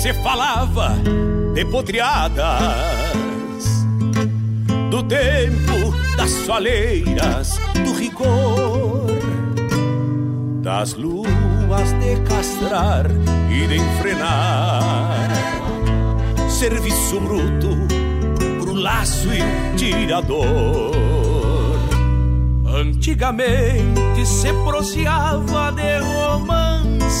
Se falava de podreadas Do tempo das soleiras, do rigor Das luas de castrar e de enfrenar. Serviço bruto pro laço e tirador. Antigamente se proseava de romances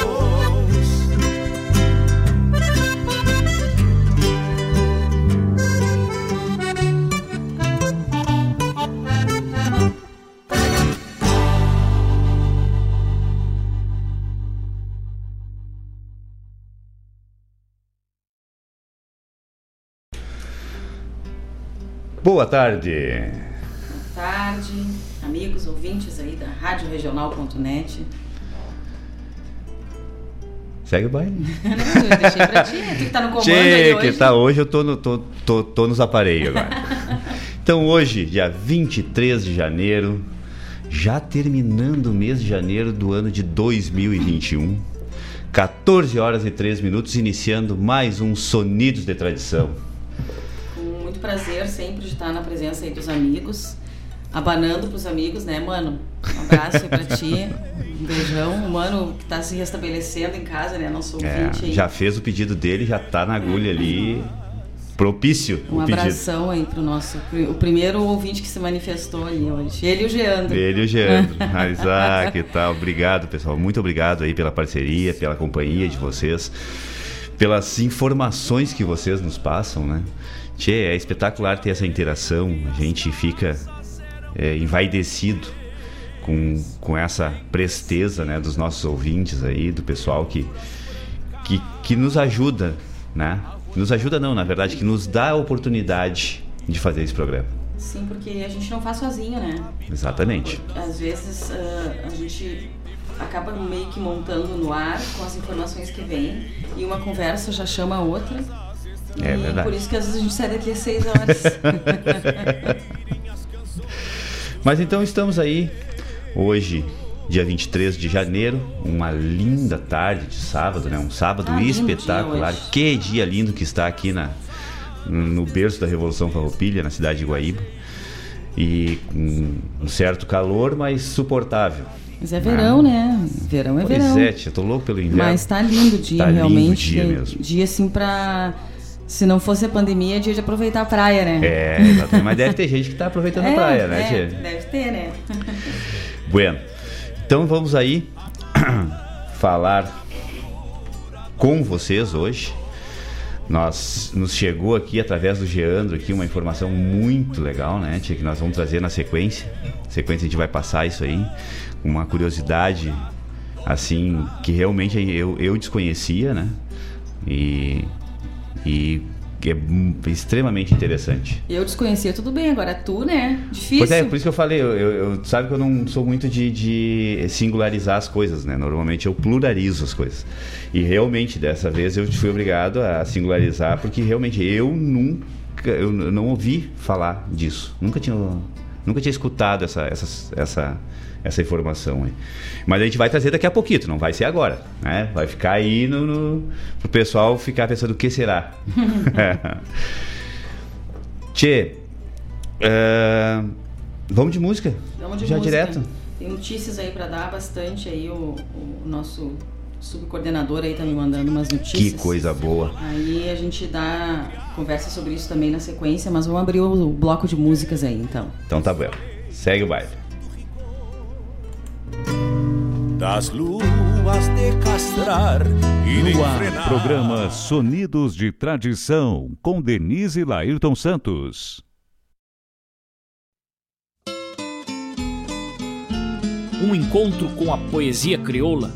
Boa tarde. Boa tarde, amigos ouvintes aí da Rádio Regional.net. Segue o baile. Não, deixei pra ti, tu que tá no comando Tchê, hoje. que tá hoje, eu tô, no, tô, tô, tô nos aparelhos agora. então hoje, dia 23 de janeiro, já terminando o mês de janeiro do ano de 2021, 14 horas e 3 minutos, iniciando mais um Sonidos de Tradição. Prazer sempre de estar na presença aí dos amigos. Abanando pros amigos, né, mano? Um abraço aí pra ti. Um beijão. O mano que tá se restabelecendo em casa, né? Nosso É, ouvinte aí. já fez o pedido dele, já tá na agulha ali. propício. Um abração aí pro nosso. O primeiro ouvinte que se manifestou ali hoje. Ele e o Geandro. Ele e o Geandro. Isaac e tal. Obrigado, pessoal. Muito obrigado aí pela parceria, pela companhia de vocês, pelas informações que vocês nos passam, né? Tchê, é espetacular ter essa interação. A gente fica é, envaidecido com, com essa presteza né, dos nossos ouvintes aí, do pessoal que, que, que nos ajuda, né? Nos ajuda não, na verdade, que nos dá a oportunidade de fazer esse programa. Sim, porque a gente não faz sozinho, né? Exatamente. Às vezes uh, a gente acaba meio que montando no ar com as informações que vêm e uma conversa já chama a outra. É verdade. Por isso que às vezes a gente sai daqui às seis horas. Mas então estamos aí hoje, dia 23 de janeiro, uma linda tarde de sábado, né? Um sábado ah, espetacular. Dia que dia lindo que está aqui na, no berço da Revolução Farroupilha, na cidade de Guaíba. E com um certo calor, mas suportável. Mas é verão, ah, né? Verão é pois verão. Pois é, tia, tô louco pelo inverno. Mas tá lindo o dia, tá realmente. Lindo dia mesmo. Dia assim pra se não fosse a pandemia, é dia de aproveitar a praia, né? É, exatamente. Mas deve ter gente que está aproveitando é, a praia, né, é, tia? Deve ter, né? Bueno. Então vamos aí falar com vocês hoje. Nós nos chegou aqui através do Geandro aqui uma informação muito legal, né, tia, que nós vamos trazer na sequência. Na sequência a gente vai passar isso aí, uma curiosidade assim que realmente eu, eu desconhecia, né? E e é extremamente interessante. Eu desconhecia tudo bem, agora tu, né? Difícil. Pois é, por isso que eu falei, eu, eu, sabe que eu não sou muito de, de, singularizar as coisas, né? Normalmente eu pluralizo as coisas. E realmente, dessa vez eu fui obrigado a singularizar, porque realmente eu nunca, eu não ouvi falar disso. Nunca tinha, nunca tinha escutado essa, essa, essa essa informação aí. Mas a gente vai trazer daqui a pouquinho, não vai ser agora, né? Vai ficar aí no, no pro pessoal ficar pensando o que será. Tchê, uh, vamos de música? Vamos de Já música. direto? Tem notícias aí para dar bastante aí o, o nosso subcoordenador aí tá me mandando umas notícias. Que coisa boa. Aí a gente dá conversa sobre isso também na sequência, mas vamos abrir o, o bloco de músicas aí então. Então tá bom. Segue o baile das luas de castrar e de no ar, programa Sonidos de Tradição com Denise Lairton Santos. Um encontro com a poesia crioula,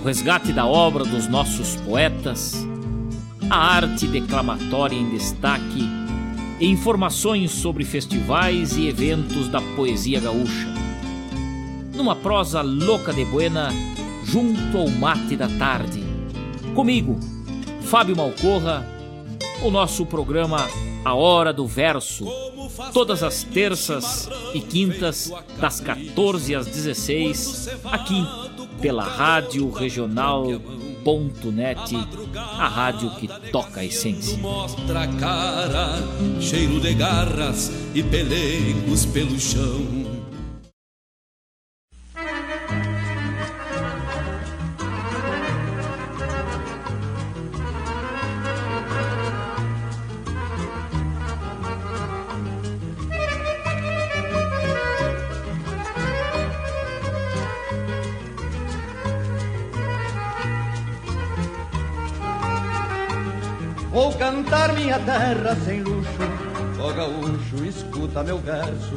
o resgate da obra dos nossos poetas, a arte declamatória em destaque e informações sobre festivais e eventos da poesia gaúcha numa prosa louca de buena, junto ao mate da tarde. Comigo, Fábio Malcorra, o nosso programa A Hora do Verso, todas as terças e quintas, das 14 às 16, aqui pela Rádio Regional.net, a rádio que toca a essência. Mostra a cara, cheiro de garras e pelegos pelo chão. Cantar minha terra sem luxo. Ó gaúcho, escuta meu verso.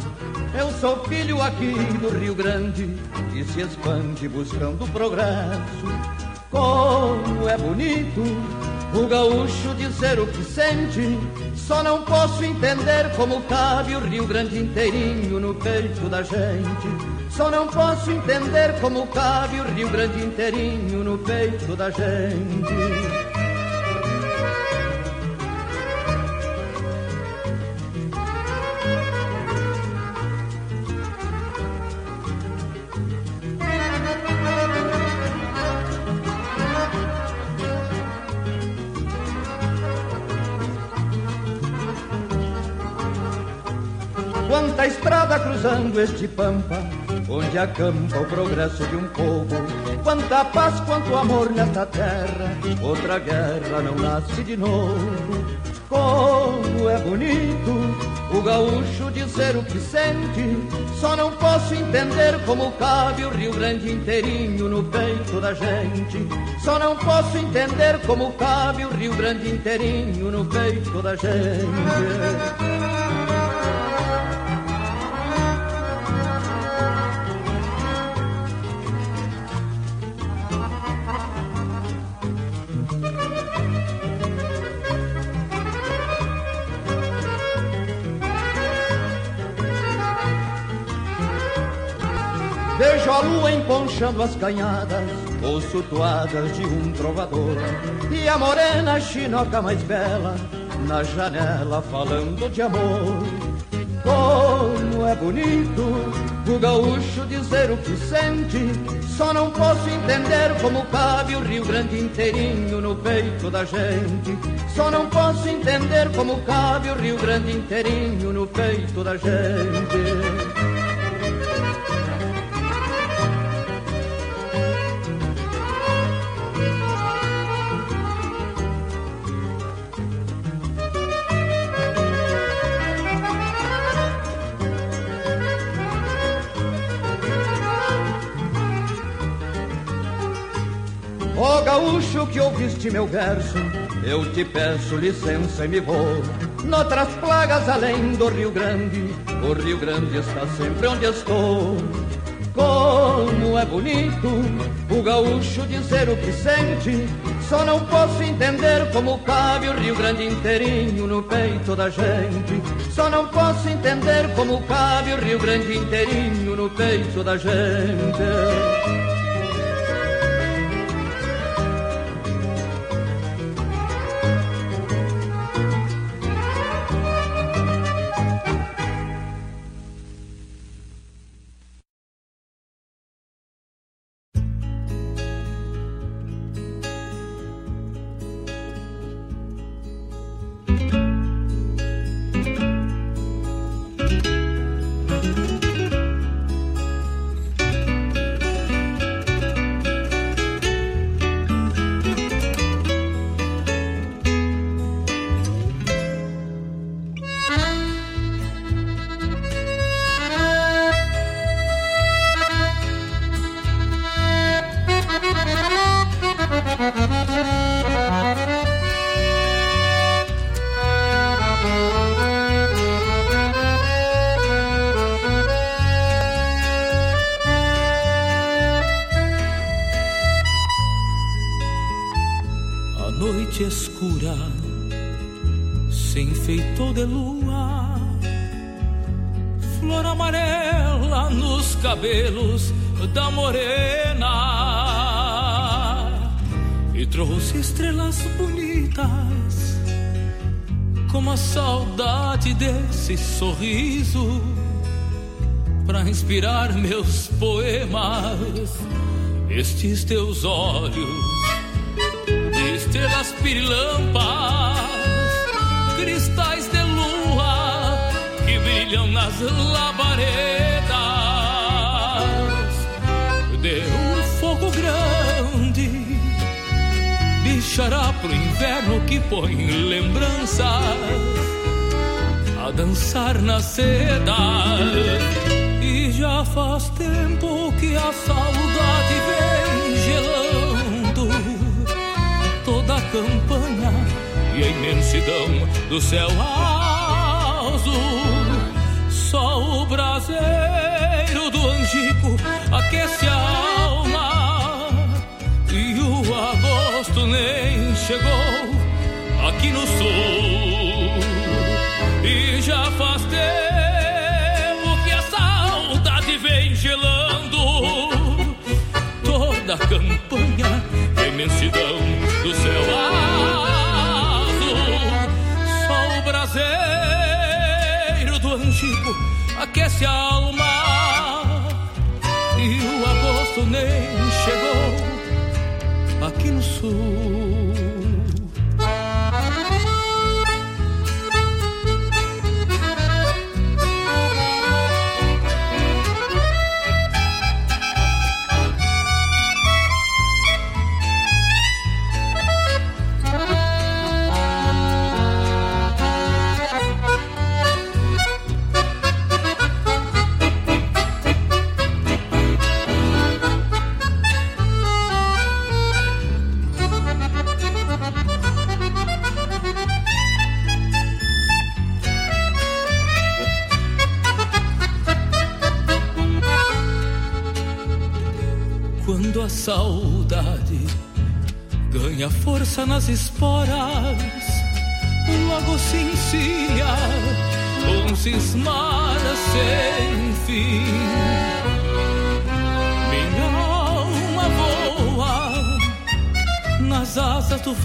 Eu sou filho aqui do Rio Grande que se expande buscando progresso. Como é bonito o gaúcho dizer o que sente. Só não posso entender como cabe o Rio Grande inteirinho no peito da gente. Só não posso entender como cabe o Rio Grande inteirinho no peito da gente. Quanta estrada cruzando este pampa, onde acampa o progresso de um povo. Quanta paz, quanto amor nesta terra, outra guerra não nasce de novo. Como é bonito o gaúcho dizer o que sente, só não posso entender como cabe o Rio Grande inteirinho no peito da gente. Só não posso entender como cabe o Rio Grande inteirinho no peito da gente. Vejo a lua emponchando as canhadas, ouço toadas de um trovador. E a morena chinoca mais bela, na janela falando de amor. Como é bonito o gaúcho dizer o que sente. Só não posso entender como cabe o Rio Grande inteirinho no peito da gente. Só não posso entender como cabe o Rio Grande inteirinho no peito da gente. Gaúcho que ouviste meu verso, eu te peço licença e me vou. Noutras plagas além do Rio Grande, o Rio Grande está sempre onde estou. Como é bonito o gaúcho dizer o que sente, só não posso entender como cabe o Rio Grande inteirinho no peito da gente. Só não posso entender como cabe o Rio Grande inteirinho no peito da gente. Esse sorriso para inspirar meus poemas. Estes teus olhos de estrelas pirilampas, cristais de lua que brilham nas labaredas. Bichará pro inverno que põe lembranças a dançar na seda. E já faz tempo que a saudade vem gelando toda a campanha e a imensidão do céu azul. Só o braseiro do angico aquece a alma e o agosto nem chegou aqui no sul. E já faz tempo que a saudade vem gelando toda a campanha, a imensidão do céu azul. Só o braseiro do antigo aquece a alma e o agosto nem chegou aqui no sul.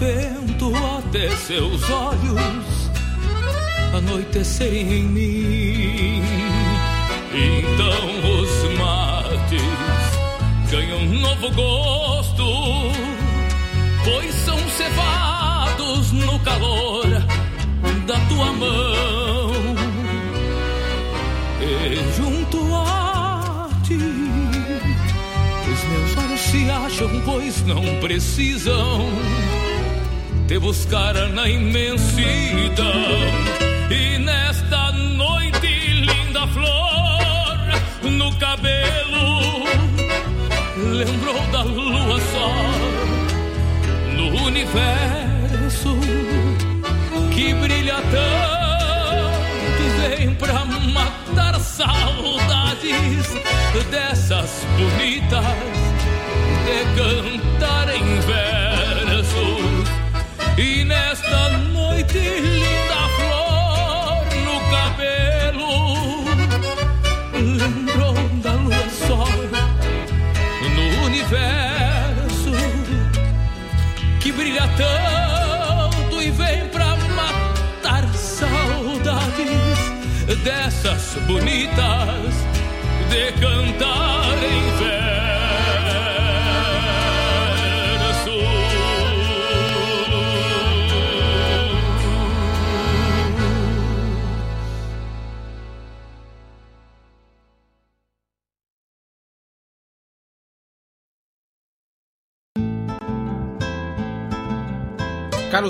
Vento até seus olhos anoitecerem em mim. Então os mates ganham um novo gosto, pois são cevados no calor da tua mão. E junto a ti, os meus olhos se acham, pois não precisam te buscar na imensidão. E nesta noite, linda flor no cabelo, lembrou da lua só no universo que brilha tanto vem pra matar saudades dessas bonitas de cantar em versos. E nesta noite linda flor no cabelo lembrou da lua sol no universo que brilha tanto e vem pra matar saudades dessas bonitas de cantar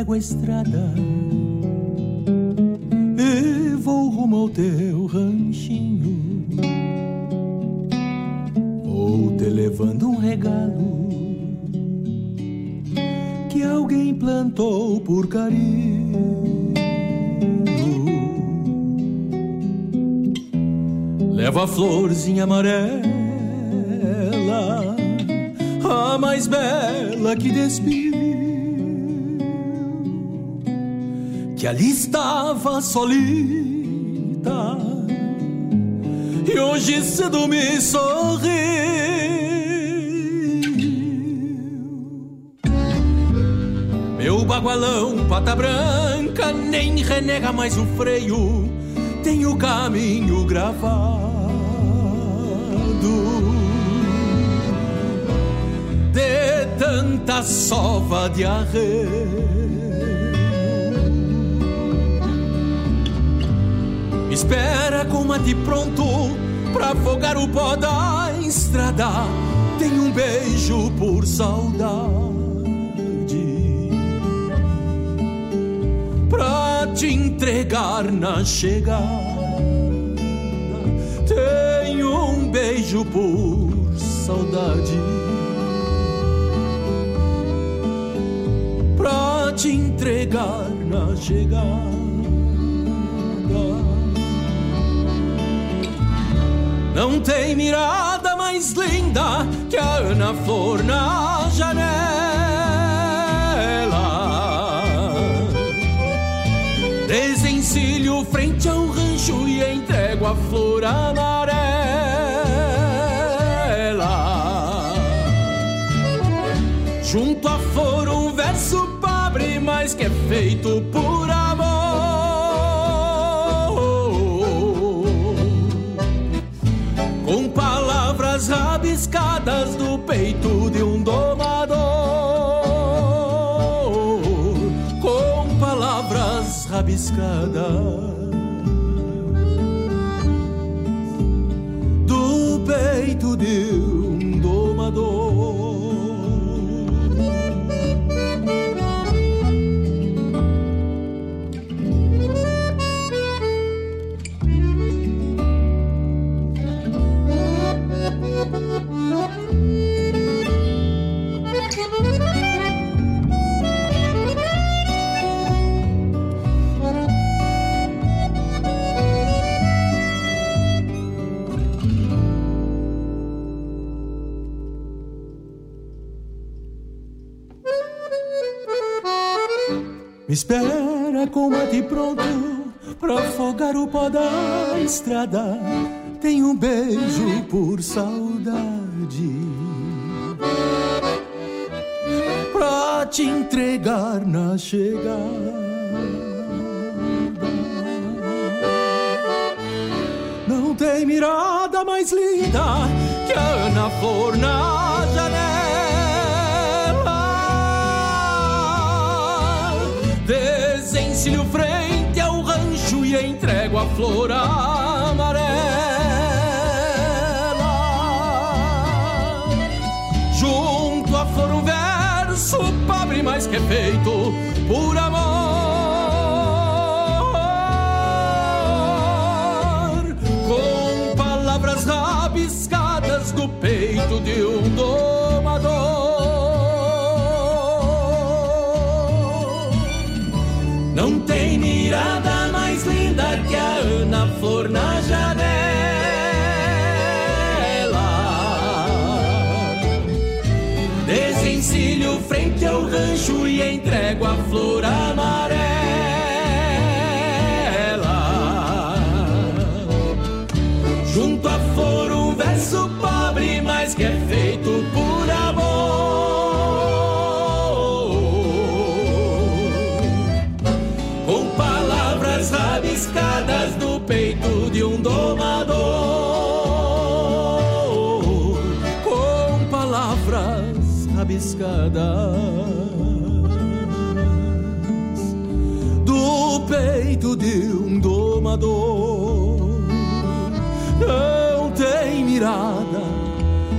Pego a estrada e vou rumo ao teu ranchinho. Vou te levando um regalo que alguém plantou por carinho. Leva a florzinha amarela, a mais bela que despiu. Que ali estava solita e hoje cedo me sorriu. Meu bagualão, pata branca, nem renega mais o freio, tem o caminho gravado. De tanta sova de arreio. Espera com mate pronto pra afogar o pó da estrada. Tem um beijo por saudade. Pra te entregar na chegada. Tem um beijo por saudade. Pra te entregar na chegada. Não tem mirada mais linda que a Ana Flor na janela. Desencilho frente ao rancho e entrego a flor amarela. De um domador, com palavras rabiscadas Me espera com mate pronto pra afogar o pó da estrada. Tem um beijo por saudade. Pra te entregar na chegada. Não tem mirada mais linda que a Ana Flor Desencilho frente ao rancho e entrego a flor amarela. Junto à flor um verso pobre, mas que é feito por amor. Entrego a flor amarela.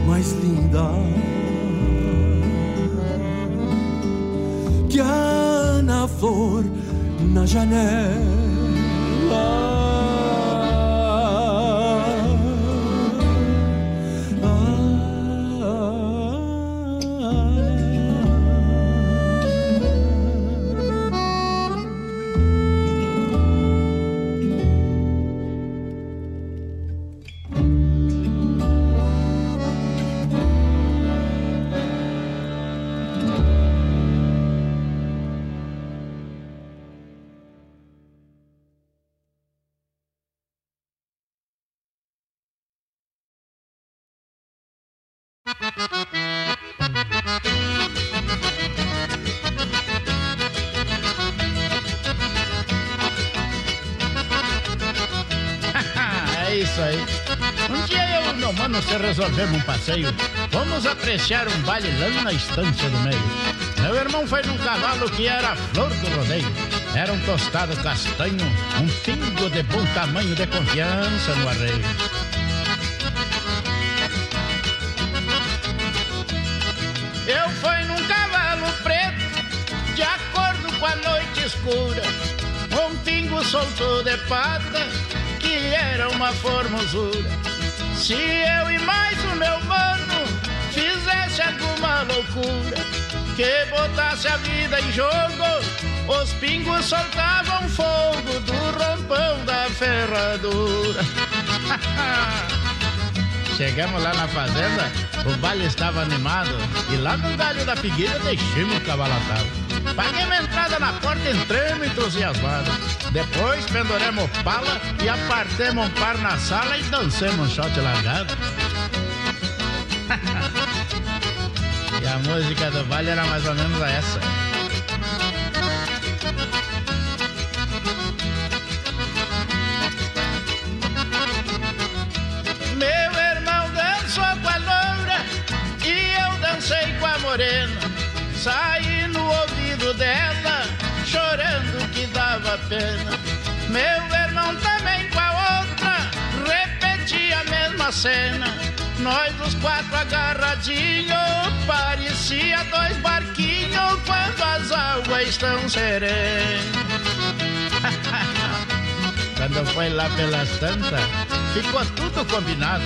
Mais linda que a Ana Flor na janela. Apreciar um baile lá na estância do meio. Meu irmão foi num cavalo que era a flor do rodeio. Era um tostado castanho, um pingo de bom tamanho de confiança no arreio. Eu fui num cavalo preto, de acordo com a noite escura. Um pingo soltou de pata, que era uma formosura. Se eu e mais o meu mano loucura, que botasse a vida em jogo, os pingos soltavam fogo do rompão da ferradura. Chegamos lá na fazenda, o baile estava animado e lá no galho da figueira deixamos o cavalo atado. Paguemos a entrada na porta, entramos entusiasmados. Depois penduremos pala e apartemos um par na sala e dancemos um shot largado. música do baile era mais ou menos essa. Meu irmão dançou com a loura e eu dancei com a morena. Saí no ouvido dela, chorando que dava pena. Meu irmão também com a outra, repetia a mesma cena. Nós os quatro agarradinhos, parecia dois barquinhos quando as águas estão serenas. quando foi lá pelas tantas, ficou tudo combinado.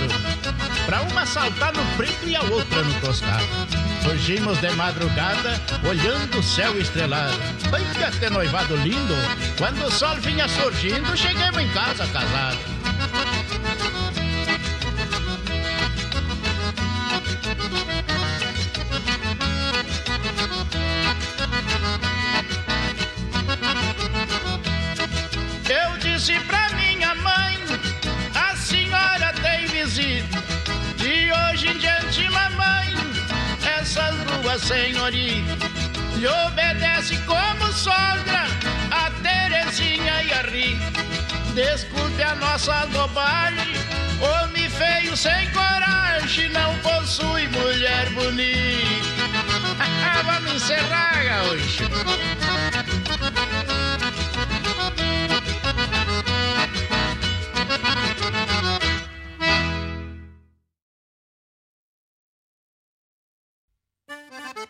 Pra uma saltar no preto e a outra no tostado. Surgimos de madrugada, olhando o céu estrelado. Vai que ter noivado lindo. Quando o sol vinha surgindo, chegamos em casa casados. Duas senhoritas lhe obedece como sogra a Terezinha e a Rita. Desculpe a nossa bobagem, homem feio sem coragem não possui mulher bonita. Vamos encerrar, gaúcho.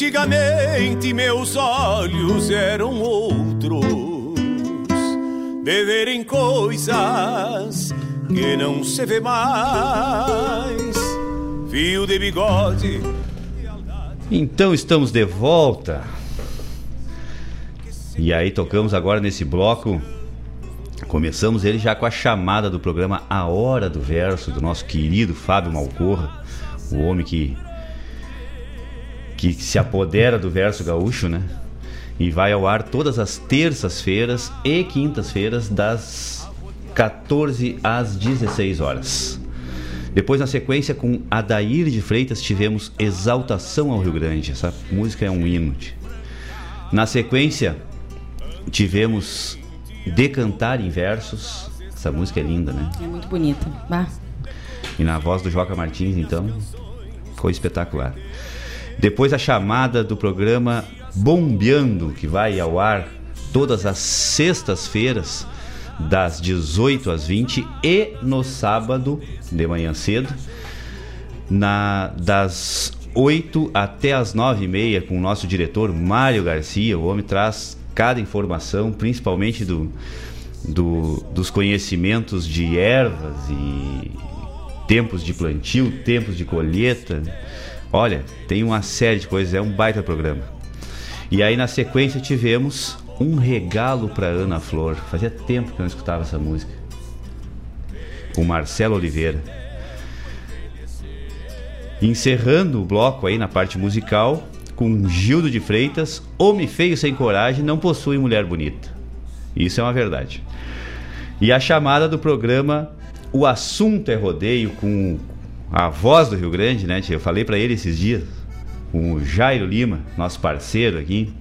Antigamente meus olhos eram outros, de verem coisas que não se vê mais. Fio de bigode. Então estamos de volta. E aí tocamos agora nesse bloco. Começamos ele já com a chamada do programa A Hora do Verso, do nosso querido Fábio Malcorra, o homem que que se apodera do verso gaúcho, né? E vai ao ar todas as terças-feiras e quintas-feiras, das 14 às 16 horas. Depois, na sequência, com Adair de Freitas, tivemos Exaltação ao Rio Grande. Essa música é um hino. Na sequência, tivemos Decantar em Versos. Essa música é linda, né? É muito bonita. Bah. E na voz do Joca Martins, então, foi espetacular. Depois a chamada do programa Bombeando, que vai ao ar todas as sextas-feiras, das 18 às 20 e no sábado, de manhã cedo, na, das 8 até as 9 e meia, com o nosso diretor Mário Garcia. O homem traz cada informação, principalmente do, do, dos conhecimentos de ervas e tempos de plantio, tempos de colheita Olha, tem uma série de coisas, é um baita programa. E aí na sequência tivemos um regalo para Ana Flor. Fazia tempo que eu não escutava essa música. O Marcelo Oliveira. Encerrando o bloco aí na parte musical com Gildo de Freitas, Homem feio sem coragem não possui mulher bonita. Isso é uma verdade. E a chamada do programa O Assunto é Rodeio com a voz do Rio Grande, né? Eu falei para ele esses dias, o Jairo Lima, nosso parceiro aqui,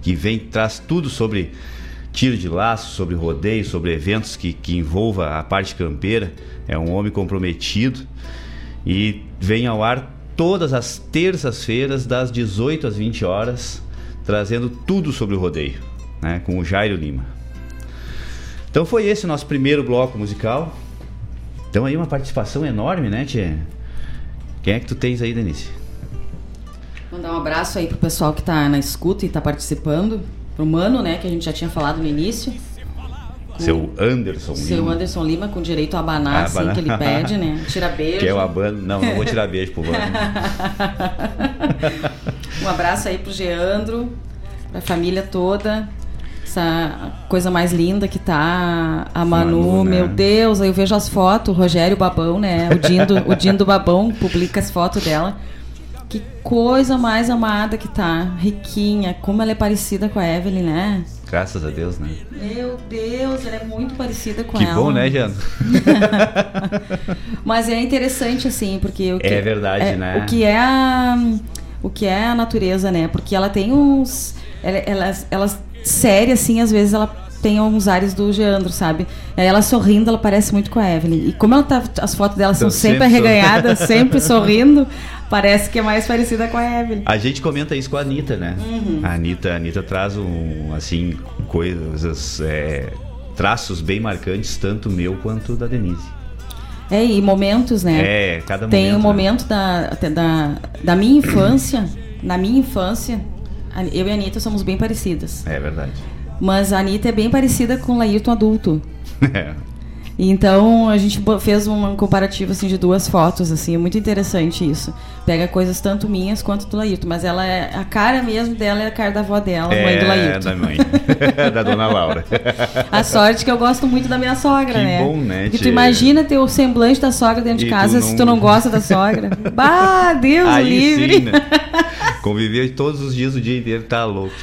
que vem traz tudo sobre tiro de laço, sobre rodeio, sobre eventos que, que envolva a parte campeira. É um homem comprometido e vem ao ar todas as terças-feiras, das 18 às 20 horas, trazendo tudo sobre o rodeio, né? Com o Jairo Lima. Então foi esse nosso primeiro bloco musical. Então aí uma participação enorme, né, Tia? Quem é que tu tens aí, Denise? Mandar um abraço aí pro pessoal que tá na escuta e tá participando. Pro Mano, né, que a gente já tinha falado no início. Seu Anderson Seu Lima. Anderson Lima, com direito a abanar, Ah, assim, que ele pede, né? Tira beijo. Que é o abano. Não, não vou tirar beijo pro Vano. um abraço aí pro Geandro, pra família toda. Essa coisa mais linda que tá a Manu, Manu, né? meu Deus, aí eu vejo as fotos, o Rogério Babão, né? O Dindo, o Dindo Babão publica as fotos dela. Que coisa mais amada que tá, riquinha, como ela é parecida com a Evelyn, né? Graças a Deus, né? Meu Deus, ela é muito parecida com Que ela. bom, né, Jean? Mas é interessante assim, porque o que É verdade, é- né? O que é a o que é a natureza, né? Porque ela tem uns ela, ela, ela séria assim, às vezes ela tem uns ares do Geandro, sabe? Ela sorrindo, ela parece muito com a Evelyn. E como ela tá as fotos dela são sempre, sempre arreganhadas, sempre sorrindo, parece que é mais parecida com a Evelyn. A gente comenta isso com a Anitta, né? Uhum. A Anitta, a Anitta traz um, assim, coisas, é, traços bem marcantes, tanto meu quanto da Denise. É, e momentos, né? É, cada Tem momento, um né? momento da, até da, da minha infância, na minha infância, eu e a Anitta somos bem parecidas. É verdade. Mas a Anitta é bem parecida com o Laírton adulto. É. Então a gente fez um comparativo assim de duas fotos, assim, é muito interessante isso. Pega coisas tanto minhas quanto do Laírton, mas ela é a cara mesmo dela é a cara da avó dela, mãe do É, Laírton. da mãe. da dona Laura. A sorte que eu gosto muito da minha sogra, Que né? bom, né, Porque tu imagina ter o semblante da sogra dentro de E tu casa não- se tu não gosta da sogra. bah, Deus Aí livre! sim, né? Conviver todos os dias, o dia inteiro, tá louco.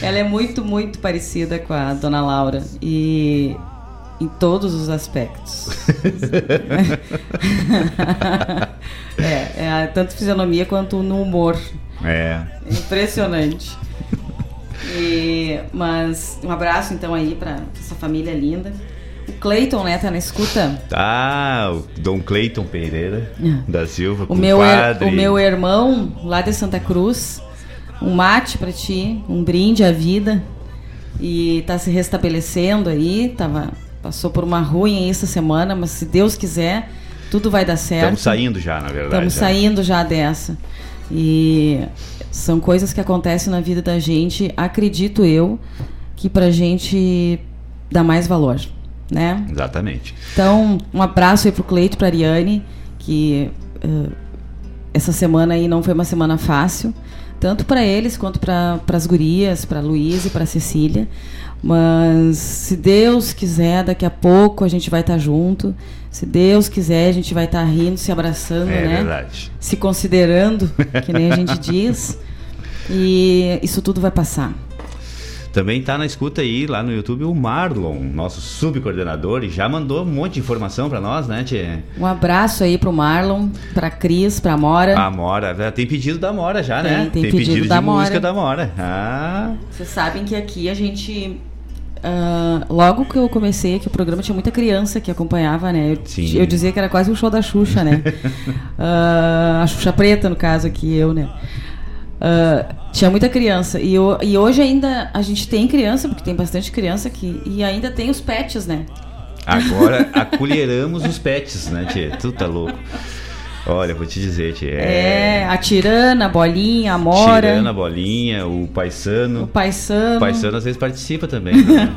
Ela é muito, muito parecida com a dona Laura. E em todos os aspectos. é, é tanto fisionomia quanto no humor. É. Impressionante. E- mas um abraço então aí pra essa família linda. Cleiton, né, tá na escuta. Ah, o Dom Cleiton Pereira da Silva, O meu, o meu irmão lá de Santa Cruz, um mate pra ti, um brinde à vida. E tá se restabelecendo aí, tava, passou por uma ruim aí essa semana, mas se Deus quiser, tudo vai dar certo. Estamos saindo já, na verdade. Estamos já. saindo já dessa. E são coisas que acontecem na vida da gente, acredito eu, que pra gente dá mais valor, né? Exatamente. Então, um abraço aí pro Cleito pra Ariane, que eh, essa semana aí não foi uma semana fácil, tanto para eles quanto para as gurias, para Luísa e para Cecília. Mas se Deus quiser, daqui a pouco a gente vai estar junto. Se Deus quiser, a gente vai estar rindo, se abraçando, É né? verdade. Se considerando, que nem a gente diz. E isso tudo vai passar. Também tá na escuta aí lá no YouTube o Marlon, nosso subcoordenador, e já mandou um monte de informação pra nós, né, Tchê? Um abraço aí pro Marlon, pra Cris, pra Mora. A Mora, tem pedido da Mora já, Tem, né? tem pedido de da Mora. música da Mora. Ah, Vocês sabem que aqui a gente. ah, logo que eu comecei aqui o programa, tinha muita criança que acompanhava, né? Eu, Sim. eu dizia que era quase um show da Xuxa, né? Ah, a Xuxa Preta, no caso, aqui, eu, né? Ah, tinha muita criança. E, o- e hoje ainda a gente tem criança, porque tem bastante criança aqui, e ainda tem os pets, né? agora acolheramos os pets, né, Tchê? Tu tá louco. Olha, vou te dizer, Tchê. É, a Tirana, a Bolinha, a Mora, Tirando a bolinha, o paisano. o Paisano. O paisano às vezes participa também. né?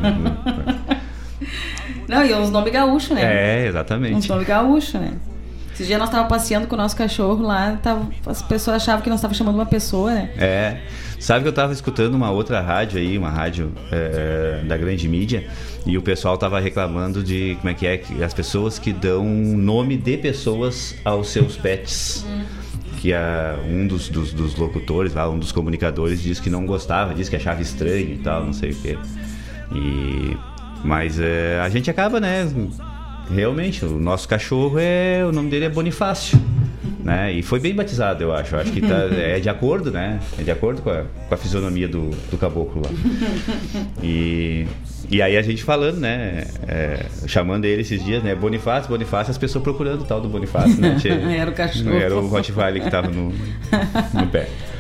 Não, e os nomes gaúchos, né? é, Uns exatamente. nomes gaúchos, né? Esse dia nós tava passeando com o nosso cachorro lá, tava, as pessoas achavam que nós tava chamando uma pessoa, né? É. Sabe que eu tava escutando uma outra rádio aí, uma rádio é, da grande mídia, e o pessoal tava reclamando de como é que é que as pessoas que dão nome de pessoas aos seus pets. Que a, um dos, dos, dos locutores, lá, um dos comunicadores, disse que não gostava, disse que achava estranho e tal, não sei o quê. E, mas é, a gente acaba, né? Realmente, o nosso cachorro é. O nome dele é Bonifácio. Né? E foi bem batizado, eu acho. Eu acho que tá, é de acordo, né? É de acordo com a, com a fisionomia do, do caboclo lá. E, e aí a gente falando, né? é, chamando ele esses dias, né? Bonifácio, Bonifácio, as pessoas procurando o tal do Bonifácio, né? Tchê? Era o cachorro. Era o Rottweiler que tava no, no pé.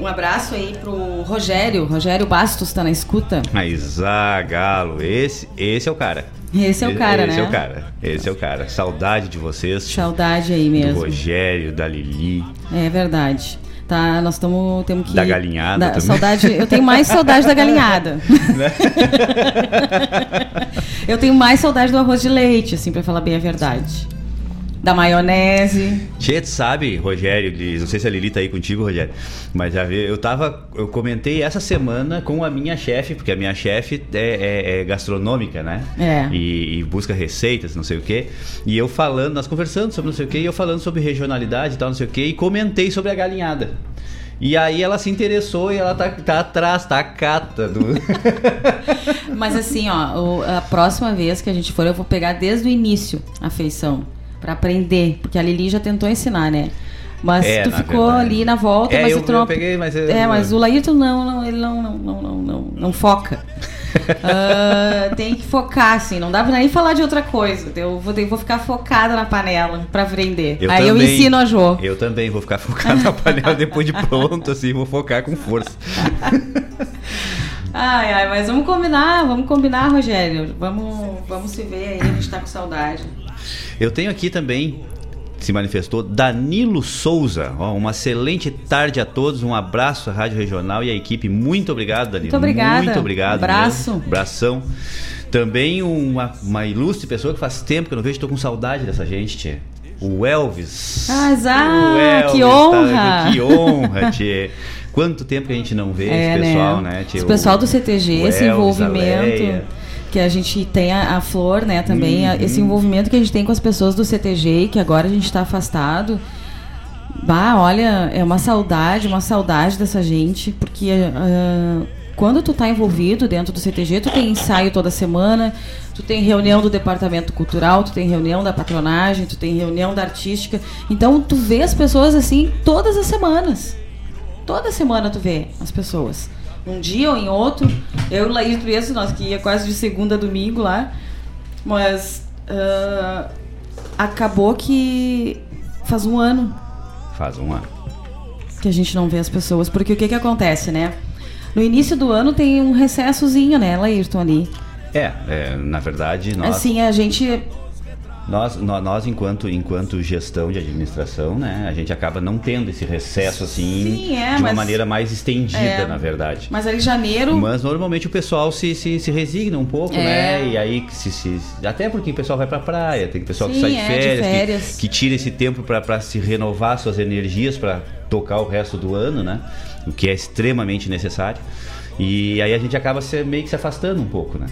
Um, abraço aí pro Rogério. Rogério Bastos tá na escuta. Mas, ah, Galo, esse, esse é o cara. Esse é o cara, Esse né? é o cara. Esse é o cara. Saudade de vocês. Saudade aí Do mesmo. Rogério, da Lili. É verdade. Tá, nós estamos temos que Da galinhada também. Saudade, eu tenho mais saudade da galinhada. eu tenho mais saudade do arroz de leite, assim, para falar bem a verdade. Da maionese. Tu sabe, Rogério, Liz, não sei se a Lili tá aí contigo, Rogério, mas já vi, eu tava, eu comentei essa semana com a minha chefe, porque a minha chefe é, é- é gastronômica, né? É. E, e busca receitas, não sei o quê. E eu falando, nós conversando sobre não sei o quê, e eu falando sobre regionalidade e tal, não sei o quê, e comentei sobre a galinhada. E aí ela se interessou e ela tá, tá atrás, tá a cata do. Mas assim, ó, a próxima vez que a gente for, eu vou pegar desde o início a feição. Pra aprender. Porque a Lili já tentou ensinar, né? Mas É, tu ficou verdade. ali na volta, É, mas eu- eu peguei, mas eu- É, mas o Laírton não, não, ele não, não, não, não, não, não foca. Ah, tem que focar, assim, não dá pra nem falar de outra coisa. Eu vou, ter- vou ficar focada na panela pra aprender. Eu Aí eu também- ensino a Jo. Eu também vou ficar focado na panela depois de pronto, assim, vou focar com força. Ai, ai, mas vamos combinar, vamos combinar, Rogério. Vamos, vamos se ver aí, a gente tá com saudade. Eu tenho aqui também, se manifestou, Danilo Souza. Ó, uma excelente tarde a todos, um abraço à Rádio Regional e à equipe. Muito obrigado, Danilo. Muito obrigada. Muito obrigado. Abraço. mesmo. Abração. Também uma, uma ilustre pessoa que faz tempo que eu não vejo, tô com saudade dessa gente, tia. O Elvis. Ah, O Elvis que tá- honra. que honra, tia. Quanto tempo que a gente não vê É, esse pessoal, né? né, tia? Esse pessoal do CTG, o esse Elvis, envolvimento. Que a gente tem a, a Flor, né, também, a- Uhum. esse envolvimento que a gente tem com as pessoas do CTG e que agora a gente está afastado. Bah, olha, é uma saudade, uma saudade dessa gente, porque ah, quando tu tá envolvido dentro do CTG, tu tem ensaio toda semana, tu tem reunião do departamento cultural, tu tem reunião da patronagem, tu tem reunião da artística. Então tu vê as pessoas assim todas as semanas. Toda semana tu vê as pessoas. Um dia ou em outro. Eu Laís mesmo, nós que ia quase de segunda a domingo lá. Mas ah, acabou que faz um ano Faz um ano. que a gente não vê as pessoas. Porque o que que acontece, né? No início do ano tem um recessozinho, né, Laírton, ali. É, é, na verdade, nós, Assim, a gente nós, nó- nós, enquanto, enquanto gestão de administração, né, a gente acaba não tendo esse recesso assim Sim, é, de uma mas- maneira mais estendida, É. na verdade. Mas ali em janeiro. Mas normalmente o pessoal se, se, se resigna um pouco, É. né? E aí se, se- até porque o pessoal vai pra praia, tem pessoal que Sim, sai de é, de férias, que- férias. Que, tira esse tempo pra pra se renovar suas energias pra tocar o resto do ano, né? O que é extremamente necessário. E aí a gente acaba se, meio que se afastando um pouco, né?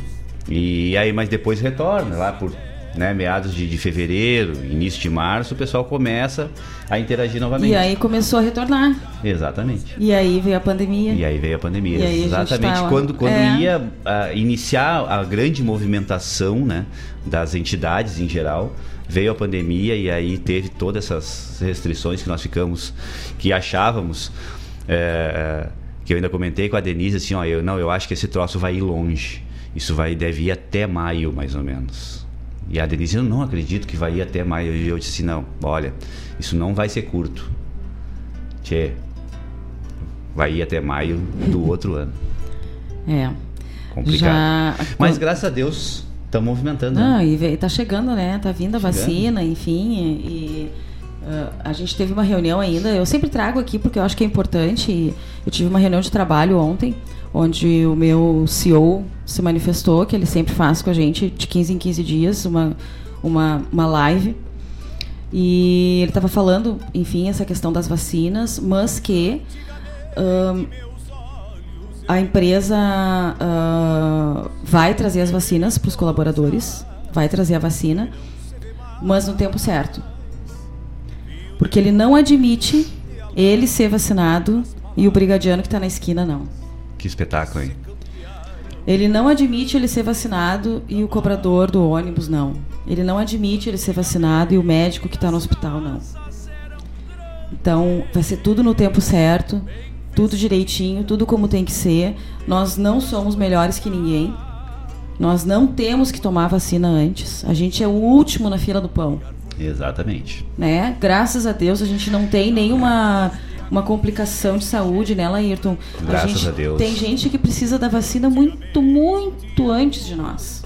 E aí, mas depois retorna lá por né, meados de, de fevereiro, início de março, o pessoal começa a interagir novamente. E aí começou a retornar. Exatamente. E aí veio a pandemia. E aí veio a pandemia. E aí a Exatamente. tá- quando quando é. ia ah, iniciar a grande movimentação né, das entidades em geral, veio a pandemia e aí teve todas essas restrições que nós ficamos, que achávamos. é, que eu ainda comentei com a Denise assim, ó, eu não, eu acho que esse troço vai ir longe. Isso vai deve ir até maio, mais ou menos. E a Denise, eu não acredito que vai ir até maio. E eu disse, não, olha, isso não vai ser curto. Tchê, vai ir até maio do outro ano. É. Complicado. Já. Mas graças a Deus, estamos movimentando. né? Não, e tá chegando, né? Tá vindo a vacina, enfim. E, ah, a gente teve uma reunião ainda. Eu sempre trago aqui porque eu acho que é importante. Eu tive uma reunião de trabalho ontem, onde o meu CEO se manifestou, que ele sempre faz com a gente de 15 em 15 dias, uma, uma, uma live. E ele estava falando, enfim, essa questão das vacinas, mas que a empresa ah, vai trazer as vacinas para os colaboradores, vai trazer a vacina, mas no tempo certo. Porque ele não admite ele ser vacinado e o brigadiano que está na esquina não. Que espetáculo, hein? Ele não admite ele ser vacinado e o cobrador do ônibus não. Ele não admite ele ser vacinado e o médico que está no hospital não. Então, vai ser tudo no tempo certo, tudo direitinho, tudo como tem que ser. Nós não somos melhores que ninguém. Nós não temos que tomar vacina antes. A gente é o último na fila do pão, Exatamente. né? Graças a Deus a gente não tem nenhuma uma complicação de saúde, né, Laírton? Graças gente a Deus. tem gente que precisa da vacina muito, muito antes de nós.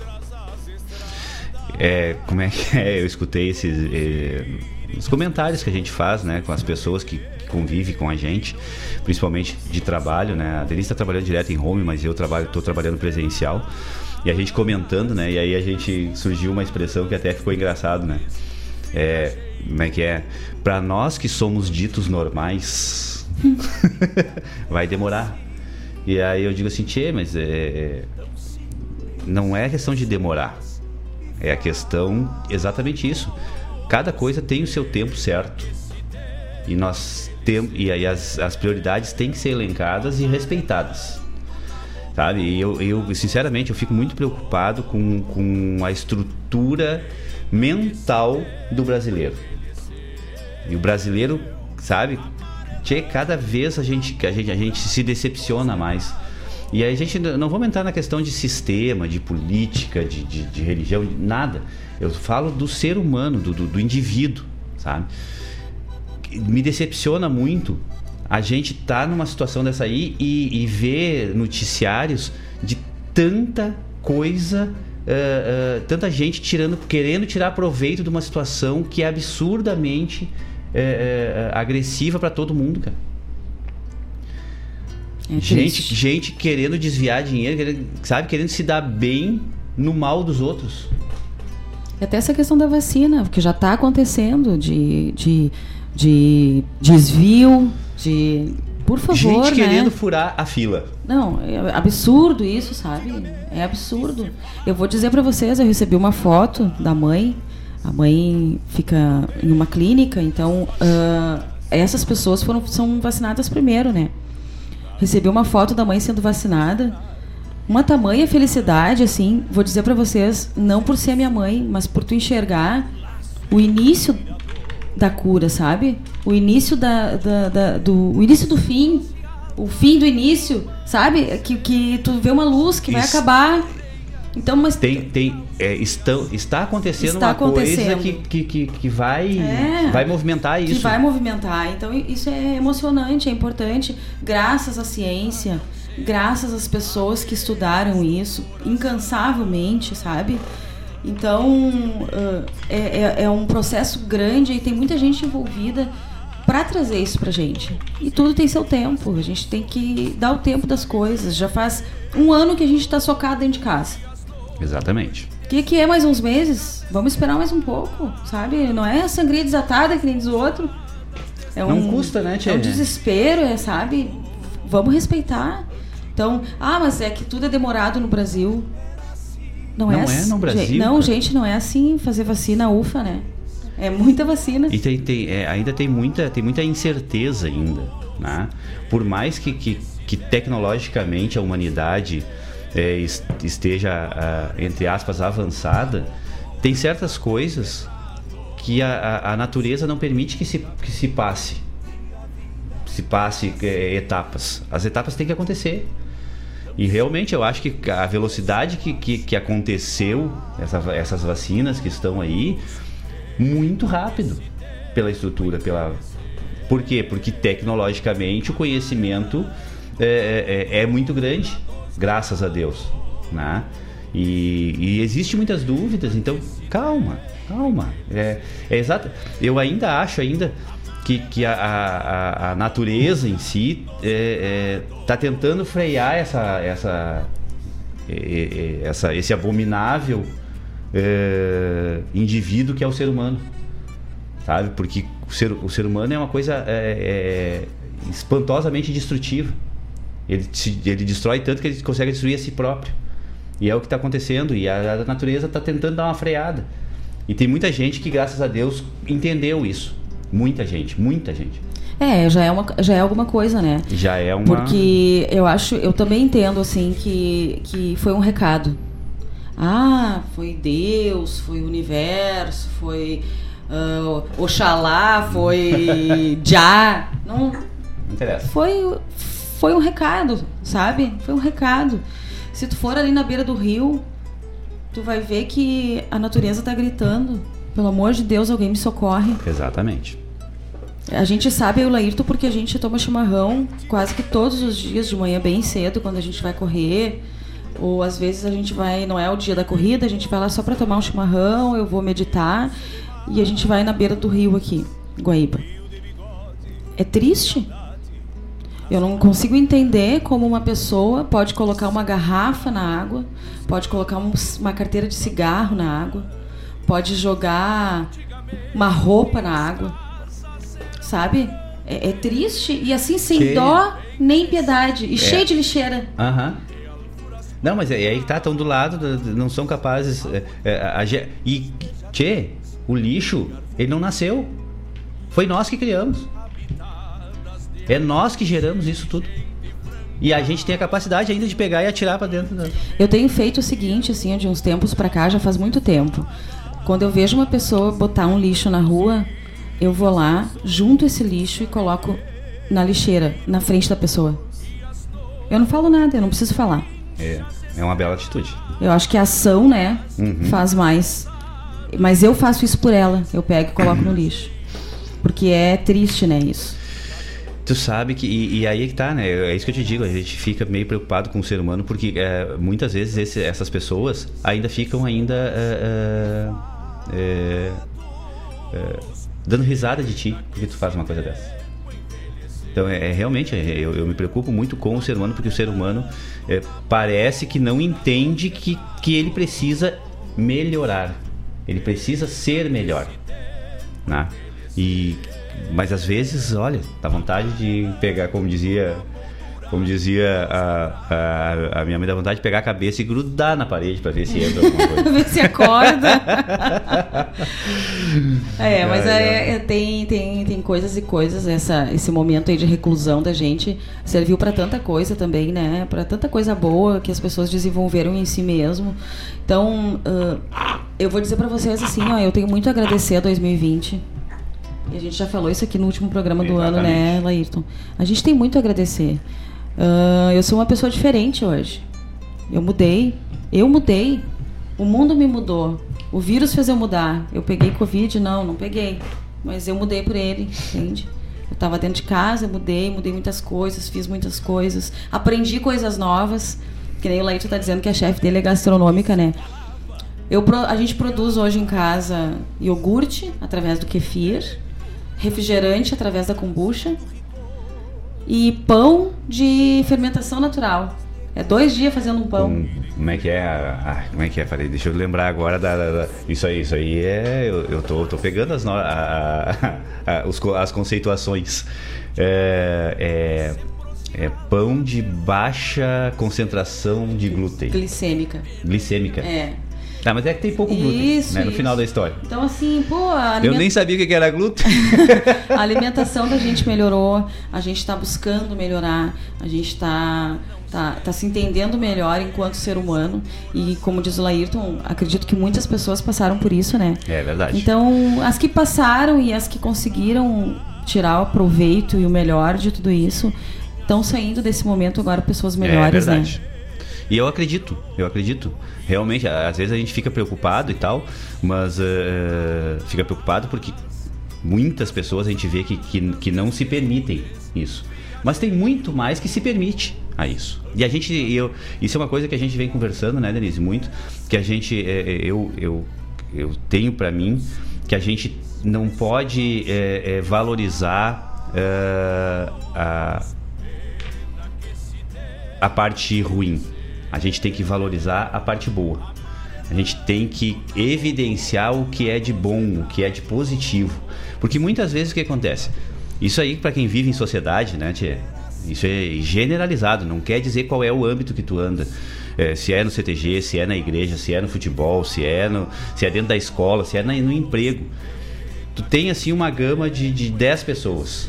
É, como é que é? Eu escutei esses eh, os comentários que a gente faz, né, com as pessoas que, convivem com a gente, principalmente de trabalho, né? A Denise está trabalhando direto em home, mas eu trabalho, estou trabalhando presencial. E a gente comentando, né? E aí a gente surgiu uma expressão que até ficou engraçado, né? É, como é que é? Para nós que somos ditos normais, vai demorar. E aí eu digo assim, tchê, mas é, é, não é questão de demorar. É a questão exatamente isso. Cada coisa tem o seu tempo certo. E nós temos e aí as, as prioridades têm que ser elencadas e respeitadas. Sabe? E eu, eu sinceramente eu fico muito preocupado com, com a estrutura mental do brasileiro. E o brasileiro, sabe? Tchê, cada vez a gente, a gente, a gente se decepciona mais. E aí a gente não vamos entrar na questão de sistema, de política, de, de, de religião, nada. Eu falo do ser humano, do, do, do indivíduo, sabe? Me decepciona muito a gente tá numa situação dessa aí e, e ver noticiários de tanta coisa, uh, uh, tanta gente tirando, querendo tirar proveito de uma situação que é absurdamente uh, agressiva para todo mundo, cara. É gente, gente querendo desviar dinheiro, querendo, sabe, querendo se dar bem no mal dos outros. Até essa questão da vacina, que já está acontecendo, de, de, de desvio, de. Por favor. Gente né? querendo furar a fila. Não, é absurdo isso, sabe? É absurdo. Eu vou dizer para vocês, eu recebi uma foto da mãe. A mãe fica em uma clínica, então uh, essas pessoas foram, são vacinadas primeiro, né? Recebi uma foto da mãe sendo vacinada. Uma tamanha felicidade, assim, vou dizer para vocês, não por ser minha mãe, mas por tu enxergar o início da cura, sabe? O início da, da, da, do o início do fim, o fim do início, sabe? Que, que tu vê uma luz que Isso. vai acabar. Então, mas tem, tem é, estão, está acontecendo está uma acontecendo. coisa que, que, que, que vai, é, vai movimentar isso. Que vai movimentar. Então, isso é emocionante, é importante. Graças à ciência, graças às pessoas que estudaram isso incansavelmente, sabe? Então, uh, é, é, é, um processo grande e tem muita gente envolvida para trazer isso pra gente. E tudo tem seu tempo. A gente tem que dar o tempo das coisas. Já faz um ano que a gente está socado dentro de casa. Exatamente. O que, que é mais uns meses? Vamos esperar mais um pouco, sabe? Não é sangria desatada que nem diz o outro. É um, Não custa, né, tia? É um desespero, é, sabe? Vamos respeitar. Então, ah, mas é que tudo é demorado no Brasil. Não, não é, é no Brasil. Gente, não, gente, não é assim fazer vacina ufa, né? É muita vacina. E tem, tem é, ainda tem muita, tem muita incerteza ainda, né? Por mais que, que, que tecnologicamente a humanidade é, esteja, entre aspas, avançada, tem certas coisas que a, a, a, natureza não permite que se, que se passe. Se passe é, etapas. As etapas têm que acontecer. E realmente eu acho que a velocidade que, que, que aconteceu essa, essas vacinas que estão aí, muito rápido pela estrutura, pela. Por quê? Porque tecnologicamente o conhecimento é, é, é muito grande, graças a Deus. Né? E, e existe muitas dúvidas, então calma, calma. É, é exato. Eu ainda acho ainda que, que a, a, a natureza em si está é, é, tentando frear essa, essa, é, essa, esse abominável é, indivíduo que é o ser humano. Sabe? Porque o ser, o ser humano é uma coisa é, é, espantosamente destrutiva. Ele, ele destrói tanto que ele consegue destruir a si próprio. E é o que está acontecendo. E a, a natureza está tentando dar uma freada. E tem muita gente que, graças a Deus, entendeu isso. Muita gente, muita gente. É, já é, uma, já é alguma coisa, né? Já é uma. Porque eu acho, eu também entendo, assim, que, que foi um recado. Ah, foi Deus, foi o universo, foi uh, Oxalá, foi Já. Não, não interessa. Foi, foi um recado, sabe? Foi um recado. Se tu for ali na beira do rio, tu vai ver que a natureza tá gritando pelo amor de Deus, alguém me socorre. Exatamente. A gente sabe, o Laírto, porque a gente toma chimarrão quase que todos os dias de manhã, bem cedo, quando a gente vai correr. Ou às vezes a gente vai, não é o dia da corrida, a gente vai lá só para tomar um chimarrão, eu vou meditar e a gente vai na beira do rio aqui, Guaíba. É triste. Eu não consigo entender como uma pessoa pode colocar uma garrafa na água, pode colocar um, uma carteira de cigarro na água, pode jogar uma roupa na água, sabe? É, é triste e assim sem Que- dó nem piedade e É. cheio de lixeira. Aham. Não, mas é, é aí que tá, estão do lado, do- do- não são capazes. é, é, a e, tchê, o lixo, ele não nasceu. Foi nós que criamos. É nós que geramos isso tudo. E a gente tem a capacidade ainda de pegar e atirar pra dentro da. Eu tenho feito o seguinte, assim, de uns tempos pra cá, já faz muito tempo. Quando eu vejo uma pessoa botar um lixo na rua, eu vou lá, junto esse lixo e coloco na lixeira, na frente da pessoa. Eu não falo nada, eu não preciso falar. É, é uma bela atitude. Eu acho que a ação, né, Uhum. faz mais. Mas eu faço isso por ela. Eu pego e coloco no lixo. Porque é triste, né, isso. Tu sabe que. E, e aí é que tá, né? É isso que eu te digo. A gente fica meio preocupado com o ser humano porque é, muitas vezes esse- essas pessoas ainda ficam ainda. é, é, é, é, dando risada de ti porque tu faz uma coisa dessa. Então é, é realmente é, eu, eu me preocupo muito com o ser humano porque o ser humano é, parece que não entende que, que ele precisa melhorar. Ele precisa ser melhor. Né? E mas às vezes, olha, dá vontade de pegar, como dizia, como dizia a, a, a minha mãe, dá vontade de pegar a cabeça e grudar na parede para ver se entra alguma coisa. Ver se acorda. é, mas é, é, tem, tem, tem coisas e coisas. Essa, esse momento aí de reclusão da gente serviu para tanta coisa também, né? Para tanta coisa boa que as pessoas desenvolveram em si mesmo. Então, ah, eu vou dizer para vocês assim, ó, eu tenho muito a agradecer a 2020. E a gente já falou isso aqui no último programa do ano, né. Laírton? A gente tem muito a agradecer. Ah, eu sou uma pessoa diferente hoje. Eu mudei. Eu mudei. O mundo me mudou. O vírus fez eu mudar. Eu peguei Covid? Não, não peguei. Mas eu mudei por ele, entende? Eu tava dentro de casa, eu mudei, mudei muitas coisas, fiz muitas coisas, aprendi coisas novas. Que nem o Leite tá dizendo que a chefe dele é gastronômica, né? Eu, a gente produz hoje em casa iogurte através do kefir, refrigerante através da kombucha e pão de fermentação natural. É dois dias fazendo um pão. Como é que é? Ah, como é que é? Falei, deixa eu lembrar agora da, da- da- isso aí, isso aí é eu, eu tô, tô pegando as no- a- a- a- os as conceituações. É, é, é pão de baixa concentração de glúten, Glicêmica. glicêmica. É. Tá, mas é que tem pouco glúten, Isso, né, no isso. final da história. Então, assim, pô, a, Eu nem sabia o que era glúten. a alimentação da gente melhorou, a gente está buscando melhorar, a gente está tá, tá se entendendo melhor enquanto ser humano. E, como diz o Laírton, acredito que muitas pessoas passaram por isso, né? É verdade. Então, as que passaram e as que conseguiram tirar o proveito e o melhor de tudo isso estão saindo desse momento agora pessoas melhores, é né? verdade. E eu acredito, eu acredito. Realmente, às vezes a gente fica preocupado e tal, mas eh, fica preocupado porque muitas pessoas a gente vê que, que, que não se permitem isso. Mas tem muito mais que se permite a isso. E a gente, eu, isso é uma coisa que a gente vem conversando, né, Denise? Muito, que a gente, eh, eu, eu, eu tenho pra mim que a gente não pode eh, eh, valorizar eh, a, a parte ruim. A gente tem que valorizar a parte boa. A gente tem que evidenciar o que é de bom, o que é de positivo. Porque muitas vezes o que acontece? Isso aí, para quem vive em sociedade, né, tia? Isso é generalizado, não quer dizer qual é o âmbito que tu anda. É, se é no CTG, se é na igreja, se é no futebol, se é, no, se é dentro da escola, se é na- no emprego. Tu tem assim uma gama de, de 10 pessoas.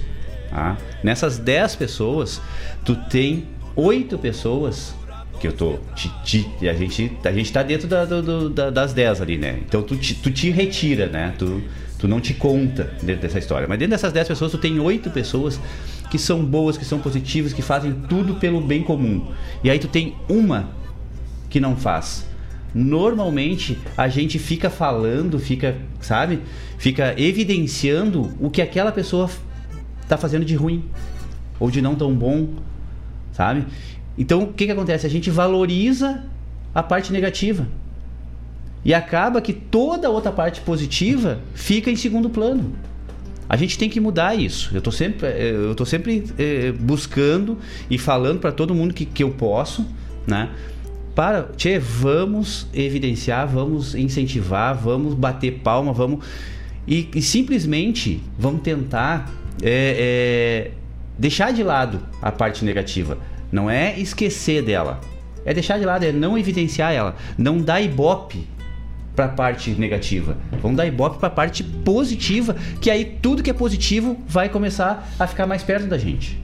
tá? Nessas 10 pessoas, tu tem oito pessoas que eu tô. Te, te- a, gente, a gente tá dentro da- do- da- das 10 ali, né? Então tu te, tu te retira, né? Tu, tu não te conta dentro dessa história. Mas dentro dessas 10 pessoas, tu tem oito pessoas que são boas, que são positivas, que fazem tudo pelo bem comum. E aí tu tem uma que não faz. Normalmente a gente fica falando, fica, sabe? Fica evidenciando o que aquela pessoa tá fazendo de ruim ou de não tão bom, sabe? Então o que que acontece? A gente valoriza a parte negativa. E acaba que toda a outra parte positiva fica em segundo plano. A gente tem que mudar isso. Eu estou sempre, eh, eu tô sempre eh, buscando e falando para todo mundo que, que eu posso, né? Para, tchê, vamos evidenciar, vamos incentivar, vamos bater palma, vamos. E, e simplesmente vamos tentar deixar de lado a parte negativa. Não é esquecer dela. É deixar de lado, é não evidenciar ela. Não dar ibope para a parte negativa. Vamos dar ibope para a parte positiva, que aí tudo que é positivo vai começar a ficar mais perto da gente.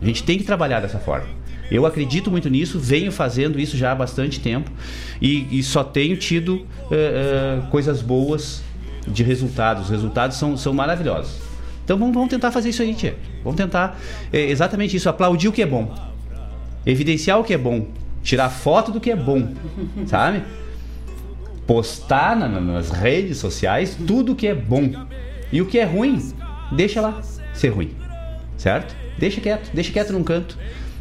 A gente tem que trabalhar dessa forma. Eu acredito muito nisso, venho fazendo isso já há bastante tempo e, e só tenho tido uh, uh, coisas boas de resultados. Os resultados são, são maravilhosos. Então vamos, vamos tentar fazer isso aí, tia. Vamos tentar é, exatamente isso, aplaudir o que é bom, evidenciar o que é bom, tirar foto do que é bom, sabe? Postar na, nas redes sociais tudo que é bom e o que é ruim, deixa lá ser ruim, certo? Deixa quieto, deixa quieto num canto,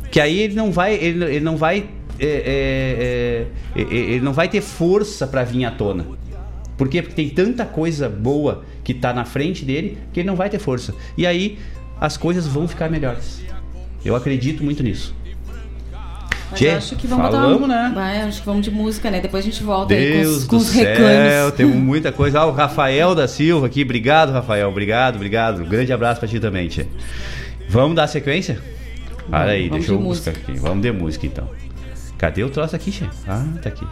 que aí ele não vai, ele, ele não vai, é, é, é, ele não vai ter força para vir à tona. Por quê? Porque tem tanta coisa boa que está na frente dele que ele não vai ter força. E aí as coisas vão ficar melhores. Eu acredito muito nisso. Mas Tchê, acho que vamos falamos, dar, né? Vai, acho que vamos de música, né? Depois a gente volta aí com Deus os, com do os céu, reclames. temos muita coisa. Ah, o Rafael da Silva aqui, obrigado, Rafael, obrigado, obrigado. Um grande abraço pra ti também, tia. Vamos dar sequência? Olha aí, vamos deixa eu de buscar aqui. Vamos de música então. Cadê o troço aqui, tia? Ah, tá aqui.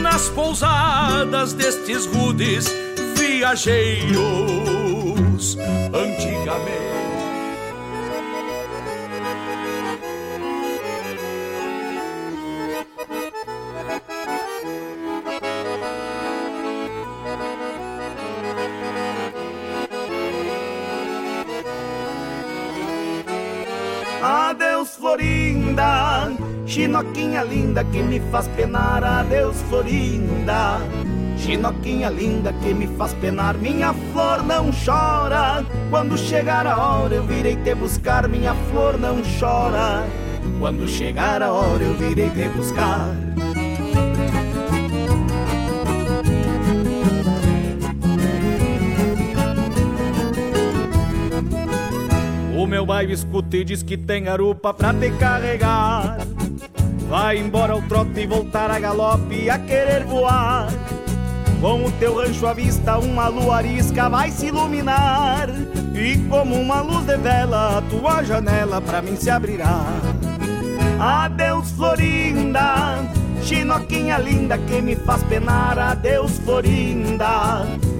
nas pousadas destes rudes viajeiros antigamente. Chinoquinha linda que me faz penar. Adeus, Florinda, chinoquinha linda que me faz penar. Minha flor não chora, quando chegar a hora eu virei te buscar. Minha flor não chora, quando chegar a hora eu virei te buscar. O meu bairro escuta e diz que tem garupa pra te carregar. Vai embora ao trote e voltar a galope a querer voar. Com o teu rancho à vista, uma lua arisca vai se iluminar. E como uma luz de vela, a tua janela pra mim se abrirá. Adeus, Florinda, chinoquinha linda que me faz penar. Adeus, Florinda.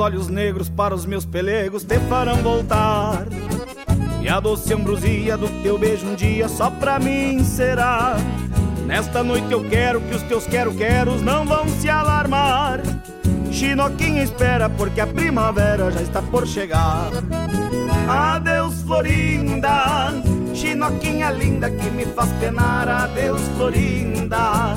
Olhos negros para os meus pelegos te farão voltar. E a doce ambrosia do teu beijo um dia só pra mim será. Nesta noite eu quero que os teus quero-queros não vão se alarmar. Chinoquinha espera porque a primavera já está por chegar. Adeus, Florinda, chinoquinha linda que me faz penar. Adeus, Florinda,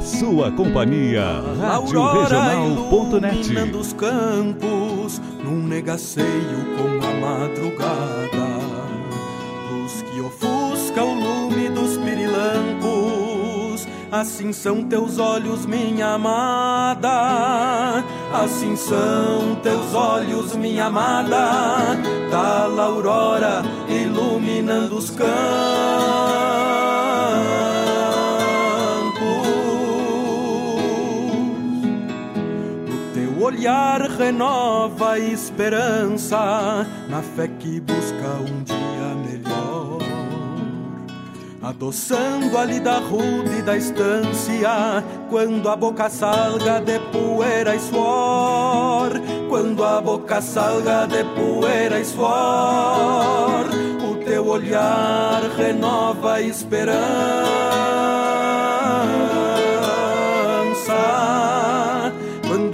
Sua companhia. Rádio Regional.net. iluminando os campos num negaceio como a madrugada. Luz que ofusca o lume dos pirilampos. Assim são teus olhos, minha amada. Assim são teus olhos, minha amada. A aurora iluminando os campos. Olhar renova a esperança na fé que busca um dia melhor. Adoçando a lida rude da estância, quando a boca salga de poeira e suor. Quando a boca salga de poeira e suor, o teu olhar renova a esperança.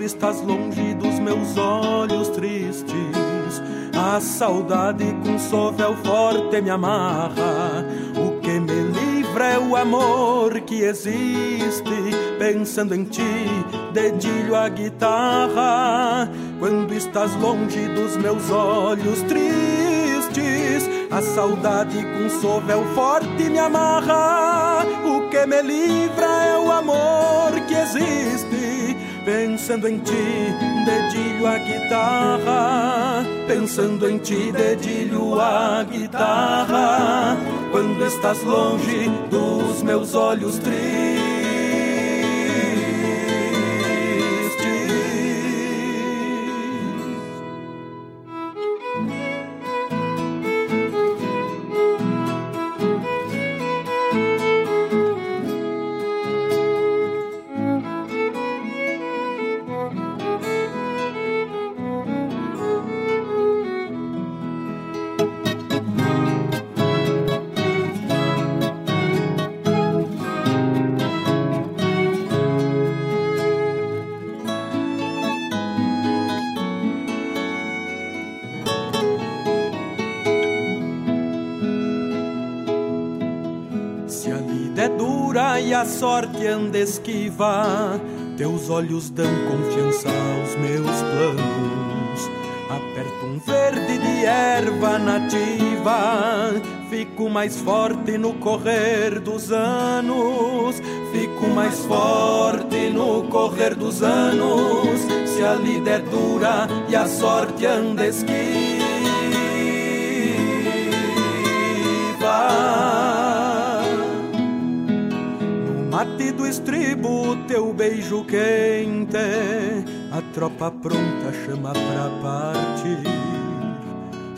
Estás longe dos meus olhos tristes, a saudade com sovel forte me amarra. O que me livra é o amor que existe. Pensando em ti, dedilho a guitarra. Quando estás longe dos meus olhos tristes, a saudade com sovel forte me amarra. O que me livra é o amor que existe. Pensando em ti, dedilho a guitarra. Pensando em ti, dedilho a guitarra. Quando estás longe dos meus olhos tristes. Anda esquiva, teus olhos dão confiança aos meus planos. Aperto um verde de erva nativa, fico mais forte no correr dos anos. Fico mais forte no correr dos anos. Se a lida é dura e a sorte anda esquiva. Mate do estribo, teu beijo quente, a tropa pronta chama pra partir.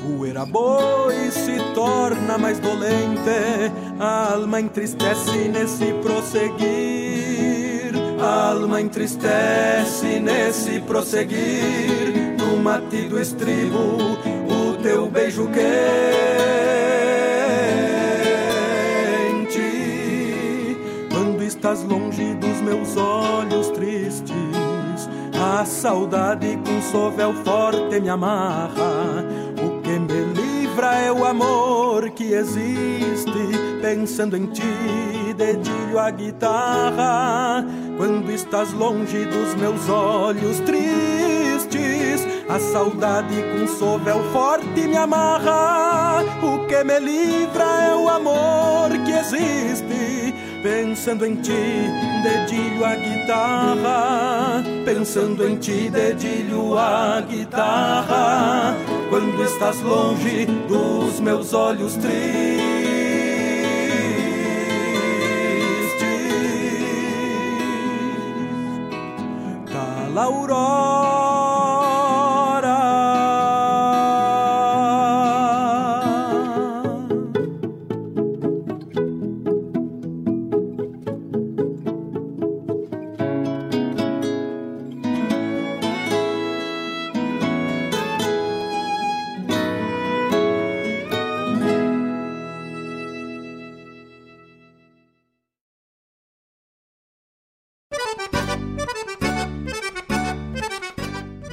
O eraboi se torna mais dolente, a alma entristece nesse prosseguir. A alma entristece nesse prosseguir. No mate do estribo, o teu beijo quente. Estás longe dos meus olhos tristes, a saudade com sovel forte me amarra. O que me livra é o amor que existe. Pensando em ti, dedilho a guitarra. Quando estás longe dos meus olhos tristes, a saudade com sovel forte me amarra. O que me livra é o amor que existe. Pensando em ti, dedilho a guitarra. Pensando em ti, dedilho a guitarra. Quando estás longe dos meus olhos tristes, tá Aurora.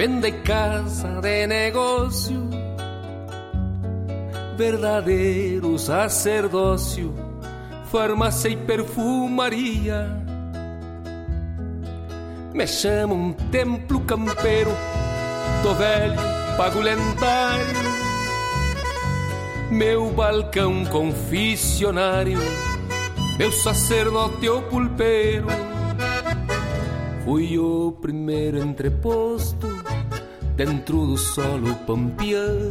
Vende casa de negócio, verdadeiro sacerdócio, farmácia e perfumaria. Me chamo um templo campeiro, tô velho, pago lendário, meu balcão confissionário, meu sacerdote ou pulpeiro. Fui o primeiro entreposto dentro do solo pampiano.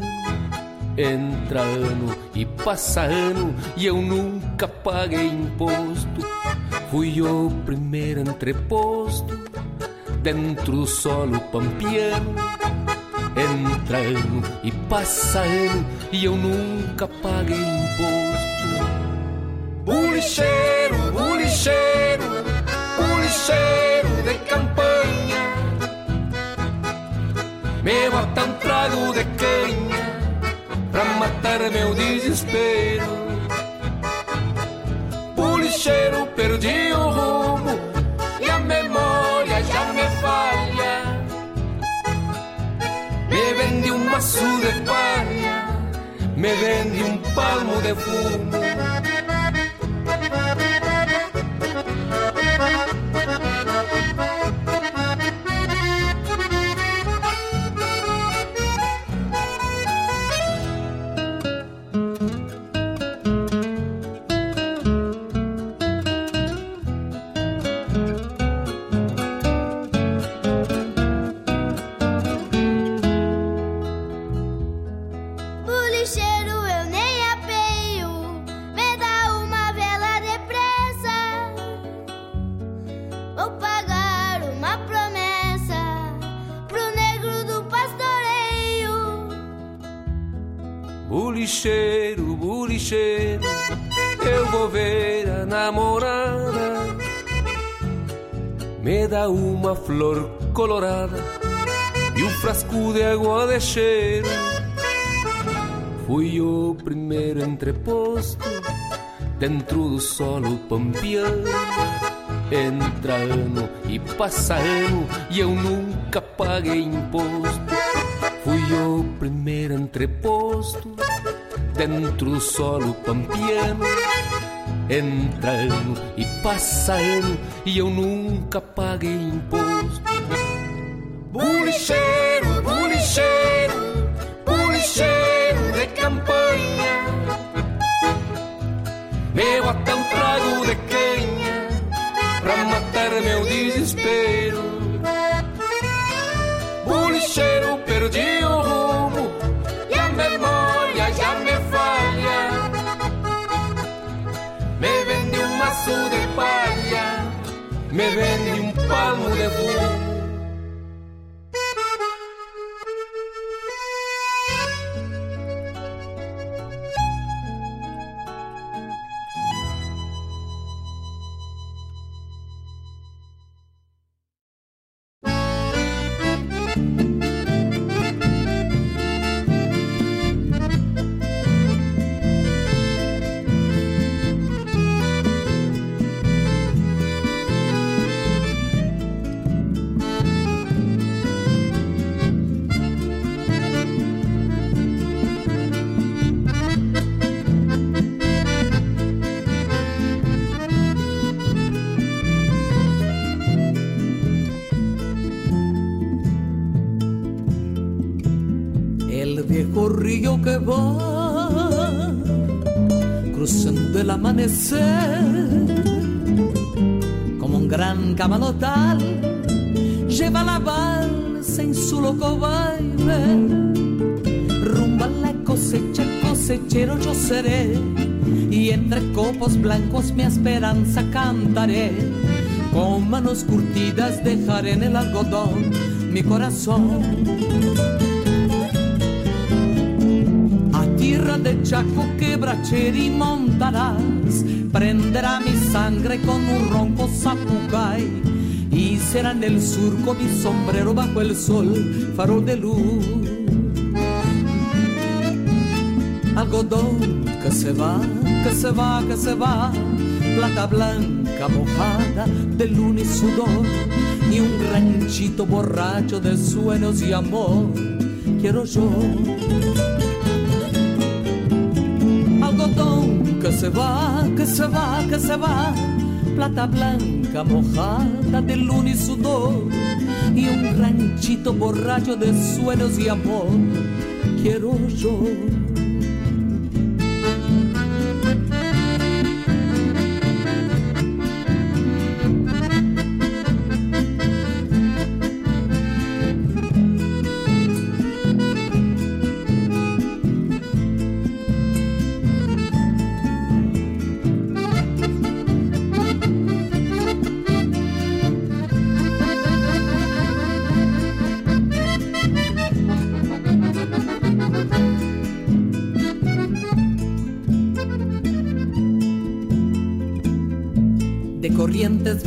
Entra ano e passa ano e eu nunca paguei imposto. Fui o primeiro entreposto dentro do solo pampiano. Entra ano e passa ano e eu nunca paguei imposto. Bulicheiro, bulicheiro, bulicheiro de campanha Me bota um trago de canha Pra matar meu desespero. Pulicheiro, perdi o rumo E a memória já me falha. Me vende um maço de palha Me vende um palmo de fumo flor colorada e um frasco de água de cheiro. Fui o primeiro entreposto dentro do solo pampiano. Entra ano e passa ano e eu nunca paguei imposto. Fui o primeiro entreposto dentro do solo pampiano. Entra ano e passa ano e eu nunca paguei imposto. Bulicheiro, bulicheiro, bulicheiro de campanha. Me me va cruzando el amanecer como un gran camalotal lleva la balsa en su loco baile rumbo a la cosecha cosechero yo seré y entre copos blancos mi esperanza cantaré. Con manos curtidas dejaré en el algodón mi corazón de Chaco quebracheri montarás prenderá mi sangre con un ronco zapucay y será en el surco mi sombrero bajo el sol farol de luz. Algodón que se va, que se va, que se va, plata blanca mojada de luna y sudor, y un ranchito borracho de sueños y amor, quiero yo. Se va, que se va, que se va, plata blanca mojada de luna y sudor, y un ranchito borracho de sueños y amor, quiero yo.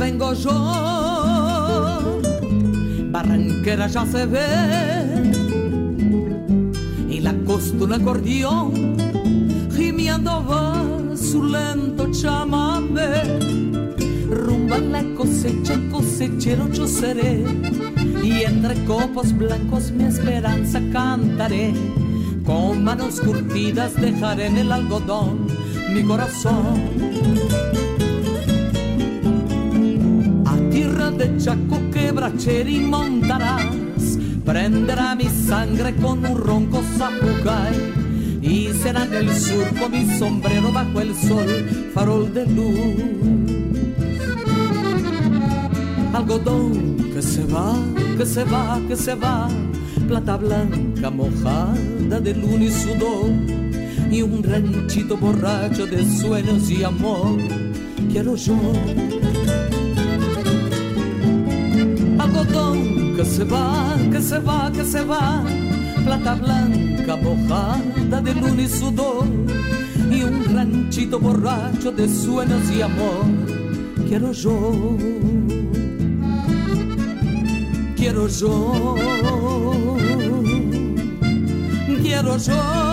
Vengo yo, barranquera ya se ve, y la costa un acordeón, gimiendo va su lento chamamé, rumba la cosecha, cosechero yo seré, y entre copos blancos mi esperanza cantaré, con manos curtidas dejaré en el algodón mi corazón. De Chaco quebracheri montarás, prenderá mi sangre con un ronco zapucay y será en el surco mi sombrero bajo el sol, farol de luz. Algodón que se va, que se va, que se va, plata blanca mojada de luna y sudor y un ranchito borracho de sueños y amor, quiero yo. Algodón que se va, que se va, que se va, plata blanca mojada de luna y sudor, y un ranchito borracho de sueños y amor, quiero yo, quiero yo, quiero yo.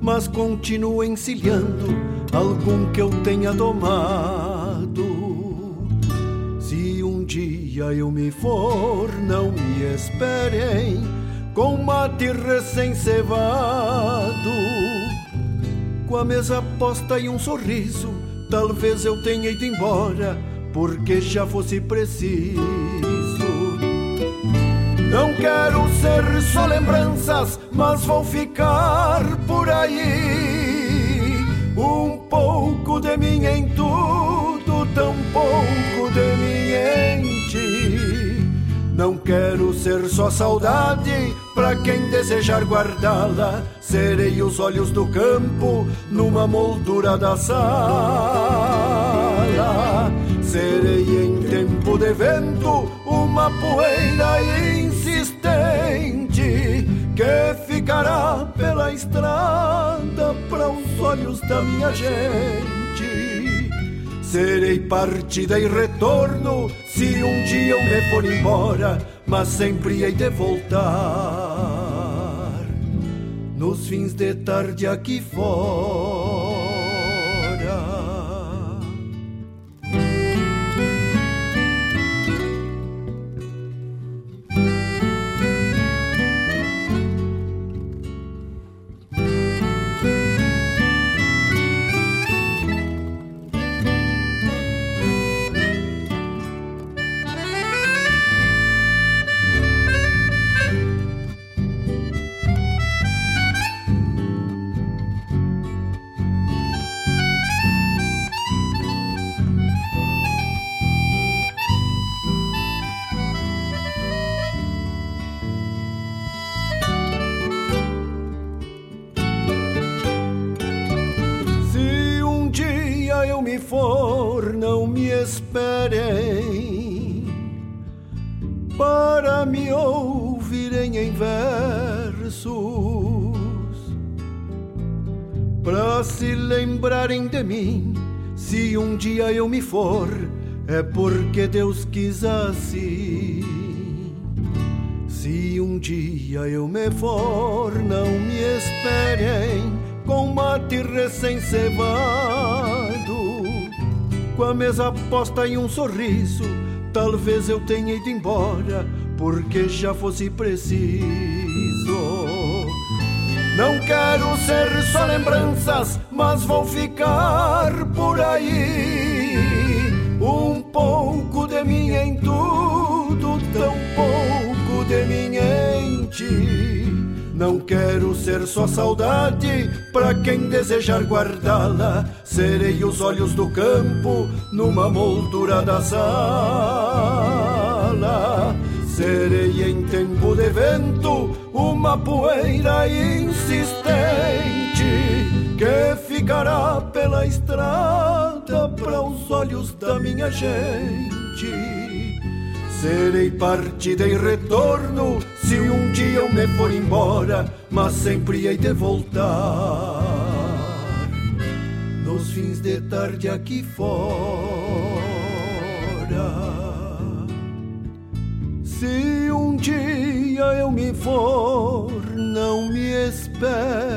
Mas continuo encilhando algum que eu tenha domado. Se um dia eu me for, não me esperem com mate recém-cevado, com a mesa posta e um sorriso, talvez eu tenha ido embora, porque já fosse preciso. Não quero ser só lembranças, mas vou ficar por aí. Um pouco de mim em tudo, tão pouco de mim em ti. Não quero ser só saudade Pra quem desejar guardá-la, serei os olhos do campo numa moldura da sala. Serei em tempo de vento uma poeira insistente que ficará pela estrada para os olhos da minha gente. Serei partida e retorno se um dia eu me for embora, mas sempre hei de voltar nos fins de tarde aqui fora. Eu me for, é porque Deus quis assim. Se um dia eu me for, não me esperem com mate recém-cevado, com a mesa posta em um sorriso. Talvez eu tenha ido embora, porque já fosse preciso. Não quero ser só lembranças, mas vou ficar por aí. Um pouco de mim em tudo, tão pouco de mim em ti. Não quero ser só saudade, pra quem desejar guardá-la. Serei os olhos do campo numa moldura da sala. Serei em tempo de vento uma poeira insistente que ficará pela estrada para os olhos da minha gente. Serei partida e retorno se um dia eu me for embora, mas sempre hei de voltar nos fins de tarde aqui fora. Se um dia eu me for, não me esperem.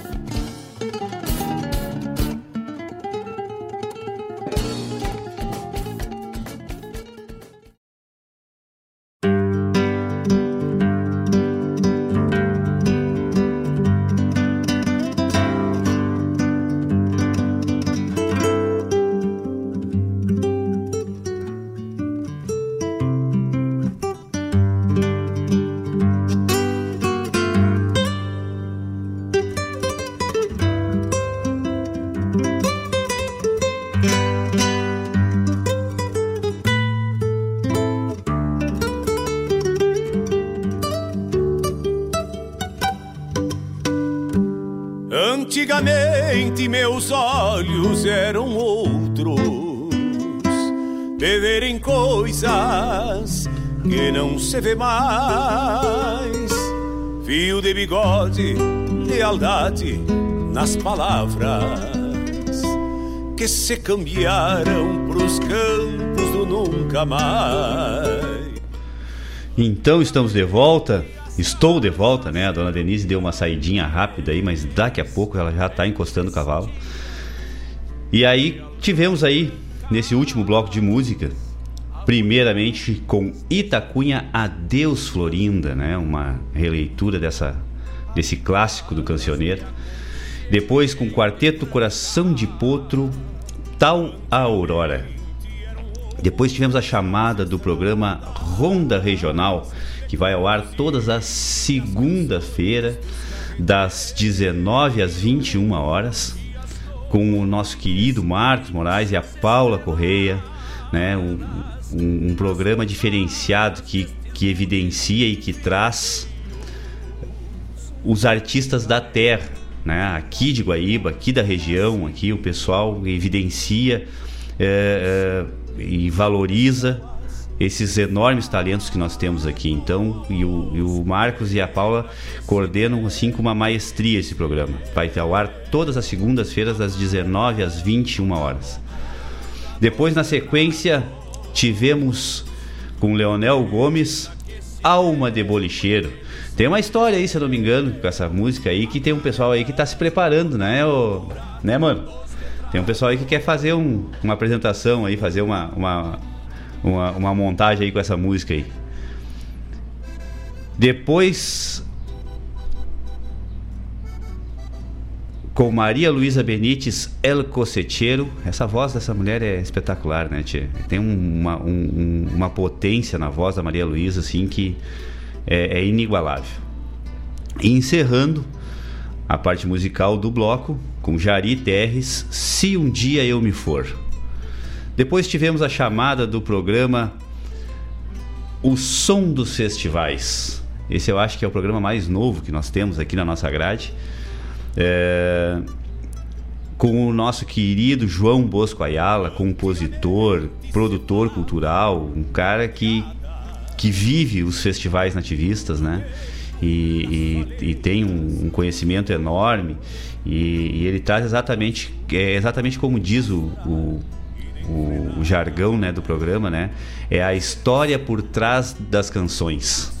Não se vê mais. Fio de bigode, lealdade nas palavras que se cambiaram pros campos do nunca mais. Então estamos de volta Estou de volta, né? A dona Denise deu uma saidinha rápida aí, mas daqui a pouco ela já está encostando o cavalo. E aí tivemos aí, nesse último bloco de música, primeiramente com Itacunha Adeus Florinda, né? Uma releitura dessa, desse clássico do cancioneiro. Depois com Quarteto Coração de Potro, Tal a Aurora. Depois tivemos a chamada do programa Ronda Regional, que vai ao ar todas as segunda-feira, das 19 às 21 horas, com o nosso querido Marcos Moraes e a Paula Correia, né? Um, um, um programa diferenciado que, que evidencia e que traz os artistas da terra, né? Aqui de Guaíba, aqui da região, aqui o pessoal evidencia é, é, e valoriza esses enormes talentos que nós temos aqui. Então, e o, e o, Marcos e a Paula coordenam assim com uma maestria esse programa. Vai ter ao ar todas as segundas-feiras, das 19 às 21 horas. Depois, na sequência, tivemos com Leonel Gomes Alma de Bolicheiro. Tem uma história aí, se eu não me engano, com essa música aí, que tem um pessoal aí que está se preparando, né, ô, né, mano? Tem um pessoal aí que quer fazer um, uma apresentação aí, fazer uma, uma, uma, uma montagem aí com essa música aí. Depois com Maria Luísa Benites El Coceteiro. Essa voz dessa mulher é espetacular, né, tia? Tem uma, um, uma potência na voz da Maria Luísa, assim, que é, é, inigualável. E encerrando a parte musical do bloco com Jari Terres, Se Um Dia Eu Me For. Depois tivemos a chamada do programa O Som dos Festivais. Esse eu acho que é o programa mais novo que nós temos aqui na nossa grade. É, com o nosso querido João Bosco Ayala, compositor, produtor cultural, um cara que, que vive os festivais nativistas, né? E, e, e tem um, um, conhecimento enorme e, e, ele traz exatamente é exatamente como diz o, o o, o, jargão né, do programa, né? É a história por trás das canções.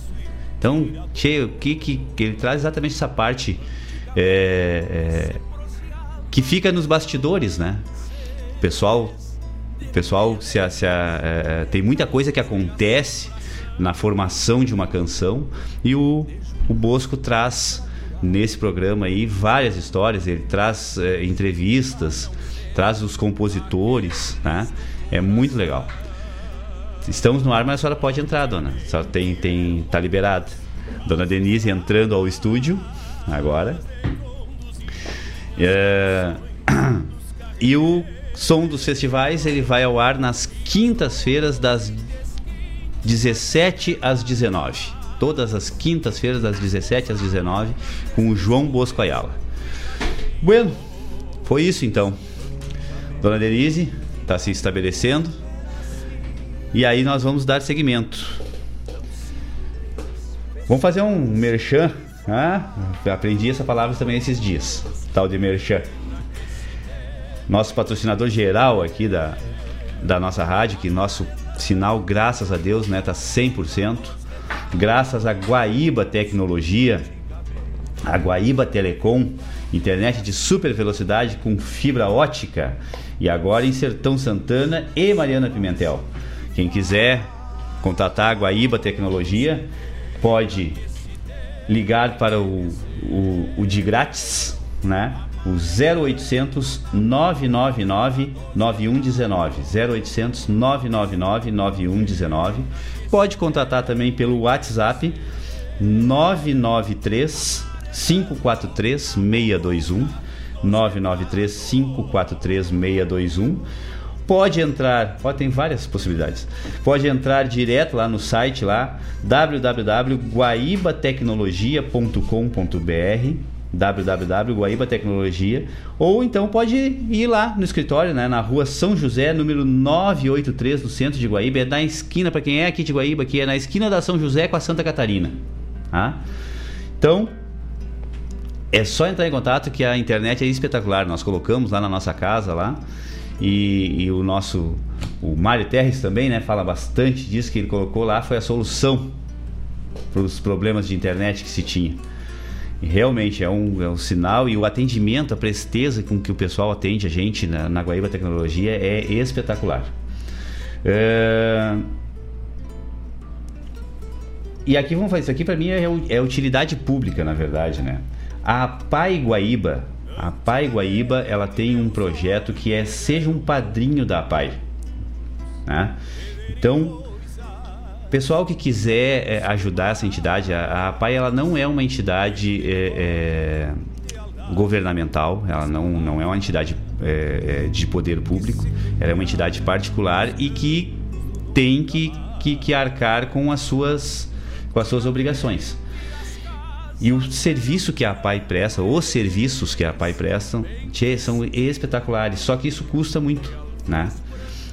Então, cheio, que, que, ele traz exatamente essa parte é, é, que fica nos bastidores, né? Pessoal, pessoal se, se, é, tem muita coisa que acontece na formação de uma canção e o, o Bosco traz nesse programa aí várias histórias, ele traz é, entrevistas, traz os compositores, né? É muito legal. Estamos no ar, mas a senhora pode entrar, dona. A senhora tem, tem, tá liberada. Dona Denise entrando ao estúdio agora. É... E o som dos festivais ele vai ao ar nas quintas-feiras das 17 às 19. Todas as quintas-feiras das 17 às 19 com o João Bosco Ayala. Bueno, foi isso então. Dona Denise está se estabelecendo. E aí nós vamos dar seguimento. Vamos fazer um merchan. Ah, aprendi essa palavra também esses dias. Tal de merchan. Nosso patrocinador geral aqui da, da nossa rádio, que nosso sinal, graças a Deus, né, tá 100%. Graças a Guaíba Tecnologia, a Guaíba Telecom, internet de super velocidade com fibra ótica e agora em Sertão Santana e Mariana Pimentel. Quem quiser contatar a Guaíba Tecnologia, pode ligar para o, o, o de grátis, né? O 0800 999 9119. 0800 999 9119. Pode contatar também pelo WhatsApp 993 543 621 993 543 621 pode entrar, pode, tem várias possibilidades. Pode entrar direto lá no site lá www.guaibatecnologia.com.br www.guaibatecnologia ou então pode ir lá no escritório, né, na rua São José, número 983 do centro de Guaíba, é na esquina para quem é aqui de Guaíba, aqui é na esquina da São José com a Santa Catarina, tá? Então, é só entrar em contato que a internet é espetacular. Nós colocamos lá na nossa casa lá. E, e o nosso o Mário Terres também, né, fala bastante disso que ele colocou lá foi a solução os problemas de internet que se tinha. E realmente é um, é um sinal e o atendimento, a presteza com que o pessoal atende a gente na, na Guaíba Tecnologia é espetacular. É... E aqui vamos fazer isso aqui para mim é, é, utilidade pública, na verdade, né? A Pai Guaíba, a Pai Guaíba, ela tem um projeto que é seja um padrinho da Pai, né? Então, pessoal que quiser é, ajudar essa entidade, a, a PAI ela não é uma entidade é, é, governamental, ela não, não é uma entidade de poder público, ela é uma entidade particular e que tem que, que, que arcar com as suas, com as suas obrigações. E o serviço que a PAI presta, os serviços que a PAI presta, tchê, são espetaculares, só que isso custa muito, né?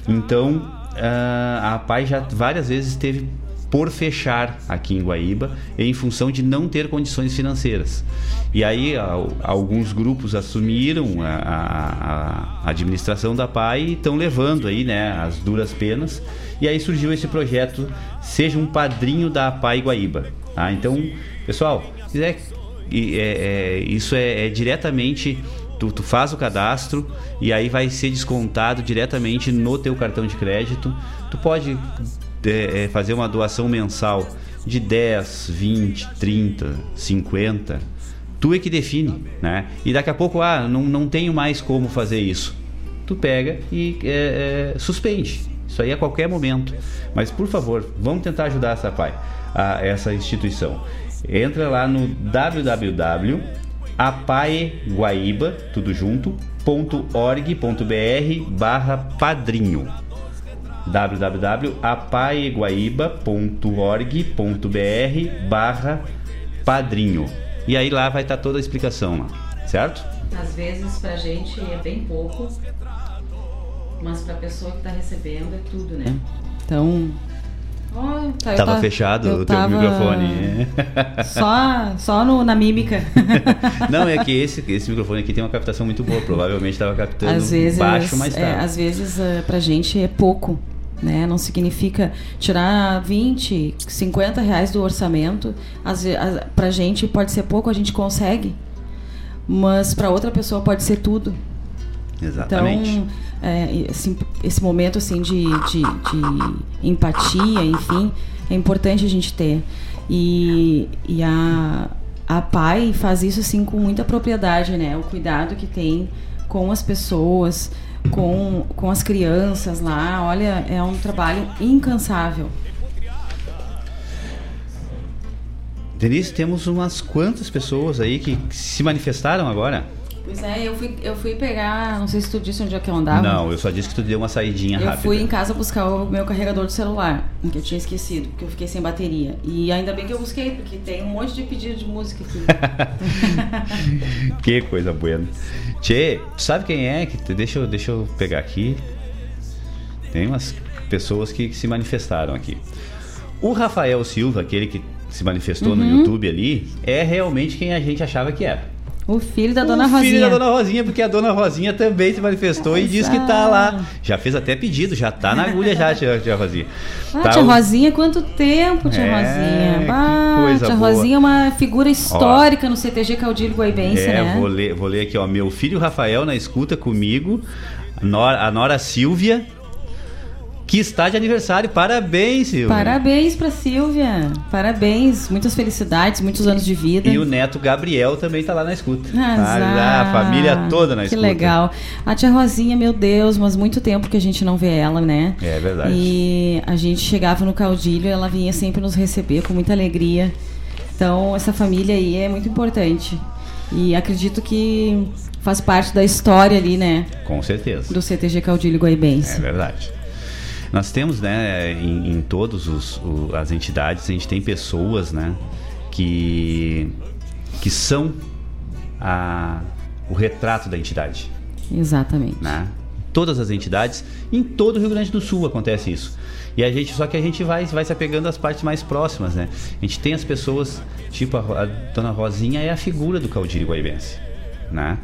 Então, uh, a PAI já várias vezes teve por fechar aqui em Guaíba em função de não ter condições financeiras. E aí alguns grupos assumiram a, a, a administração da PAI e estão levando aí né, as duras penas. E aí surgiu esse projeto Seja um Padrinho da PAI Guaíba. Tá? Então, pessoal, quiser, é, é, isso é, é diretamente Tu, tu, faz o cadastro e aí vai ser descontado diretamente no teu cartão de crédito. Tu pode é, é fazer uma doação mensal de 10, 20, 30, 50. Tu é que define, né? E daqui a pouco, ah, não, não tenho mais como fazer isso. Tu pega e é, é, suspende. Isso aí a qualquer momento. Mas por favor, vamos tentar ajudar essa pai, a, essa instituição. Entra lá no www apaeguaíba, tudo junto, .org.br barra padrinho www.apaeguaíba.org.br barra padrinho e aí lá vai estar toda a explicação lá, certo? Às vezes pra gente é bem pouco, mas pra pessoa que tá recebendo é tudo, né? Então, Oh, tá, tava tá, fechado o teu tava microfone. Só, só no, na mímica. Não, é que esse, esse microfone aqui tem uma captação muito boa. Provavelmente estava captando às vezes, baixo, mas tá. É, às vezes, uh, pra gente é pouco. Né? Não significa tirar 20, 50 reais do orçamento. Às, a, pra gente pode ser pouco, a gente consegue. Mas para outra pessoa pode ser tudo. Exatamente. Então, é, esse, esse, momento assim de, de, de, empatia, enfim, é importante a gente ter. E, e a, a PAI faz isso assim com muita propriedade, né? O cuidado que tem com as pessoas, com, com as crianças lá. Olha, é um trabalho incansável. Denise, temos umas quantas pessoas aí que se manifestaram agora? Pois é, eu fui, eu fui pegar, não sei se tu disse onde é que eu andava. Não, eu só disse que tu deu uma saidinha eu rápida. Eu fui em casa buscar o meu carregador de celular, que eu tinha esquecido, porque eu fiquei sem bateria. E ainda bem que eu busquei, porque tem um monte de pedido de música aqui. que coisa boa. Tchê, sabe quem é? que Deixa eu, deixa eu pegar aqui. Tem umas pessoas que, que se manifestaram aqui. O Rafael Silva, aquele que se manifestou uhum. no YouTube ali, é realmente quem a gente achava que era. O filho da Dona o Rosinha. O filho da Dona Rosinha, porque a Dona Rosinha também se manifestou Nossa. e disse que tá lá. Já fez até pedido, já tá na agulha já, tia, tia Rosinha. Ah, tá tia o... Rosinha, quanto tempo, tia é, Rosinha. Ah, coisa tia boa. Rosinha é uma figura histórica ó, no CTG Caudilho Guaibense, é, né? Vou ler, vou ler aqui, ó. Meu filho Rafael na escuta comigo, a Nora, a Nora Silvia que está de aniversário. Parabéns, Silvia. Parabéns para Silvia. Parabéns. Muitas felicidades, muitos anos de vida. E o neto Gabriel também está lá na escuta. Ah, a família toda na que escuta. Que legal. A tia Rosinha, meu Deus, mas muito tempo que a gente não vê ela, né? É verdade. E a gente chegava no caudilho, ela vinha sempre nos receber com muita alegria. Então, essa família aí é muito importante. E acredito que faz parte da história ali, né? Com certeza. Do CTG Caudilho Guaibense. É verdade. Nós temos, né, em, em todas as entidades, a gente tem pessoas, né, que, que são a, o retrato da entidade. Exatamente. Né? Todas as entidades, em todo o Rio Grande do Sul acontece isso. E a gente, só que a gente vai, vai se apegando às partes mais próximas, né? A gente tem as pessoas, tipo a, a Dona Rosinha é a figura do caudilho guaibense, né?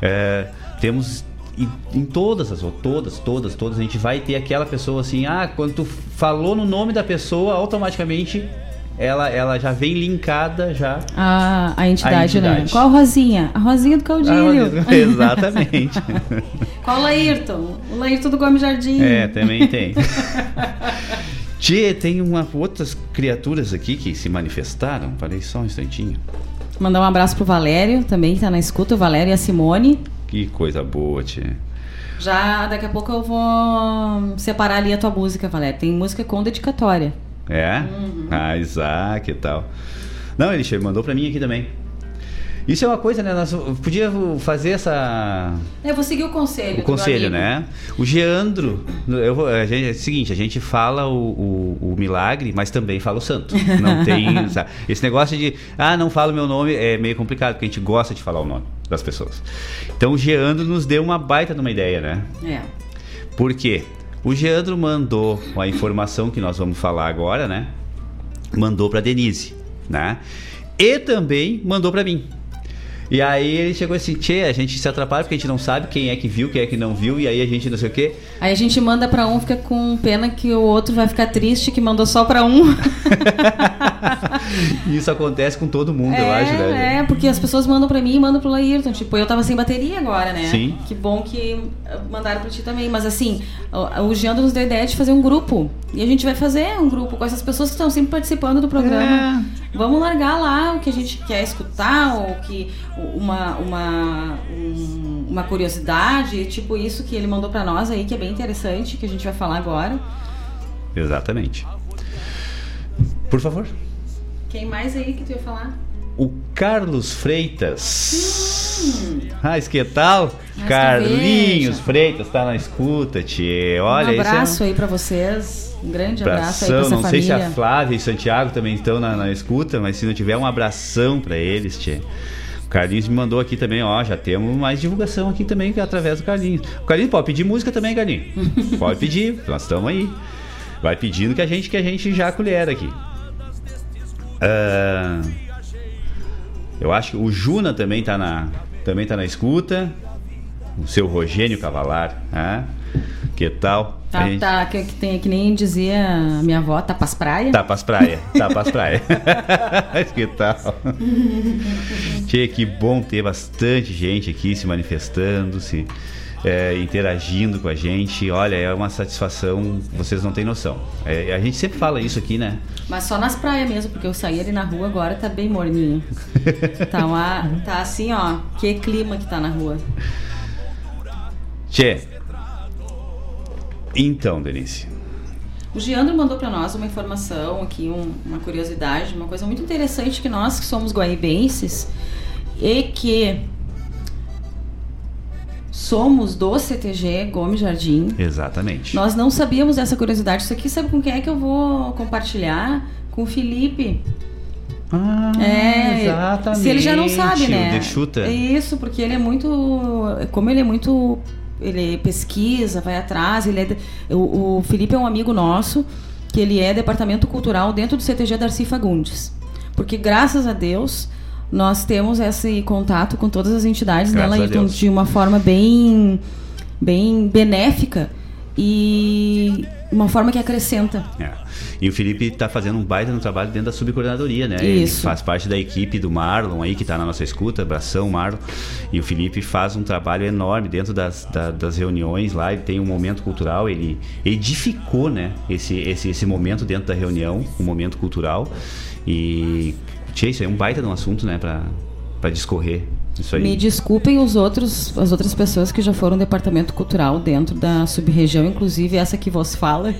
É, temos e em todas as, todas, todas, todas, a gente vai ter aquela pessoa assim, ah, quando tu falou no nome da pessoa, automaticamente ela, ela já vem linkada já. A, a, entidade, A né? entidade. Qual Rosinha? A Rosinha do Caudilho. Ah, Exatamente. Qual o Laírton? O Laírton do Gomes Jardim. é, também tem. Tchê, tem uma, outras criaturas aqui que se manifestaram. Falei só um instantinho. Mandar um abraço pro Valério também, que tá na escuta. O Valério e a Simone. Que coisa boa, Tchê. Já daqui a pouco eu vou separar ali a tua música, Valério. Tem música com dedicatória. É? Uhum. Ah, Isaac e tal. Não, ele mandou pra mim aqui também. Isso é uma coisa, né? Nós podia fazer essa. Eu vou seguir o conselho. O conselho, né? O Geandro, eu vou, a gente, é o seguinte, a gente fala o, o, o milagre, mas também fala o santo. Não tem. sabe? Esse negócio de, ah, não falo meu nome é meio complicado, porque a gente gosta de falar o nome das pessoas. Então o Geandro nos deu uma baita de uma ideia, né? É. Por quê? O Geandro mandou a informação que nós vamos falar agora, né? Mandou para Denise, né? E também mandou para mim. E aí ele chegou assim, tchê, a gente se atrapalha porque a gente não sabe quem é que viu, quem é que não viu, e aí a gente não sei o quê. Aí a gente manda pra um, fica com pena que o outro vai ficar triste que mandou só pra um. Isso acontece com todo mundo, eu acho, né? É, porque as pessoas mandam pra mim e mandam pro Laírton. Tipo, eu tava sem bateria agora, né? Sim. Que bom que eh, mandaram pra ti também. Mas assim, o, Giandro nos deu a ideia de fazer um grupo. E a gente vai fazer um grupo com essas pessoas que estão sempre participando do programa. Vamos largar lá o que a gente quer escutar, ou que uma, uma, um- uma curiosidade, tipo isso que ele mandou pra nós aí, que é bem interessante, que a gente vai falar agora. Exatamente. Por favor. Quem mais aí que tu ia falar? O Carlos Freitas. Ah, isso que tal? Mas Carlinhos. Freitas tá na escuta, tchê. Olha, um é abraço aí pra vocês. Um grande abraço aí pra abração. Não sei se família. a Flávia e Santiago também estão na, na escuta, mas se não tiver, um abração pra eles, tchê. O Carlinhos me mandou aqui também, ó, já temos mais divulgação aqui também que é através do Carlinhos. O Carlinhos pode pedir música também, Carlinhos. pode pedir, nós estamos aí. Vai pedindo que a gente que a gente já colher aqui. Ah, eu acho que o Juna também tá na também tá na escuta. O seu Rogênio Cavalar, né? Que tal? Tá, gente- tá, que, que tem, que nem dizia minha avó, tá pras praias. Tá pras praia, tá pras praia. que tal? Tchê, que bom ter bastante gente aqui se manifestando, se é, interagindo com a gente. Olha, é uma satisfação, vocês não têm noção. É, a gente sempre fala isso aqui, né? Mas só nas praias mesmo, porque eu saí ali na rua agora, tá bem morninho. tá, uma, tá assim, ó, que clima que tá na rua. Tchê. Então, Denise. O Giandro mandou pra nós uma informação aqui, um- uma curiosidade, uma coisa muito interessante que nós que somos guaibenses e que somos do CTG Gomes Jardim, Exatamente. nós não sabíamos dessa curiosidade. Isso aqui sabe com quem é que eu vou compartilhar? Com o Felipe. Ah, é, exatamente. Se ele já não sabe, né? Dechuta. É isso, porque ele é muito. Como ele é muito. Ele pesquisa, vai atrás. Ele é, o, o Felipe é um amigo nosso, que ele é departamento cultural dentro do CTG Darcy Fagundes. Porque graças a Deus nós temos esse contato com todas as entidades, né, Graças Deus. de uma forma bem, bem benéfica e uma forma que acrescenta. É. E o Felipe está fazendo um baita no trabalho dentro da subcoordenadoria, né? Ele Isso. faz parte da equipe do Marlon aí, que está na nossa escuta, abração Marlon. E o Felipe faz um trabalho enorme dentro das, da- das reuniões lá, ele tem um momento cultural, ele edificou, né? Esse, esse, esse momento dentro da reunião, um momento cultural. E, tchê, isso é um baita de um assunto, né? Para discorrer. Isso aí. Me desculpem os outros, as outras pessoas que já foram departamento cultural dentro da sub-região, inclusive essa que vos fala.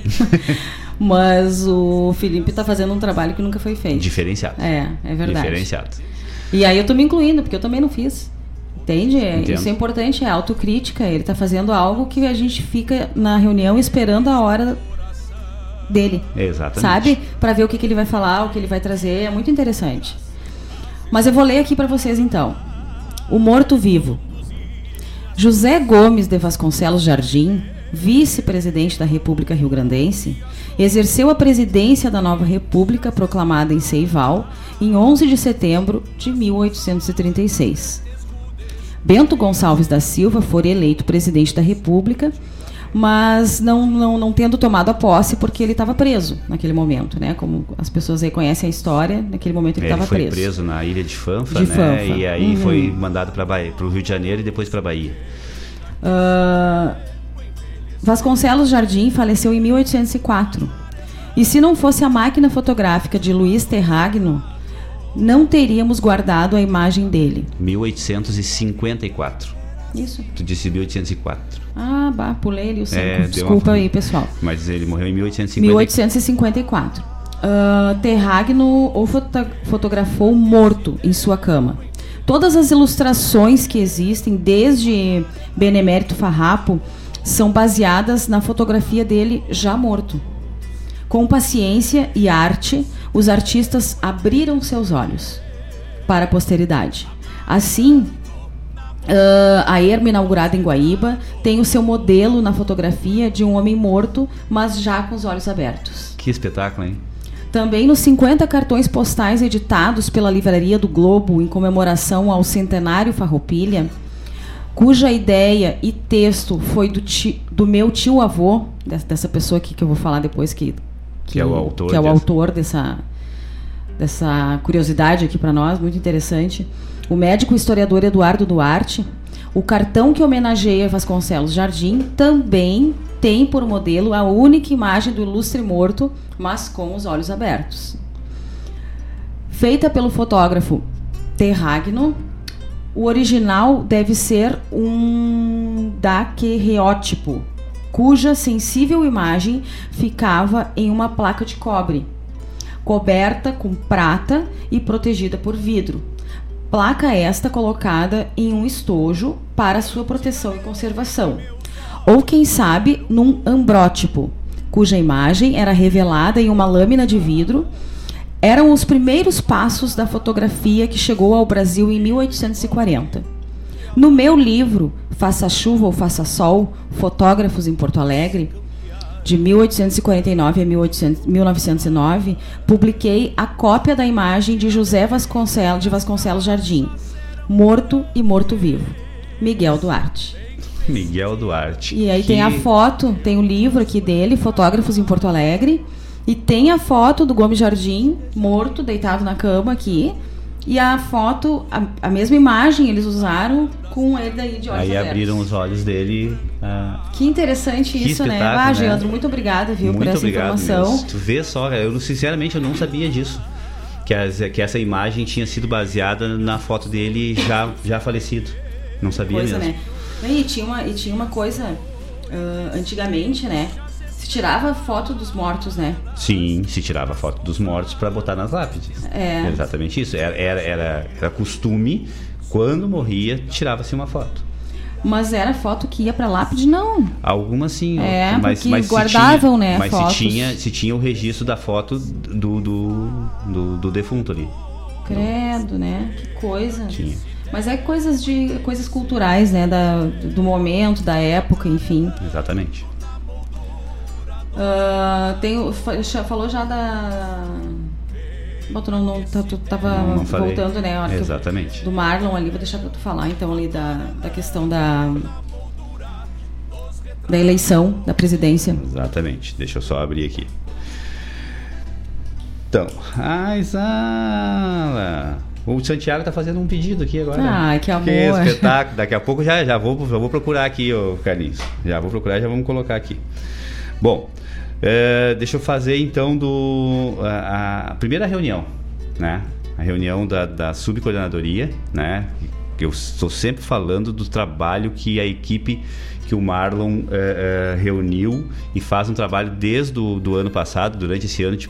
Mas o Felipe está fazendo um trabalho que nunca foi feito. Diferenciado. É, é verdade. Diferenciado. E aí eu tô me incluindo, porque eu também não fiz. Entende? É- Entendo. Isso é importante, é autocrítica. Ele tá fazendo algo que a gente fica na reunião esperando a hora dele. Exatamente. Sabe? Pra ver o que, que ele vai falar, o que ele vai trazer. É muito interessante. Mas eu vou ler aqui pra vocês então. O Morto Vivo. José Gomes de Vasconcelos Jardim, vice-presidente da República Rio Grandense, exerceu a presidência da nova República proclamada em Seival em 11 de setembro de 1836. Bento Gonçalves da Silva foi eleito presidente da República, mas não, não, não tendo tomado a posse porque ele estava preso naquele momento, né? Como as pessoas aí conhecem a história, naquele momento ele Ele estava foi preso. preso. na ilha de Fanfa, De né? Fanfa. E aí Uhum. foi mandado para o Rio de Janeiro e depois para Bahia. Ah, Vasconcelos Jardim faleceu em 1804. E se não fosse a máquina fotográfica de Luiz Terragno, não teríamos guardado a imagem dele. 1854. Isso. Tu disse 1804. Ah, bah, pulei ali o cinco. É, Desculpa uma- aí, pessoal. Mas ele morreu em 1854. 1854. Ah, Terragno o foto- fotografou morto em sua cama. Todas as ilustrações que existem, desde Benemérito Farrapo, são baseadas na fotografia dele já morto. Com paciência e arte, os artistas abriram seus olhos para a posteridade. Assim, ah, a erma inaugurada em Guaíba tem o seu modelo na fotografia de um homem morto, mas já com os olhos abertos. Que espetáculo, hein? Também nos 50 cartões postais editados pela Livraria do Globo em comemoração ao centenário Farroupilha, cuja ideia e texto foi do, ti- do meu tio-avô, des- dessa pessoa aqui que eu vou falar depois que, Que é o autor que é o dessa. autor dessa, dessa curiosidade aqui para nós, muito interessante. O médico historiador Eduardo Duarte, o cartão que homenageia Vasconcelos Jardim também tem por modelo a única imagem do ilustre morto, mas com os olhos abertos. Feita pelo fotógrafo Terragno, o original deve ser um daquerreótipo, cuja sensível imagem ficava em uma placa de cobre, coberta com prata e protegida por vidro. Placa esta colocada em um estojo para sua proteção e conservação. Ou quem sabe num ambrótipo, cuja imagem era revelada em uma lâmina de vidro. Eram os primeiros passos da fotografia que chegou ao Brasil em 1840. No meu livro, Faça Chuva ou Faça Sol, Fotógrafos em Porto Alegre, de 1849 a 1800 1909, publiquei a cópia da imagem de José Vasconcelos, de Vasconcelos Jardim, morto e morto-vivo, Miguel Duarte. Miguel Duarte. E aí que- tem a foto, tem o livro aqui dele, Fotógrafos em Porto Alegre, e tem a foto do Gomes Jardim, morto, deitado na cama aqui, e a foto, a, a mesma imagem eles usaram com ele daí de olhos Aí abertos. abriram os olhos dele. Ah, Que interessante Que isso, né? Ah, né? Geandro, muito obrigada, viu, por Muito essa obrigado informação. mesmo. Tu vê só, cara, eu sinceramente eu não sabia disso. Que, as- que essa imagem tinha sido baseada na foto dele já, já falecido. Não sabia coisa, mesmo. né? E tinha uma, e tinha uma coisa, ah, antigamente, né? Se tirava foto dos mortos, né? Sim, se tirava foto dos mortos para botar nas lápides. É. Exatamente isso. Era, era, era, era costume, quando morria, tirava-se uma foto. Mas era foto que ia pra lápide? Não. Algumas sim, É, mas, mas guardavam, tinha, né, Mas fotos. se tinha, se tinha o registro da foto do, do, do, do defunto ali. Credo, né? Que coisa. Tinha. Mas é coisas de coisas culturais, né? Da, do momento, da época, enfim. Exatamente. Ah, tem, falou já da. Bom, tu não, não tá- tu tava Não, não voltando, né? a hora que eu- Exatamente. do Marlon ali, vou deixar pra tu falar então ali da, da questão da. Da eleição da presidência. Exatamente. Deixa eu só abrir aqui. Então, ai, Zala. O Santiago tá fazendo um pedido aqui agora. Ai, que amor. Que espetáculo. Daqui a pouco já, já, vou, já vou procurar aqui, ô Carlinhos. Já vou procurar, já vamos colocar aqui. Bom, é, deixa eu fazer então do a, a primeira reunião, né? A reunião da, da subcoordenadoria, né? Eu estou sempre falando do trabalho que a equipe que o Marlon é, é, reuniu e faz um trabalho desde o do ano passado, durante esse ano de,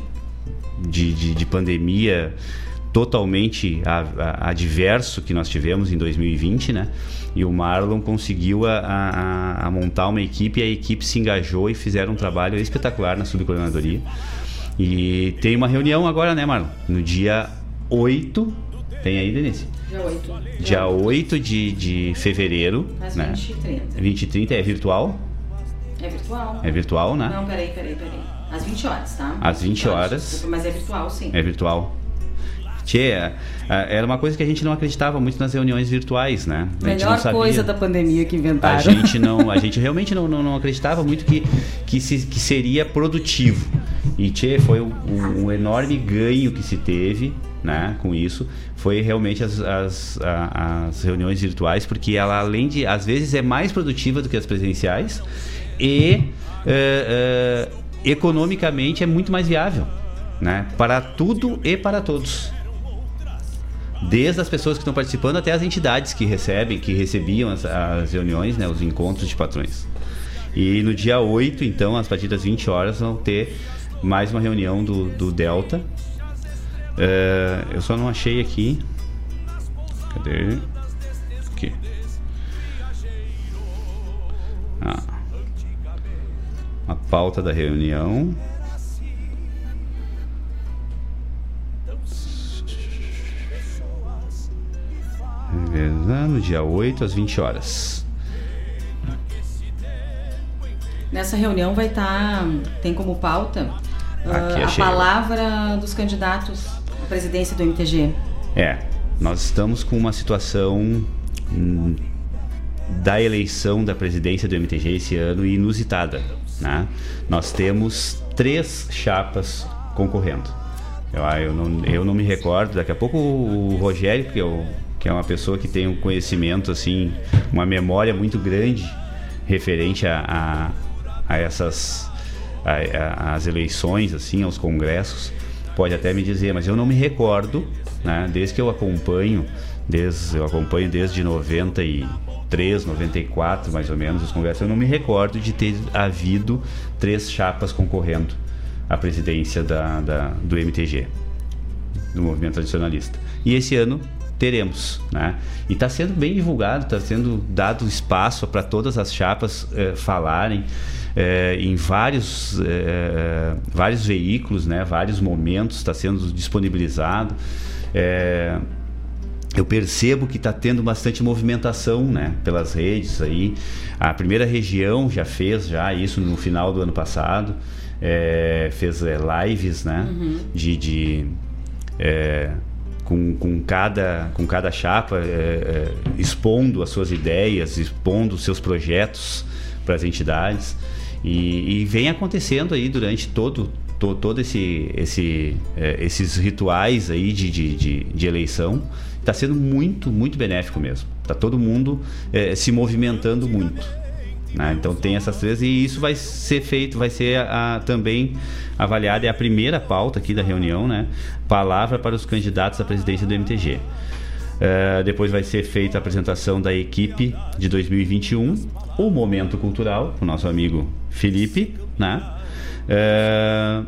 de, de pandemia totalmente adverso que nós tivemos em 2020, né? E o Marlon conseguiu a, a- a montar uma equipe e a equipe se engajou e fizeram um trabalho espetacular na subcoordenadoria. E tem uma reunião agora, né, Marlon? No dia 8, tem aí, Denise? Dia 8. Dia 8 de, de fevereiro, Às né? 20 e 30. 20 e 30 é virtual? É virtual? É virtual, né? Não, peraí, peraí, peraí. Às 20 horas, tá? Às 20 horas. Desculpa, mas é virtual, sim. É virtual. Tchê, é, é, era uma coisa que a gente não acreditava muito nas reuniões virtuais, né? A Melhor coisa da pandemia que inventaram. A gente não, a gente realmente não, não, não acreditava muito que, que, se, que seria produtivo. E tchê, foi um, um enorme ganho que se teve, né, com isso, foi realmente as, as, as reuniões virtuais, porque ela além de, às vezes, é mais produtiva do que as presenciais e é, é, economicamente é muito mais viável, né, para tudo e para todos desde as pessoas que estão participando até as entidades que recebem, que recebiam as, as reuniões, né, os encontros de patrões. E no dia 8, então, a partir das 20 horas, vão ter mais uma reunião do, do Delta. É, eu só não achei aqui. Cadê? Aqui. Ah. A pauta da reunião. Revezando, dia 8 às 20 horas. Nessa reunião vai estar, tem como pauta Aqui, a palavra dos candidatos à presidência do MTG. É, nós estamos com uma situação hum, da eleição da presidência do MTG esse ano inusitada. Né? Nós temos três chapas concorrendo. Eu, ah, eu, não, eu não me recordo, daqui a pouco o Rogério, que é, o- que é uma pessoa que tem um conhecimento, assim, uma memória muito grande referente a, a, a essas a- as eleições, assim, aos congressos, pode até me dizer, mas eu não me recordo, né? Desde que eu acompanho, desde, eu acompanho desde 93, 94, mais ou menos, os congressos, eu não me recordo de ter havido três chapas concorrendo à presidência da, da- do MTG, do movimento tradicionalista. E esse ano teremos, né? E está sendo bem divulgado, está sendo dado espaço para todas as chapas eh, falarem eh, em vários, eh, vários veículos, né? Vários momentos está sendo disponibilizado. Eu percebo que está tendo bastante movimentação né, pelas redes aí. A primeira região já fez já isso no final do ano passado. Fez lives né, Uhum. de, de, é, com, com, cada, com cada chapa é, é, expondo as suas ideias, expondo os seus projetos para as entidades. E, e vem acontecendo aí durante todo, to, todo esse, esse, é, esses rituais aí de, de, de, de eleição. Está sendo muito, muito benéfico mesmo. Está todo mundo é, se movimentando muito. Né? Então tem essas três e isso vai ser feito, vai ser a- a- também avaliada, é a primeira pauta aqui da reunião, né? Palavra para os candidatos à presidência do MTG. É, depois vai ser feita a apresentação da equipe de 2021, o Momento Cultural, o nosso amigo Felipe, né? É,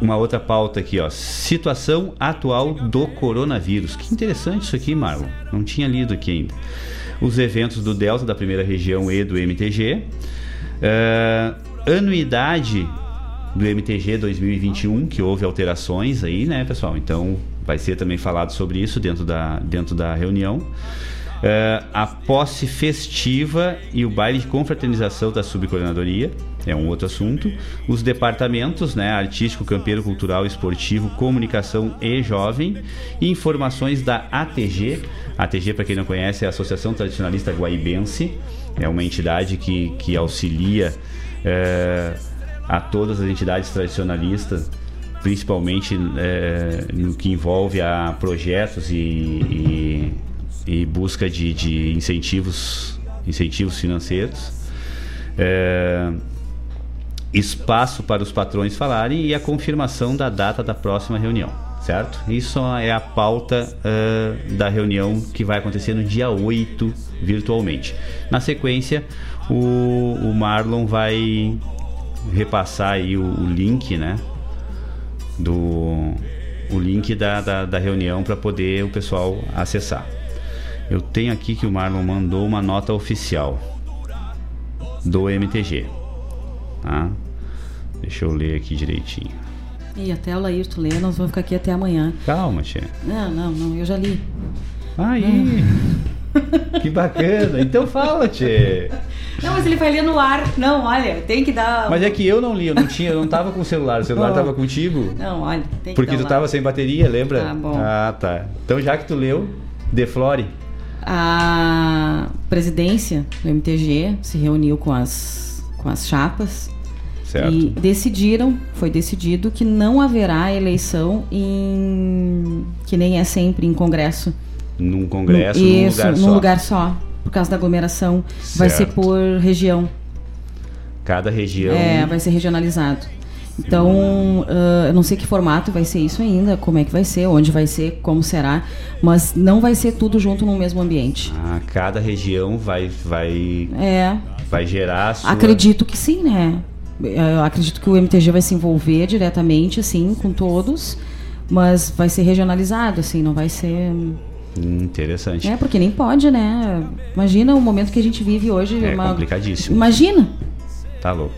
uma outra pauta aqui, ó. Situação atual do coronavírus. Que interessante isso aqui, Marlon. Não tinha lido aqui ainda. Os eventos do Delta, da primeira região e do MTG. É, anuidade do MTG 2021, que houve alterações aí, né, pessoal? Então vai ser também falado sobre isso dentro da, dentro da reunião. É, a posse festiva e o baile de confraternização da subcoordenadoria é um outro assunto. Os departamentos, né, artístico, campeiro, cultural, esportivo, comunicação e jovem. Informações da ATG. ATG, para quem não conhece, é a Associação Tradicionalista Guaibense. É uma entidade que, que auxilia é, a todas as entidades tradicionalistas principalmente é, no que envolve a projetos e, e, e busca de, de incentivos, incentivos financeiros. É, espaço para os patrões falarem e a confirmação da data da próxima reunião, certo? Isso é a pauta é, da reunião que vai acontecer no dia 8, virtualmente. Na sequência, o, o Marlon vai repassar aí o, o link, né? Do o link da, da, da reunião para poder o pessoal acessar. Eu tenho aqui que o Marlon mandou uma nota oficial do MTG. Tá? Deixa eu ler aqui direitinho. E até o Laírto ler, nós vamos ficar aqui até amanhã. Calma, Tia. Não, não, não, eu já li. Aí. Que bacana. Então fala, tchê. Não, mas ele vai ler no ar. Não, olha, tem que dar. Mas é que eu não li, eu não tinha, eu não tava com o celular, o celular Oh. tava contigo. Não, olha, tem que Porque tu lá. tava sem bateria, lembra? Tá bom. Ah, tá. Então já que tu leu, Deflore. A presidência do MTG se reuniu com as, com as chapas Certo. e decidiram, foi decidido que não haverá eleição em que nem é sempre em congresso. Num congresso, No- num Isso, lugar num só. lugar só, por causa da aglomeração. Vai ser Certo. por região. Cada região. É, vai ser regionalizado. Então, ah, eu não sei que formato vai ser isso ainda, como é que vai ser, onde vai ser, como será, mas não vai ser tudo junto no mesmo ambiente. Ah, cada região vai, vai, É, vai gerar sua... acredito que sim, né? Eu acredito que o MTG vai se envolver diretamente, assim, com todos, mas vai ser regionalizado, assim, não vai ser. Hum, interessante. É, porque nem pode, né? Imagina o momento que a gente vive hoje. É uma- complicadíssimo. Imagina! Tá louco.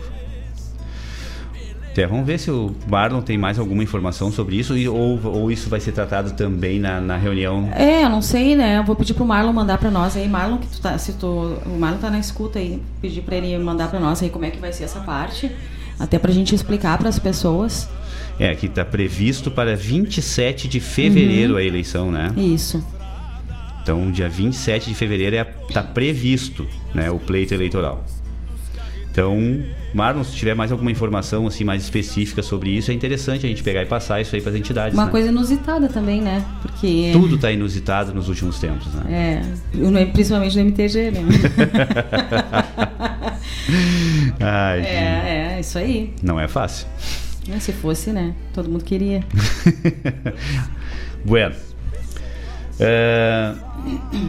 Até, vamos ver se o Marlon tem mais alguma informação sobre isso e- ou, ou isso vai ser tratado também na, na reunião. É, eu não sei, né? Eu vou pedir pro Marlon mandar pra nós aí. Marlon, que tu tá, se tu, o Marlon tá na escuta aí. Pedir pra ele mandar pra nós aí como é que vai ser essa parte. Até pra gente explicar pras pessoas. É, que está previsto para 27 de fevereiro Uhum. a eleição, né? Isso. Então, dia 27 de fevereiro está previsto né, o pleito eleitoral. Então, Marlon, se tiver mais alguma informação assim mais específica sobre isso, é interessante a gente pegar e passar isso aí para as entidades. Uma né? coisa inusitada também, né? Porque. Tudo está inusitado nos últimos tempos, né? É, principalmente no MTG, né? Ai, gente, é, é, isso aí. Não é fácil. Né, Se fosse, né? Todo mundo queria. Bueno. É,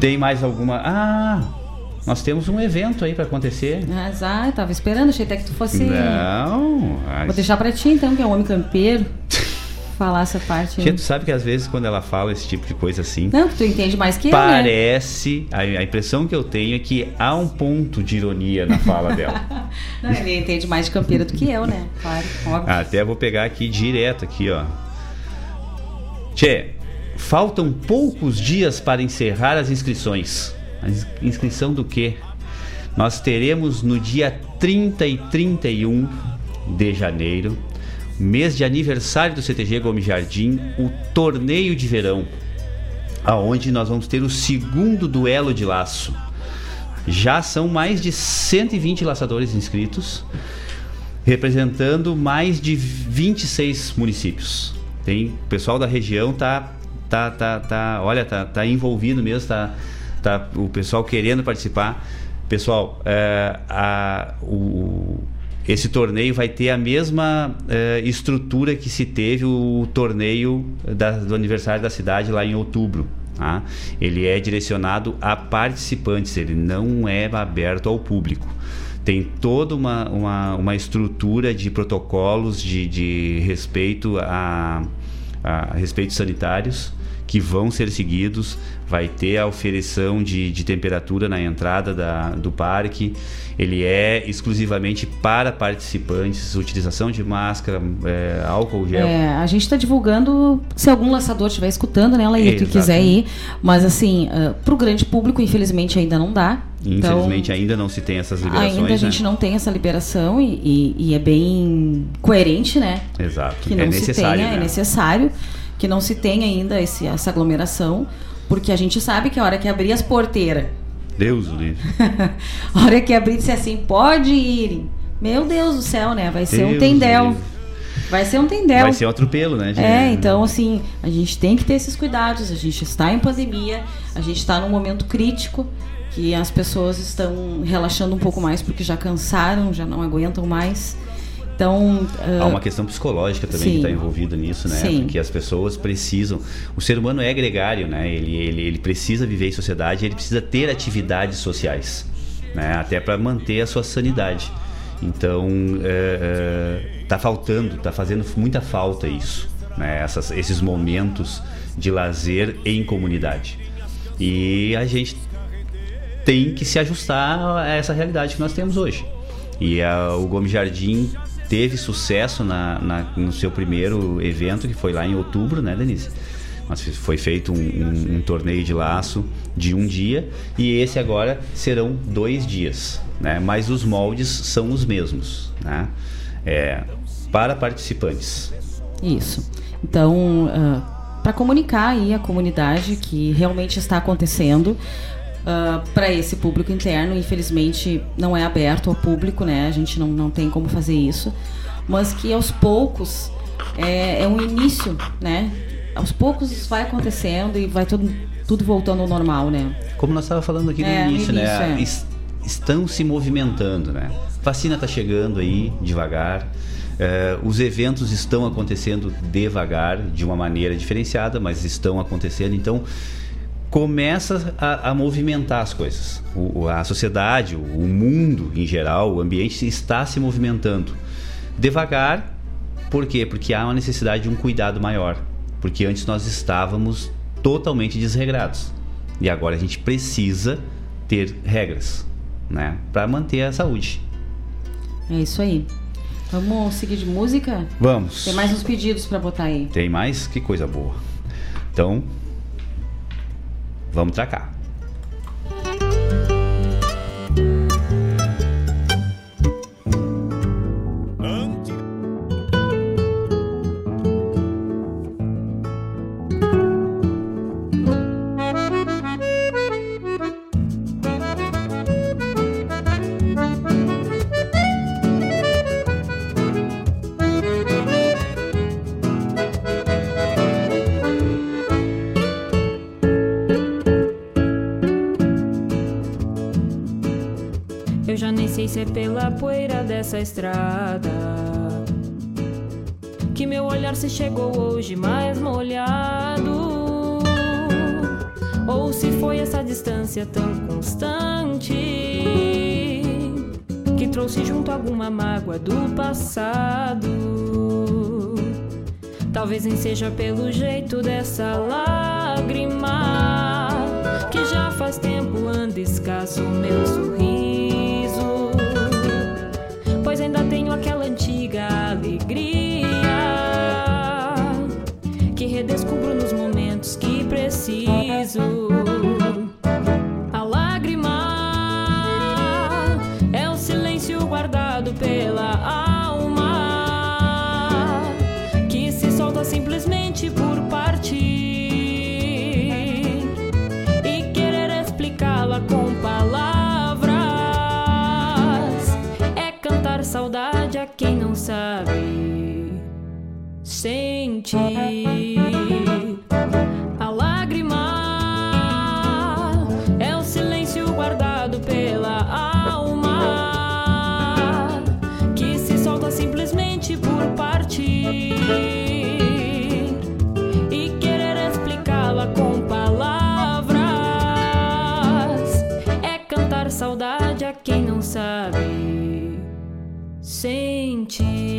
tem mais alguma. Ah! Nós temos um evento aí para acontecer. Mas, ah, tava esperando, achei até que tu fosse. Não. Vou deixar pra ti então, que é um homem campeiro. falar essa parte. aí. Gente, tu sabe que às vezes quando ela fala esse tipo de coisa assim, Não, que tu entende mais que eu, né? parece. A, a impressão que eu tenho é que há um ponto de ironia na fala dela. Não, ele entende mais de campeira do que eu, né? Claro, óbvio. Até vou pegar aqui direto aqui, ó. Tchê, faltam poucos dias para encerrar as inscrições. A ins- inscrição do quê? Nós teremos no dia 30 e 31 de janeiro, mês de aniversário do CTG Gomes Jardim, o torneio de verão, aonde nós vamos ter o segundo duelo de laço. Já são mais de 120 laçadores inscritos representando mais de 26 municípios. Tem o pessoal da região tá tá tá, tá olha tá, tá envolvido mesmo, tá, tá o pessoal querendo participar. Pessoal, é, a, o, esse torneio vai ter a mesma é, estrutura que se teve o torneio da- do aniversário da cidade lá em outubro. tá? Ele é direcionado a participantes, ele não é aberto ao público tem toda uma, uma, uma estrutura de protocolos de, de respeito a, a respeitos sanitários que vão ser seguidos. Vai ter a oferição de, de temperatura na entrada da, do parque. Ele é exclusivamente para participantes, utilização de máscara, é, álcool gel. É, a gente está divulgando, se algum laçador estiver escutando, né, Laí, tu quiser ir. Mas assim, uh, para o grande público, infelizmente, ainda não dá. Infelizmente ainda não se tem essas Então, liberações. ainda a gente né? não tem essa liberação e, e- e é bem coerente, né? Exato. Que não é se necessário. tenha, né? é necessário que não se tenha ainda esse, essa aglomeração, porque a gente sabe que a hora que abrir as porteiras, Deus livre. a hora que abrir disse assim, pode ir. Meu Deus do céu, né? Vai ser um Deus tendel. livre. Vai ser um tendel. Vai ser um atropelo, né? de- É, então assim, a gente tem que ter esses cuidados. A gente está em pandemia, a gente está num momento crítico que as pessoas estão relaxando um pouco mais porque já cansaram, já não aguentam mais. Então, Há ah, uma questão psicológica também sim. que está envolvida nisso, né? Sim. Porque as pessoas precisam. O ser humano é gregário, né? Ele, ele, ele precisa viver em sociedade, ele precisa ter atividades sociais, né? Até para manter a sua sanidade. Então, é, é, tá faltando, tá fazendo muita falta isso, né? Essas, esses momentos de lazer em comunidade. E a gente tem que se ajustar a essa realidade que nós temos hoje. E a- o Gomes Jardim teve sucesso na, na- no seu primeiro evento, que foi lá em outubro, né, Denise? Mas foi feito um, um- um torneio de laço de um dia e esse agora serão dois dias, né? Mas os moldes são os mesmos, né? É, para participantes. Isso. Então, para comunicar aí a comunidade que realmente está acontecendo, para esse público interno, infelizmente não é aberto ao público, né? A gente não, não tem como fazer isso, mas que aos poucos é, é um início, né? Aos poucos vai acontecendo e vai tudo, tudo voltando ao normal, né? Como nós estávamos falando aqui no É, no início, né? início, é. Es- estão se movimentando, né? Vacina está chegando aí devagar. eh, os eventos estão acontecendo devagar, de uma maneira diferenciada, mas estão acontecendo. Então começa a, a movimentar as coisas. O- a sociedade, o, o mundo em geral, o ambiente está se movimentando devagar. Por quê? Porque há uma necessidade de um cuidado maior. Porque antes nós estávamos totalmente desregrados. E agora a gente precisa ter regras, né? Para manter a saúde. É isso aí. Vamos seguir de música? Vamos. Tem mais uns pedidos para botar aí. Tem mais? Que coisa boa. Então, vamos tracar. Já nem sei se é pela poeira dessa estrada que meu olhar se chegou hoje mais molhado, ou se foi essa distância tão constante que trouxe junto alguma mágoa do passado. Talvez nem seja pelo jeito dessa lágrima que já faz tempo anda escasso meu sorriso. Aquela antiga alegria sentir. A lágrima é o silêncio guardado pela alma que se solta simplesmente por partir e querer explicá-la com palavras é cantar saudade a quem não sabe sentir.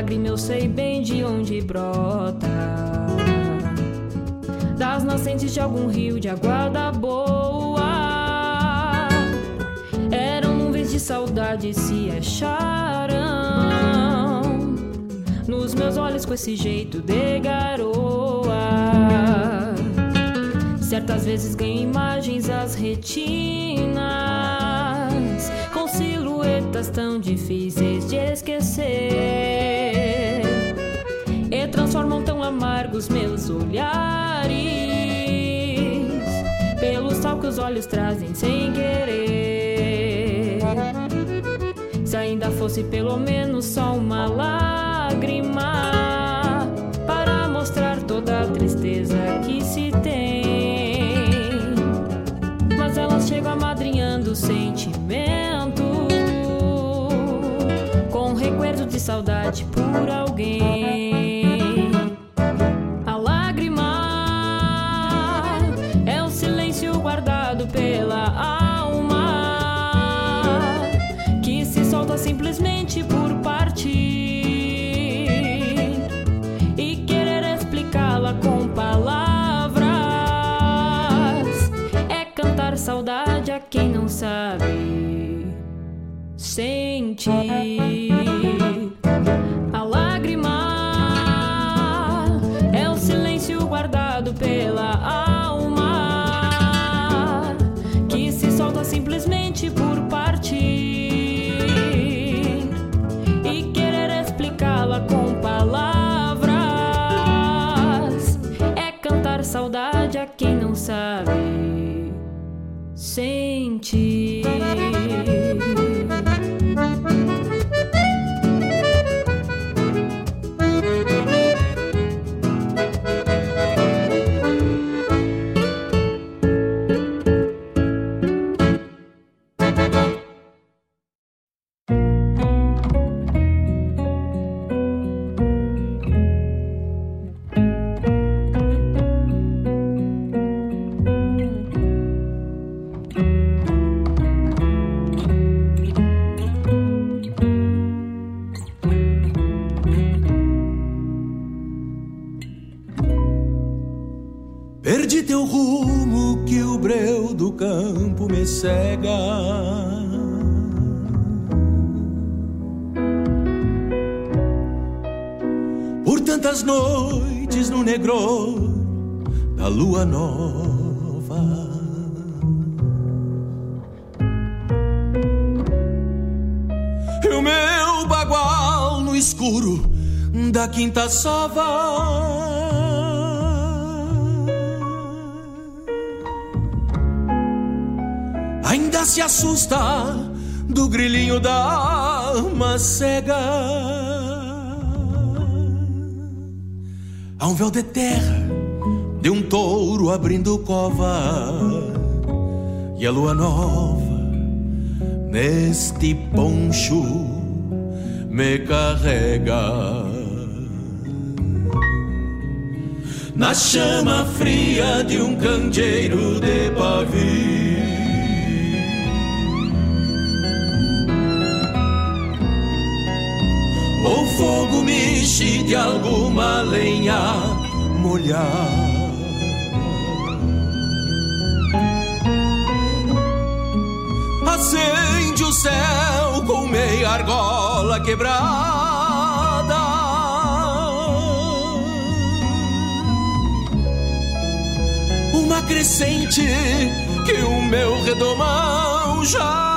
Lágrima eu sei bem de onde brota. Das nascentes de algum rio de aguarda boa. Eram nuvens de saudade se acharam nos meus olhos com esse jeito de garoa. Certas vezes ganho imagens às retinas com silhuetas tão difíceis de esquecer transformam tão amargos meus olhares pelo sal que os olhos trazem sem querer. Se ainda fosse pelo menos só uma lágrima para mostrar toda a tristeza que se tem. Mas elas chegam amadrinhando o sentimento com recuerdo de saudade por alguém. Simplesmente por partir e querer explicá-la com palavras é cantar saudade a quem não sabe sentir. Sentir. Cega. Da alma cega. Há um véu de terra de um touro abrindo cova e a lua nova neste poncho me carrega. Na chama fria de um candeeiro de pavio. Fogo mexe de alguma lenha molhada. Acende o céu com meia argola quebrada. Uma crescente que o meu redomão já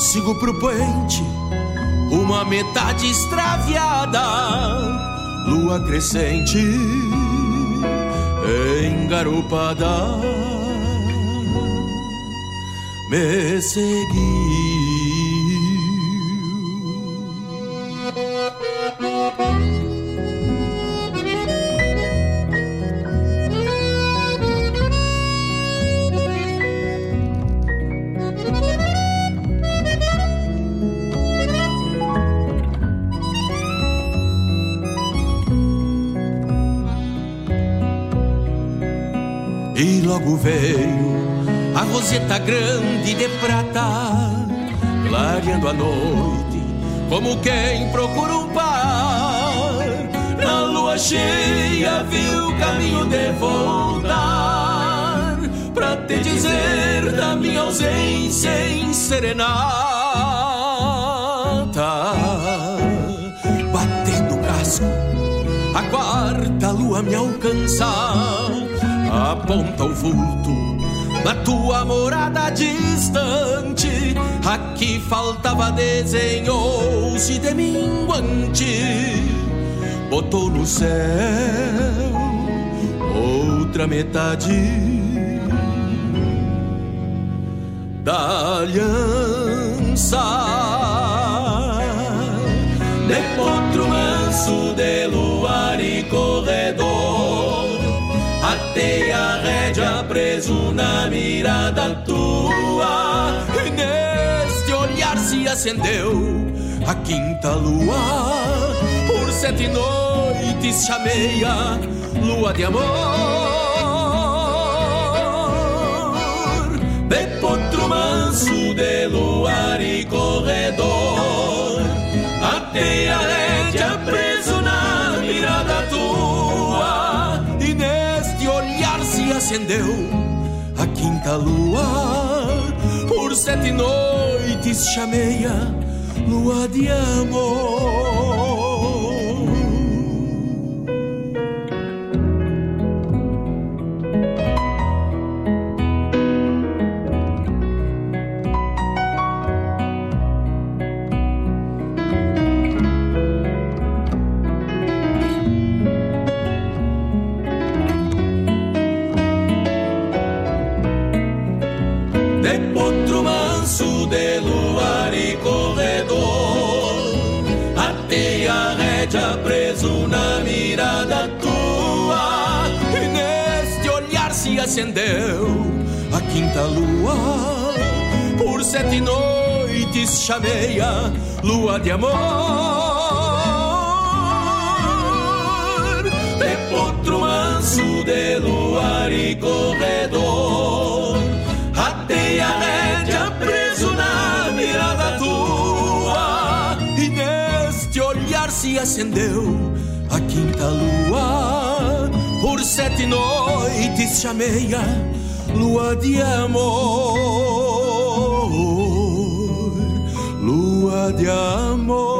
sigo pro poente, uma metade extraviada, lua crescente, engarupada, me seguiu. Veio a roseta grande de prata, clareando a noite, como quem procura um par. Na lua cheia viu o caminho de voltar, pra te dizer da minha ausência em serenata. Batendo o casco, a quarta lua me alcança aponta o vulto na tua morada distante. Aqui faltava desenhou-se de minguante, botou no céu outra metade da aliança. De potro manso de luar e corredor. Preso na mirada tua. E neste olhar se acendeu a quinta lua. Por sete noites chamei a lua de amor. De potro manso de luar e corredor. Atei a rédea preso acendeu a quinta lua. Por sete noites chamei a lua de amor. Acendeu a quinta lua. Por sete noites chamei a lua de amor. De potro manso de luar e corredor. Atei a rédea preso na mirada tua E neste olhar se acendeu a quinta lua Por sete noites chamei a lua de amor. Lua de amor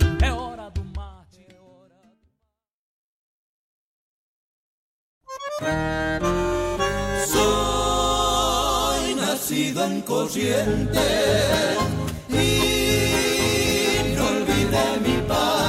Soy nacido en Corrientes y no olvidé mi pago.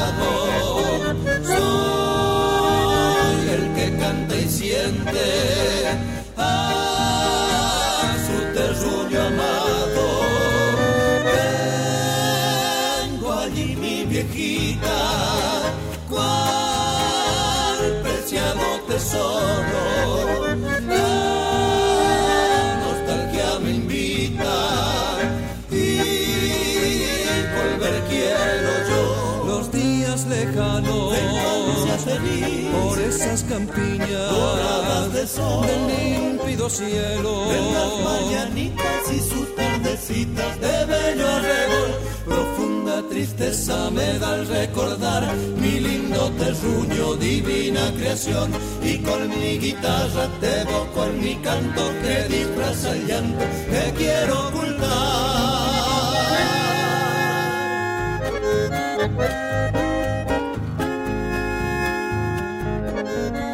Por esas campiñas Doradas de sol. del límpido cielo. De las mañanitas y sus tardecitas de bello arrebol. Profunda tristeza me da al recordar mi lindo terruño, divina creación. Y con mi guitarra te evoco en mi canto que disfraza el llanto que quiero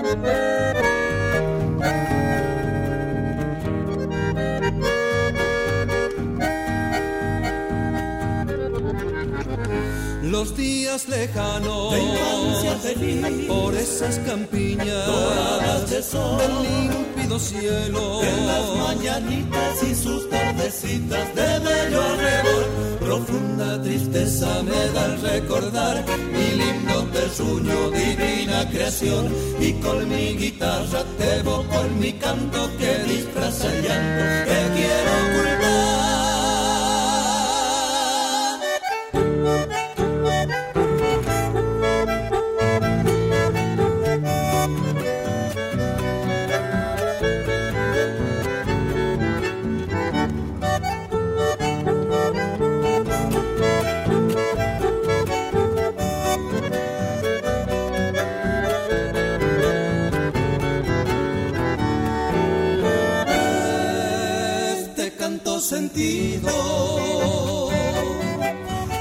Thank you. Días lejanos De infancia feliz. por esas campiñas Doradas de sol. del límpido cielo. En las mañanitas y sus tardecitas de bello arrebol, profunda tristeza me da al recordar mi lindo terruño, divina creación. Y con mi guitarra te evoco en mi canto que disfraza el llanto que quiero ocultar.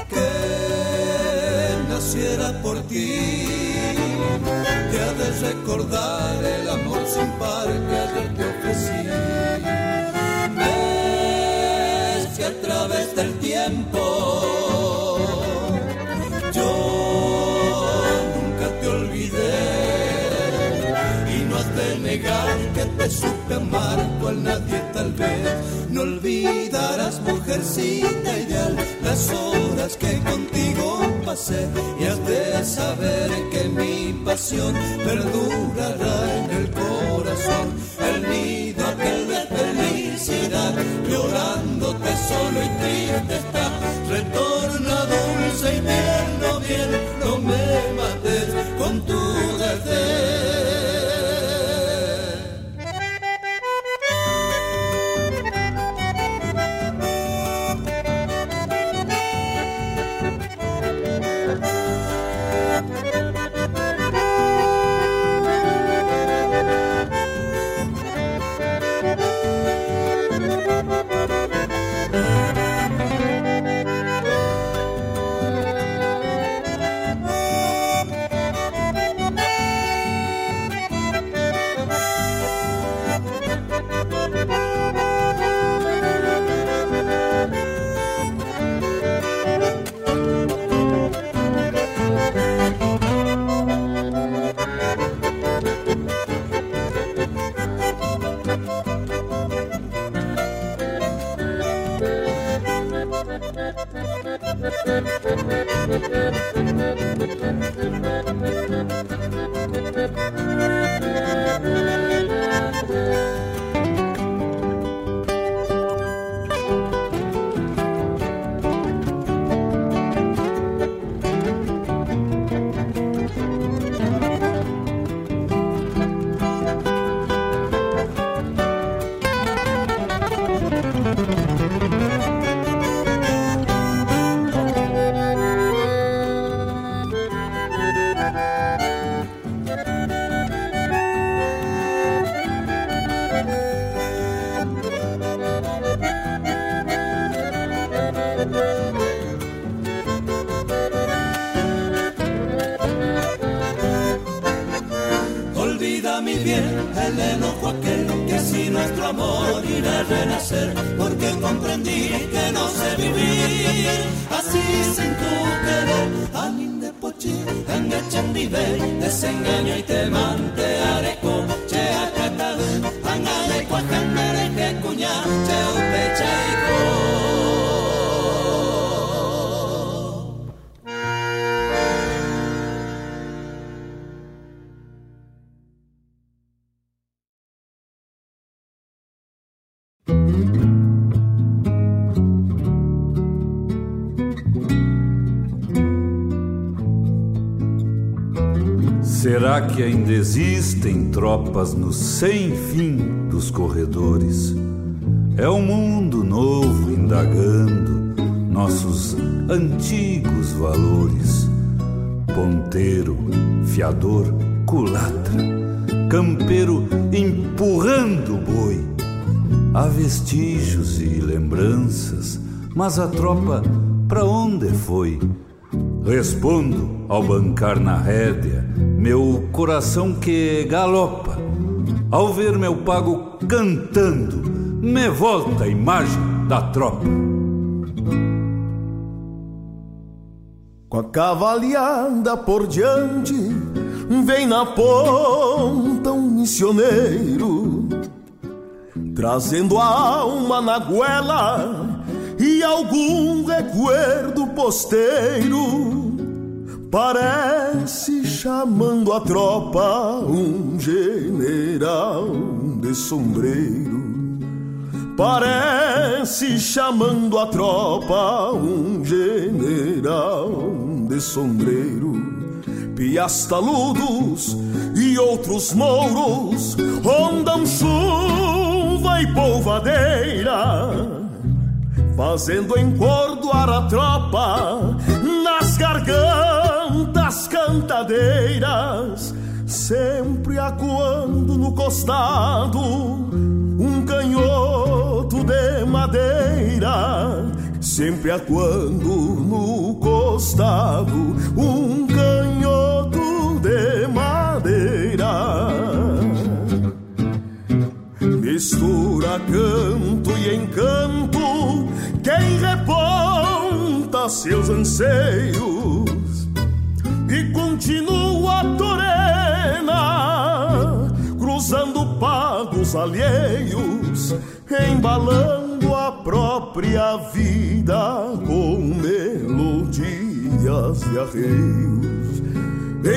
Que naciera por ti. Te ha de recordar el amor sin par que ayer te ofrecí. Ves que a través del tiempo yo nunca te olvidé y no has de negar que te supe amar cual nadie tal vez. No olvidarás, mujercita ideal, las horas que contigo pasé y has de saber que mi pasión perdurará en el corazón. El nido aquel de felicidad, llorándote solo y triste está. Retorna dulce y tierno bien, no me mates con tu Será que ainda existem tropas no sem fim dos corredores? É um mundo novo indagando nossos antigos valores. Ponteiro, fiador, culatra, campeiro empurrando o boi. Há vestígios e lembranças, mas a tropa pra onde foi? Respondo ao bancar na rédea, meu coração que galopa. Ao ver meu pago cantando, me volta a imagem da tropa. Com a cavalhada por diante, vem na ponta um missioneiro, trazendo a alma na goela e algum recuerdo posteiro. Parece chamando a tropa um general de sombreiro. Parece chamando a tropa um general de sombreiro. Piastaludos e outros mouros rondam chuva e polvadeira fazendo encordoar a tropa nas gargantas cantadeiras, sempre acuando no costado um canhoto de madeira, sempre acuando no costado um canhoto de madeira. Mistura canto e encanto, quem reponta seus anseios e continua torena, cruzando pagos alheios, embalando a própria vida com melodias e arreios,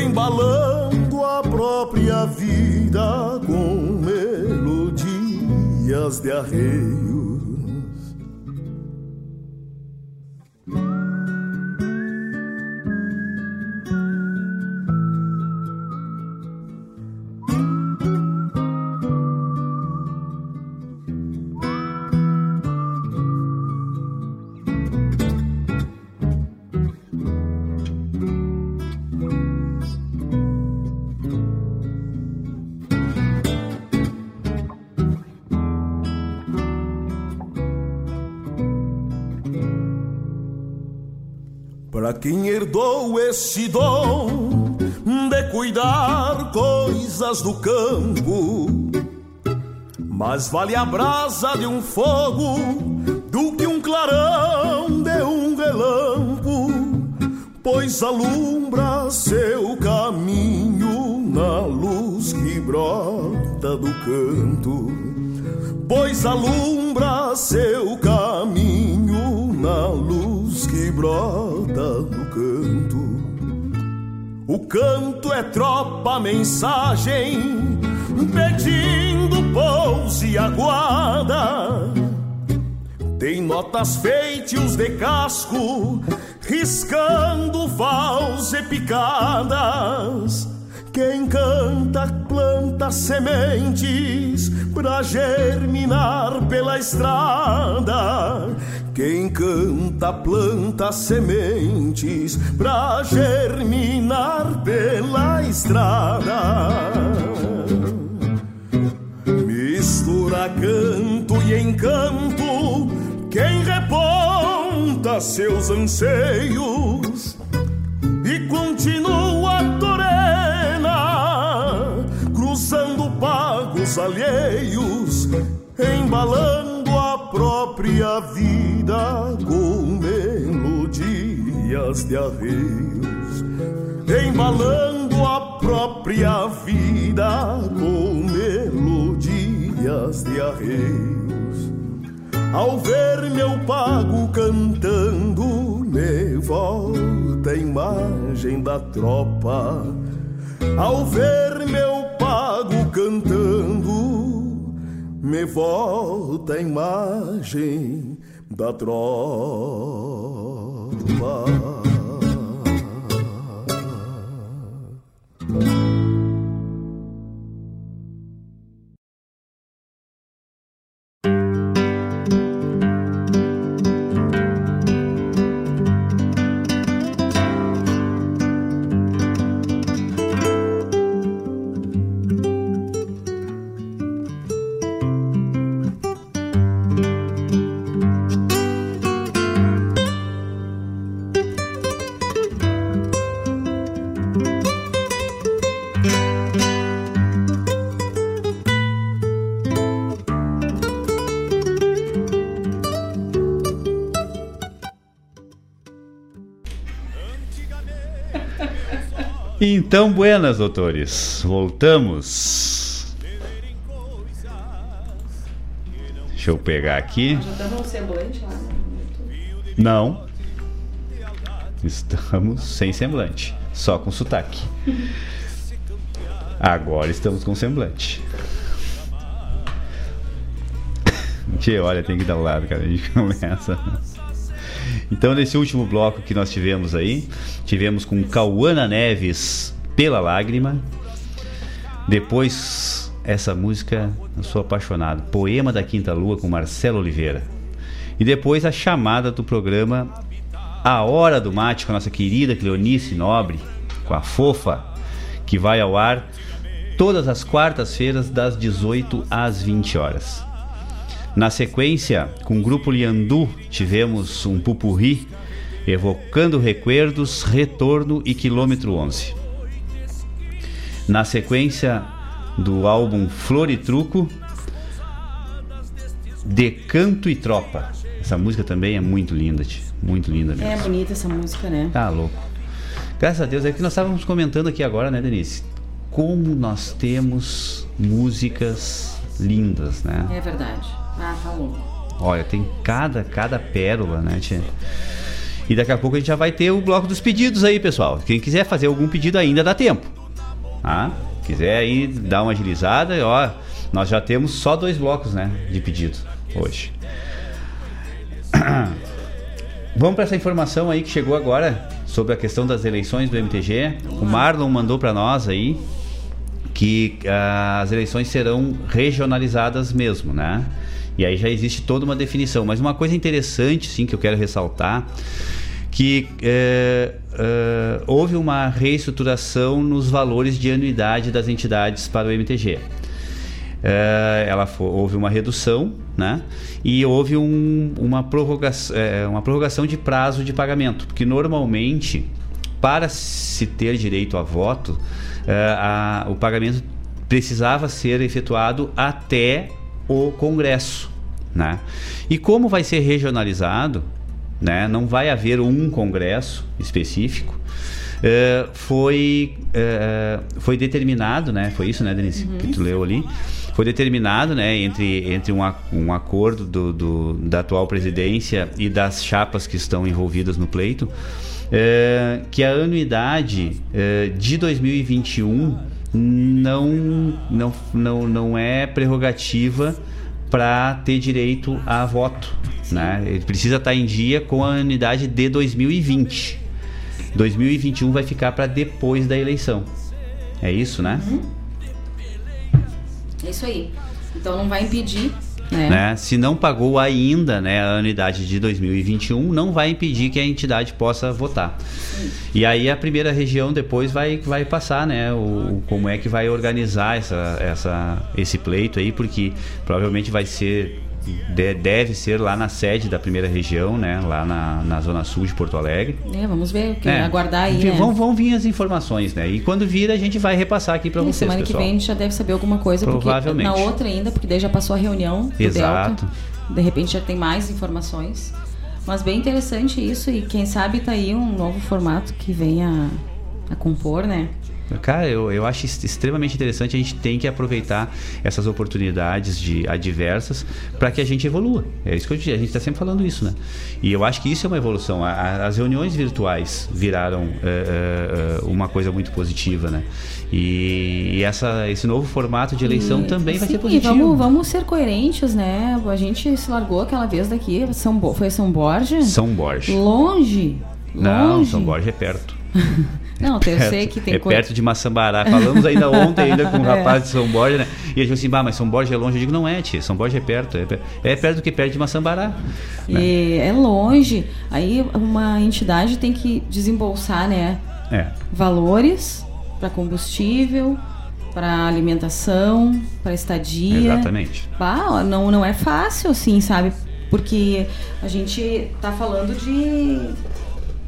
embalando a própria vida com melodias de arreios. Quem herdou esse dom de cuidar coisas do campo, mais vale a brasa de um fogo do que um clarão de um relampo, pois alumbra seu caminho na luz que brota do canto, pois alumbra seu caminho na luz brota do canto. O canto é tropa, mensagem, pedindo pouso e aguarda. Tem notas feitios de casco, riscando vals e picadas. Quem canta planta sementes pra germinar pela estrada. Quem canta planta sementes pra germinar pela estrada. Mistura canto e encanto, quem reponta seus anseios e continua torena, cruzando pagos alheios, embalando própria vida com melodias de arreios, embalando a própria vida com melodias de arreios. Ao ver meu pago cantando, me volta a imagem da tropa. Ao ver meu pago cantando, me volta a imagem da tropa. Então, buenas, doutores. Voltamos. Deixa eu pegar aqui. Já um semblante lá? Não. Estamos sem semblante. Só com sotaque. Agora estamos com semblante. Tchê, olha, tem que dar o lado, cara. A gente começa. Então, nesse último bloco que nós tivemos aí, tivemos com Cauana Neves, Pela Lágrima. Depois, essa música, eu sou apaixonado, Poema da Quinta Lua, com Marcelo Oliveira. E depois, a chamada do programa A Hora do Mate, com a nossa querida Cleonice Nobre, com a fofa, que vai ao ar todas as quartas-feiras, das 18 às 20 horas. Na sequência, com o grupo Liandu, tivemos um pupurri evocando recuerdos, retorno e quilômetro 11. Na sequência do álbum Flor e Truco, De Canto e Tropa. Essa música também é muito linda, tia. muito linda mesmo. É bonita essa música, né? Tá louco. Graças a Deus, é que nós estávamos comentando aqui agora, né, Denise? Como nós temos músicas lindas, né? É verdade. Ah, tá louco. Olha, tem cada, cada pérola, né, tia? E daqui a pouco a gente já vai ter o bloco dos pedidos aí, pessoal. Quem quiser fazer algum pedido ainda dá tempo. Tá? Quiser aí dar uma agilizada, ó, nós já temos só dois blocos, né, de pedido hoje. Vamos para essa informação aí que chegou agora sobre a questão das eleições do MTG. O Marlon mandou para nós aí que ah, as eleições serão regionalizadas mesmo, né? E aí já existe toda uma definição. Mas uma coisa interessante, sim, que eu quero ressaltar, que é, é, houve uma reestruturação nos valores de anuidade das entidades para o MTG. É, ela fo- houve uma redução, né? E houve um- uma, prorrogação, é, uma prorrogação de prazo de pagamento, porque normalmente para se ter direito a voto, é, a- o pagamento precisava ser efetuado até o Congresso, né? E como vai ser regionalizado, né? Não vai haver um Congresso específico. é, foi é, foi determinado, né? Foi isso, né, Denise, que tu leu ali. Foi determinado, né, entre, entre um, um acordo do, do- da atual presidência e das chapas que estão envolvidas no pleito, é, que a anuidade de 2021 não, não, não, não é prerrogativa para ter direito a voto. Né? Ele precisa estar em dia com a anuidade de 2020. 2021 vai ficar para depois da eleição. É isso, né? É isso aí. Então não vai impedir, né? né? Se não pagou ainda né, a anuidade de 2021, não vai impedir que a entidade possa votar. E aí a primeira região depois vai, vai passar, né? O, o- como é que vai organizar essa, essa, esse pleito aí, porque provavelmente vai ser. De- deve ser lá na sede da primeira região, né? Lá na, na zona sul de Porto Alegre. É, vamos ver, que É, aguardar aí, né? vão, vão vir as informações, né? E quando vir, a gente vai repassar aqui para vocês, semana que pessoal. vem a gente já deve saber alguma coisa, Provavelmente. porque na outra ainda, porque daí já passou a reunião do Exato. Delta. De repente já tem mais informações. Mas bem interessante isso e quem sabe tá aí um novo formato que venha a compor, né? Cara, eu, eu acho extremamente interessante. A gente tem que aproveitar essas oportunidades de adversas para que a gente evolua. É isso que eu, a gente está sempre falando isso, né? E eu acho que isso é uma evolução. A- as reuniões virtuais viraram é, é, uma coisa muito positiva, né? E, e essa, esse novo formato de eleição E, também vai sim, ser positivo. E vamos, vamos ser coerentes, né? A gente se largou aquela vez daqui, São foi São Borja? São Borja. Longe. Não, longe. São Borja é perto. Não, eu Perto. sei que tem é coisa- perto de Maçambará. Falamos ainda ontem ainda com um É. rapaz de São Borja, né? E ele falou assim, bah, mas São Borja é longe. Eu digo, não é, tia. São Borja é perto. É, é perto do que perto de Maçambará. né? É longe. Aí uma entidade tem que desembolsar, né? É. Valores para combustível, para alimentação, para estadia. Exatamente. Bah, não, não é fácil, assim, sabe? Porque a gente tá falando de,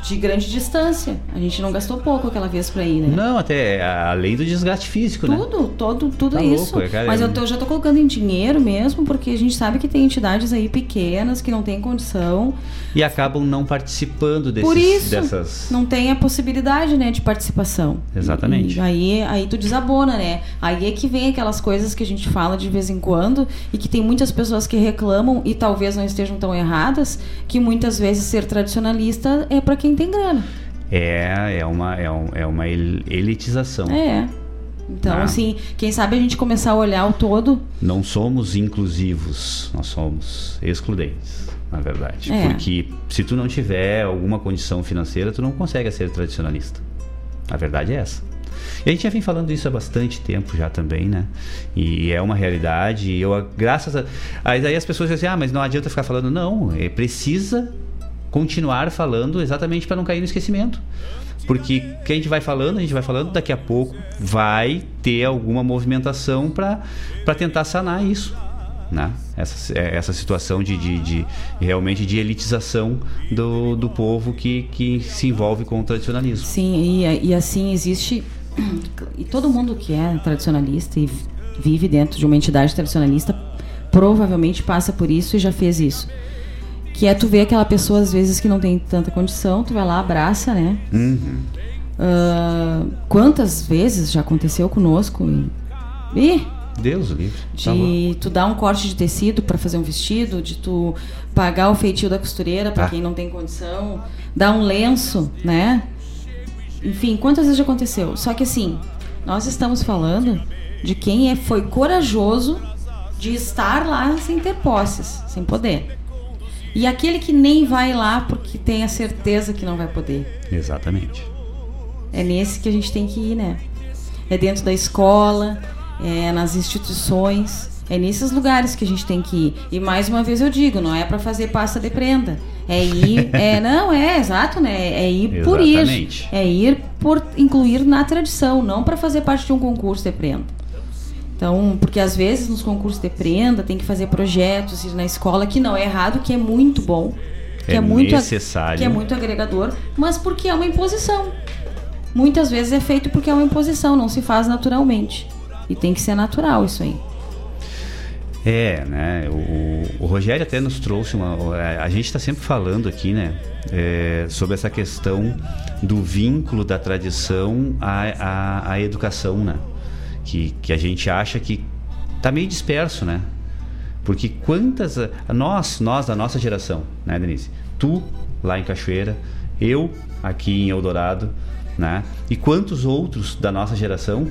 de grande distância. A gente não gastou pouco aquela vez pra ir, né? Não, até além do desgaste físico, né? Tudo, todo, tudo Tá isso. louco, é, cara, Mas eu, eu já tô colocando em dinheiro mesmo, porque a gente sabe que tem entidades aí pequenas que não têm condição. E acabam não participando desses, Por isso, dessas... não tem a possibilidade, né, de participação. Exatamente. E aí, aí tu desabona, né? Aí é que vem aquelas coisas que a gente fala de vez em quando e que tem muitas pessoas que reclamam e talvez não estejam tão erradas, que muitas vezes ser tradicionalista é pra quem tem grana. É, é uma, é, um- é uma el- elitização. É. Então, Ah. assim, quem sabe a gente começar a olhar o todo. Não somos inclusivos, nós somos excludentes, na verdade. É. Porque se tu não tiver alguma condição financeira, tu não consegue ser tradicionalista. A verdade é essa. E a gente já vem falando isso há bastante tempo já também, né? E é uma realidade. E eu, graças a. Aí aí as pessoas dizem assim, ah, mas não adianta ficar falando. Não, é precisa continuar falando exatamente para não cair no esquecimento. Porque que a gente vai falando, a gente vai falando, daqui a pouco vai ter alguma movimentação para tentar sanar isso. né? Essa, essa situação de, de, de realmente de elitização do, do povo que, que se envolve com o tradicionalismo. Sim, e, e assim existe. E todo mundo que é tradicionalista e vive dentro de uma entidade tradicionalista provavelmente passa por isso e já fez isso. Que é tu ver aquela pessoa, às vezes, que não tem tanta condição, tu vai lá, abraça, né? Uhum. Uh, quantas vezes já aconteceu conosco? E, Ih, Deus o livre. Tá de tu dar um corte de tecido para fazer um vestido, de tu pagar o feitio da costureira para Ah. quem não tem condição, dar um lenço, né? Enfim, quantas vezes já aconteceu? Só que assim, nós estamos falando de quem é, foi corajoso de estar lá sem ter posses, sem poder. E aquele que nem vai lá porque tem a certeza que não vai poder. Exatamente. É nesse que a gente tem que ir, né? É dentro da escola, é nas instituições, é nesses lugares que a gente tem que ir. E mais uma vez eu digo, não é para fazer pasta de prenda. É ir, é não é exato, né? É ir por ir. Exatamente. É ir por incluir na tradição, não para fazer parte de um concurso de prenda. Então, porque às vezes nos concursos de prenda tem que fazer projetos ir na escola que não é errado, que é muito bom, que É é, muito necessário. que é muito agregador, mas porque é uma imposição. Muitas vezes é feito porque é uma imposição, não se faz naturalmente. E tem que ser natural isso aí. É, né? O, o Rogério até nos trouxe uma. A gente está sempre falando aqui, né? é, sobre essa questão do vínculo da tradição à, à, à educação, né? Que, que a gente acha que tá meio disperso, né? Porque quantas. Nós, nós da nossa geração, né, Denise? Tu lá em Cachoeira, eu aqui em Eldorado, né? E quantos outros da nossa geração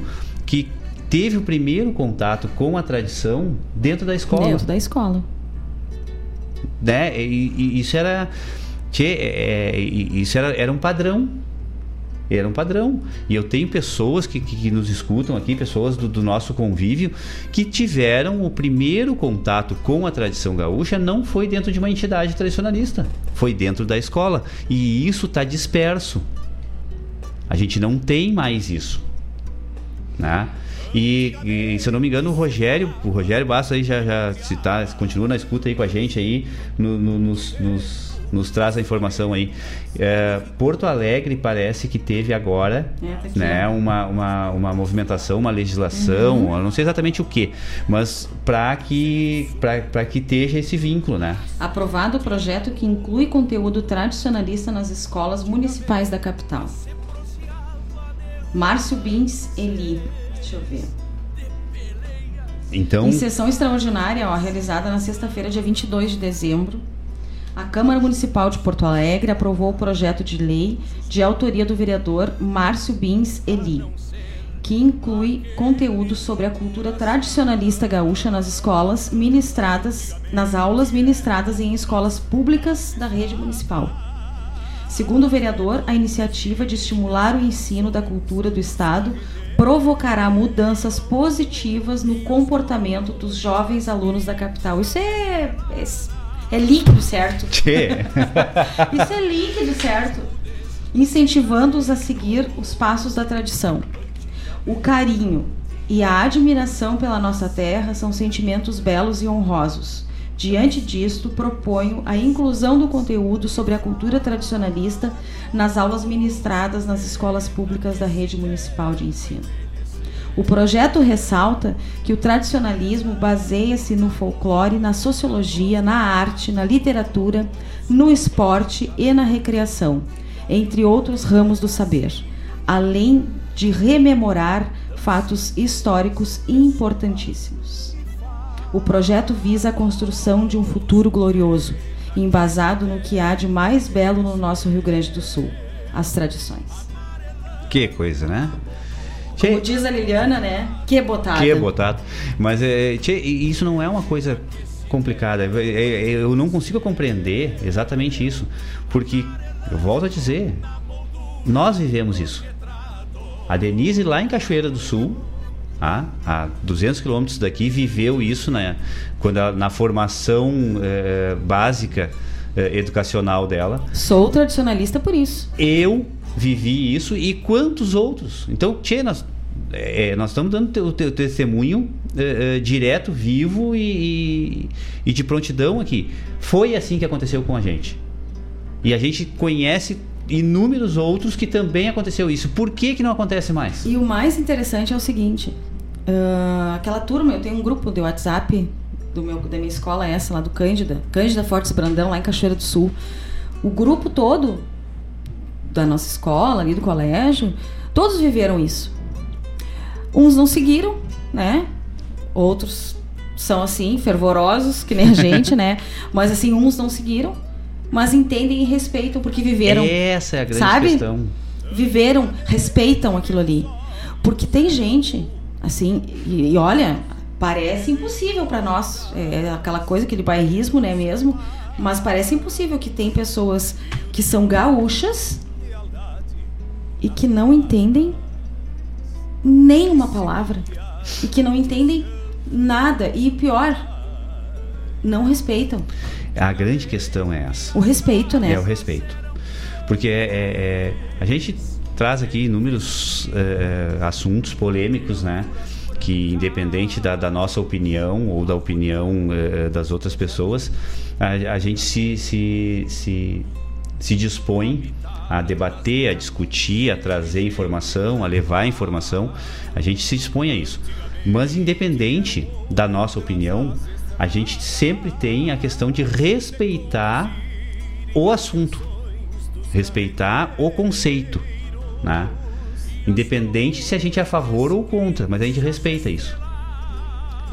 que teve o primeiro contato com a tradição dentro da escola? Dentro da escola. né? E, e isso era, tchê, é, é, isso era, era um padrão. Era um padrão. E eu tenho pessoas que, que, que nos escutam aqui, pessoas do, do nosso convívio, que tiveram o primeiro contato com a tradição gaúcha não foi dentro de uma entidade tradicionalista, foi dentro da escola. E isso está disperso. A gente não tem mais isso. Né? E, e, se eu não me engano, o Rogério, o Rogério Bastos aí já, já se tá, continua na escuta aí com a gente aí, no- no- nos, nos, nos traz a informação aí. É, Porto Alegre parece que teve agora É, tá né, uma, uma, uma movimentação, uma legislação, Uhum. não sei exatamente o que, mas para que, pra que esteja esse vínculo, né? Aprovado o projeto que inclui conteúdo tradicionalista nas escolas municipais da capital. Márcio Bins Eli. Deixa eu ver. Então, Em sessão extraordinária, ó, realizada na sexta-feira, dia 22 de dezembro, a Câmara Municipal de Porto Alegre aprovou o projeto de lei de autoria do vereador Márcio Bins Eli, que inclui conteúdo sobre a cultura tradicionalista gaúcha nas escolas ministradas, nas aulas ministradas em escolas públicas da rede municipal. Segundo o vereador, a iniciativa de estimular o ensino da cultura do Estado provocará mudanças positivas no comportamento dos jovens alunos da capital. Isso é, é, é líquido, certo? Tchê. Isso é líquido, certo? Incentivando-os a seguir os passos da tradição. O carinho e a admiração pela nossa terra são sentimentos belos e honrosos. Diante disto, proponho a inclusão do conteúdo sobre a cultura tradicionalista nas aulas ministradas nas escolas públicas da rede municipal de ensino. O projeto ressalta que o tradicionalismo baseia-se no folclore, na sociologia, na arte, na literatura, no esporte e na recreação, entre outros ramos do saber, além de rememorar fatos históricos importantíssimos. O projeto visa a construção de um futuro glorioso, embasado no que há de mais belo no nosso Rio Grande do Sul, as tradições. que coisa, né? Como diz a Liliana, né? Que botada. Que botado. Mas é, isso não é uma coisa complicada. É- é- Eu não consigo compreender exatamente isso. Porque, eu volto a dizer, nós vivemos isso. A Denise, lá em Cachoeira do Sul, tá? a 200 quilômetros daqui, viveu isso né? Quando ela- na formação eh, básica eh, educacional dela. Sou tradicionalista por isso. Eu vivi isso e quantos outros? Então, tchê, nós, é, nós estamos dando o teu testemunho eh, eh, direto, vivo e, e, e de prontidão aqui. Foi assim que aconteceu com a gente. E a gente conhece inúmeros outros que também aconteceu isso. Por que, que não acontece mais? E o mais interessante é o seguinte: ah, aquela turma, eu tenho um grupo de WhatsApp do meu, da minha escola, essa lá do Cândida, Cândida Fortes Brandão, lá em Cachoeira do Sul. O grupo todo da nossa escola, ali do colégio, todos viveram isso. Uns não seguiram, né? Outros são assim, fervorosos, que nem a gente, né? Mas assim, uns não seguiram, mas entendem e respeitam porque viveram. Essa é a grande sabe? questão. Viveram, respeitam aquilo ali. Porque tem gente, assim, e, e olha, parece impossível para nós. É aquela coisa, aquele bairrismo, né, mesmo? Mas parece impossível que tem pessoas que são gaúchas e que não entendem nem uma palavra e que não entendem nada e pior, não respeitam. A grande questão é essa. O respeito, né? É o respeito. Porque é, é- é- a gente traz aqui inúmeros é, assuntos polêmicos, né? Que independente da, da nossa opinião ou da opinião é, das outras pessoas, a, a gente se, se, se, se dispõe a debater, a discutir, a trazer informação, a levar informação. A gente se dispõe a isso. Mas independente da nossa opinião, a gente sempre tem a questão de respeitar o assunto, respeitar o conceito, né? Independente se a gente é a favor ou contra, mas a gente respeita isso.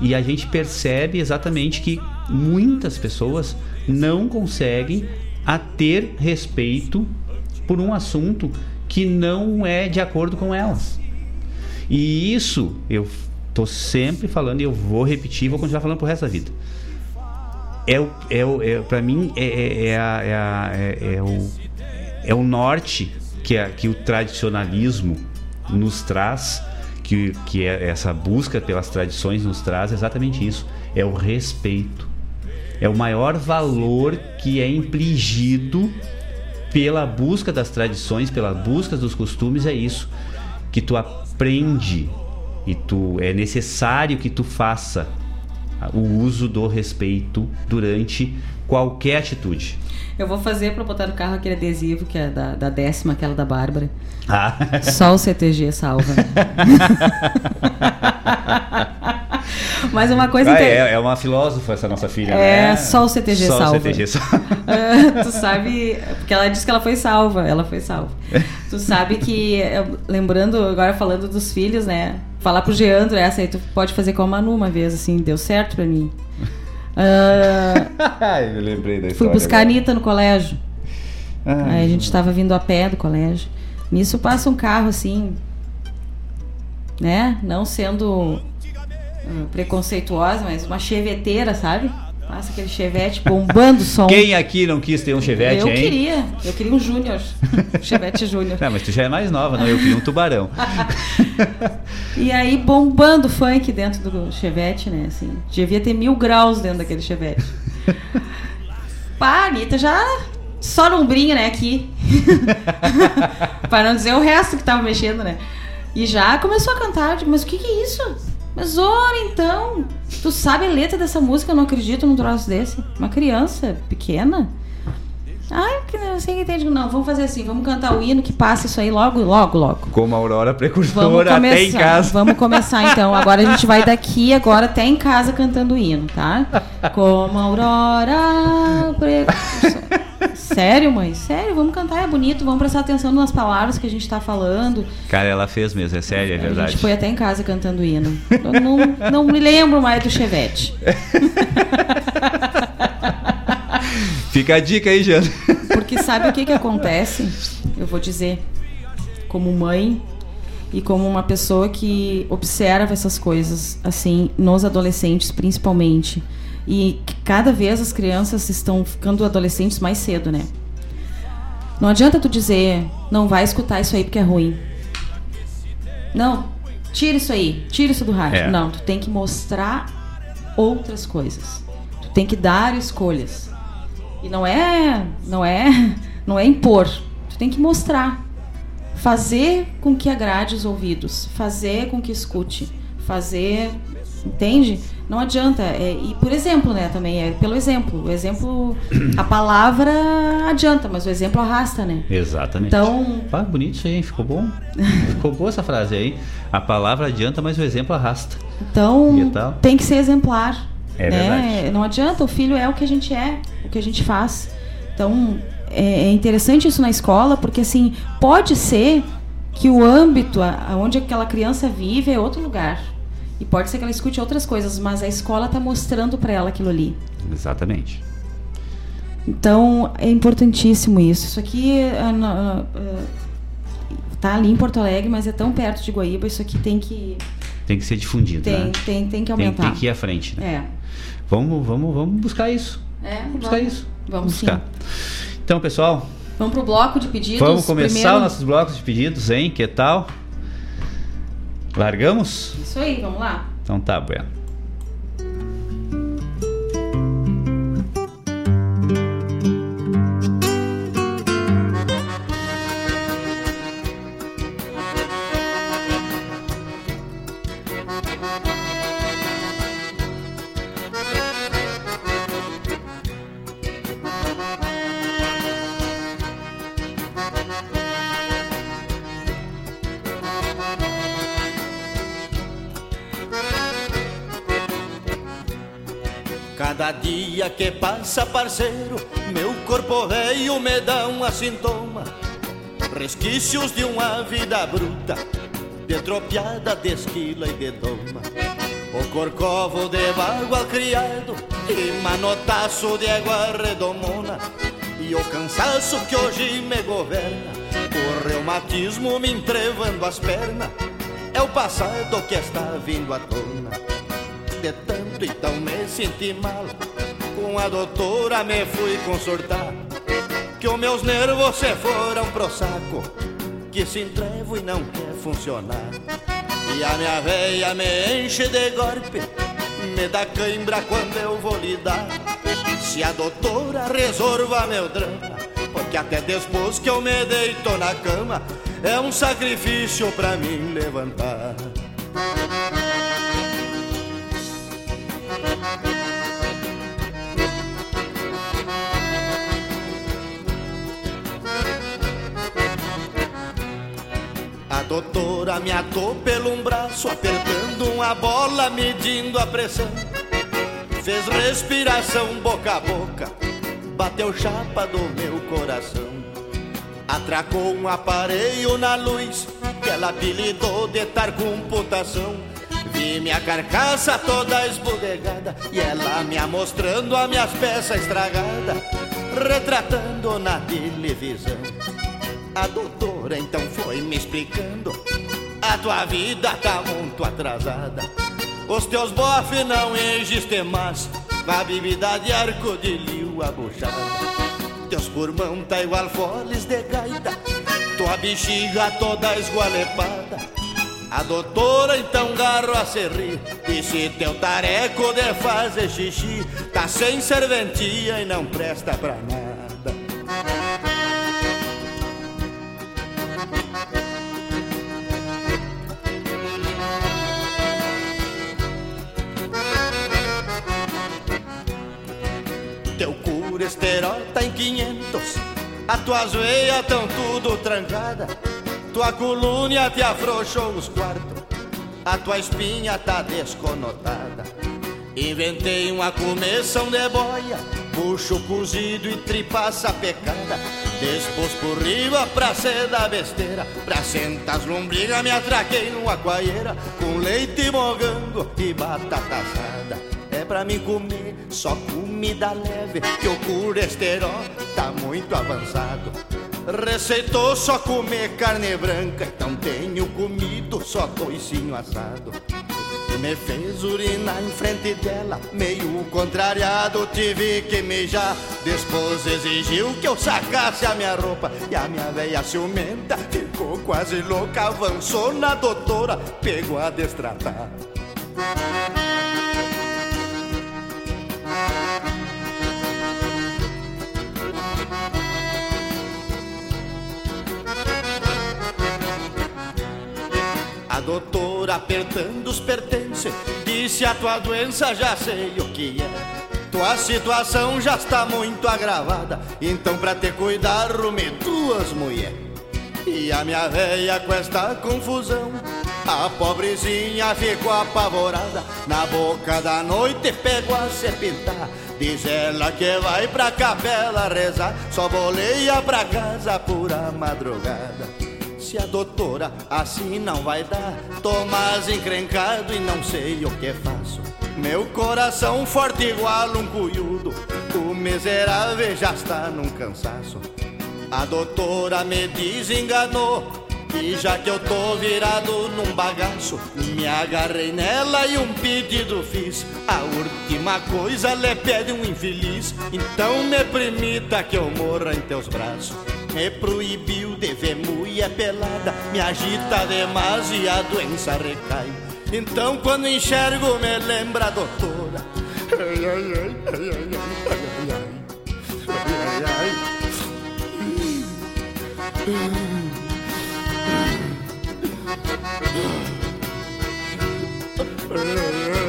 E a gente percebe exatamente que muitas pessoas não conseguem a ter respeito por um assunto que não é de acordo com elas. E isso eu tô sempre falando e eu vou repetir, vou continuar falando pro resto da vida. É o, é o, é, para mim é, é, é, a- é, a- é- é o, é o norte que, a- que o tradicionalismo nos traz, que, que é essa busca pelas tradições nos traz exatamente isso. É o respeito. É o maior valor que é infligido pela busca das tradições, pela busca dos costumes, é isso. Que tu aprende e tu é necessário que tu faça o uso do respeito durante qualquer atitude. Eu vou fazer pra botar no carro aquele adesivo que é da, da décima, aquela da Bárbara. Ah. Só o CTG salva. Mas uma coisa Ah, inter- é, é uma filósofa essa nossa filha, É, né? só o CTG só salva. O CTG salva. Tu sabe, porque ela disse que ela foi salva, ela foi salva. Tu sabe que, lembrando, agora falando dos filhos, né? Falar pro Geandro essa aí, tu pode fazer com a Manu uma vez, assim, deu certo pra mim. Ah, Ai, eu lembrei da fui história. buscar a agora. Anitta no colégio. Ai, Aí a gente tava vindo a pé do colégio. Nisso passa um carro assim, né? Não sendo hum, preconceituosa, mas uma cheveteira, sabe? Passa aquele chevette bombando o som. Quem aqui não quis ter um chevette, eu hein? queria, eu queria um Júnior. chevette Júnior. Não, mas tu já é mais nova, não? Eu queria um tubarão. E aí bombando funk dentro do chevette, né? Assim, devia ter mil graus dentro daquele chevette. Pá, a Anitta já só no ombrinho, né, aqui. Para não dizer o resto que tava mexendo, né? E já começou a cantar, eu digo, mas o que que é isso? Mas ora, então, tu sabe a letra dessa música? Eu não acredito num troço desse. Uma criança pequena. Ai, que não sei que entende. Não, vamos fazer assim, vamos cantar o hino que passa isso aí logo, logo, logo. Como a Aurora Vamos precursora começar. até em casa. Vamos começar então. Agora a gente vai daqui agora até em casa cantando o hino, tá? Como a aurora precursora. Sério, mãe? Sério, vamos cantar, é bonito, vamos prestar atenção nas palavras que a gente tá falando. Cara, ela fez mesmo, é sério, é A verdade. gente foi até em casa cantando hino. Eu não, não me lembro mais do Chevette. Fica a dica aí, Jana. Porque sabe o que que acontece? Eu vou dizer, como mãe e como uma pessoa que observa essas coisas, assim, nos adolescentes principalmente. E cada vez as crianças estão ficando adolescentes mais cedo, né? Não adianta tu dizer, não vai escutar isso aí porque é ruim. Não, tira isso aí, tira isso do rádio. É. Não, tu tem que mostrar outras coisas. Tu tem que dar escolhas. E não é, não é, não é impor. Tu tem que mostrar. Fazer com que agrade os ouvidos, fazer com que escute, fazer Entende? Não adianta. É, e por exemplo, né, também é pelo exemplo. O exemplo, a palavra adianta, mas o exemplo arrasta, né? Exatamente. Então- Ah, bonito isso aí, hein? ficou bom. ficou boa essa frase aí. A palavra adianta, mas o exemplo arrasta. Então, tem que ser exemplar. É né? verdade. Não adianta, o filho é o que a gente é, o que a gente faz. Então, é, é interessante isso na escola, porque assim, pode ser que o âmbito onde aquela criança vive é outro lugar. E pode ser que ela escute outras coisas, mas a escola está mostrando para ela aquilo ali. Exatamente. Então é importantíssimo isso. Isso aqui ah, na- ah, tá ali em Porto Alegre, mas é tão perto de Guaíba, isso aqui tem que Tem que ser difundido, tem, né? tem, tem que Tem, aumentar. tem que ir à frente, né? É. Vamos, vamos, vamos buscar isso. É, Vamos buscar vamos. isso. Vamos sim. buscar. Então, pessoal, Vamos pro bloco de pedidos. vamos começar primeiro. os nossos blocos de pedidos, hein? Que tal? Largamos? Isso aí, vamos lá. Então tá, bueno. Que passa, parceiro, meu corpo velho me dá um assintoma. Resquícios de uma vida bruta, de tropiada, de esquila e de doma. O corcovo de bagual criado e manotaço de água redomona. E o cansaço que hoje me governa, o reumatismo me entrevando as pernas. É o passado que está vindo à tona de tanto então me senti mal Com a doutora me fui consultar Que os meus nervos se foram pro saco Que se entrevo e não quer funcionar. E a minha veia me enche de golpe Me dá cãibra quando eu vou lidar. Se a doutora resolva meu drama Porque até depois que eu me deito na cama É um sacrifício pra mim levantar doutora me atou pelo um braço, apertando uma bola, medindo a pressão. Fez respiração boca a boca, bateu chapa do meu coração. Atracou um aparelho na luz, que ela apelidou de tar computação. Vi minha carcaça toda esbudegada, e ela me mostrando as minhas peças estragadas, retratando na televisão. A doutora então foi me explicando. A tua vida tá muito atrasada. Os teus bofes não existem mais. A bebida de arco de liu abuchada. Teus pulmão tá igual foles de gaita. Tua bexiga toda esgualepada. A doutora então garro a se rir. Disse teu tareco de fazer xixi Tá sem serventia e não presta pra nada colesterol tá em 500 As tuas veias tão tudo trancada. Tua coluna te afrouxou os quartos. A tua espinha tá desconotada. Inventei uma começão de boia. Bucho cozido e tripaça pecada. Depois por riba pra ser da besteira. Pra sentar as lombrigas me atraquei numa coaieira. Com leite mogango e batata assada pra mim comer só comida leve Que o colesterol tá muito avançado. Receitou só comer carne branca Então tenho comido só toicinho assado. Me fez urinar em frente dela Meio contrariado tive que mijar. Depois exigiu que eu sacasse a minha roupa E a minha velha ciumenta ficou quase louca Avançou na doutora, pegou a destratar A doutora apertando os pertences Disse a tua doença, já sei o que é. Tua situação já está muito agravada, então pra te cuidar, rume duas mulher. E a minha véia com esta confusão, a pobrezinha ficou apavorada. Na boca da noite pegou a se pintar. Diz ela que vai pra capela rezar, só boleia pra casa por a madrugada. Se a doutora assim não vai dar, tô mais encrencado e não sei o que faço. Meu coração forte igual um cuiudo, o miserável já está num cansaço. A doutora me desenganou, e já que eu tô virado num bagaço, me agarrei nela e um pedido fiz. A última coisa lhe pede um infeliz, então me permita que eu morra em teus braços. Me proibiu de ver mulher pelada, me agita demais e a doença recai. Então quando enxergo me lembra a doutora. Ai, ai, ai, ai, ai, ai, ai, ai, ai, ai. Oh,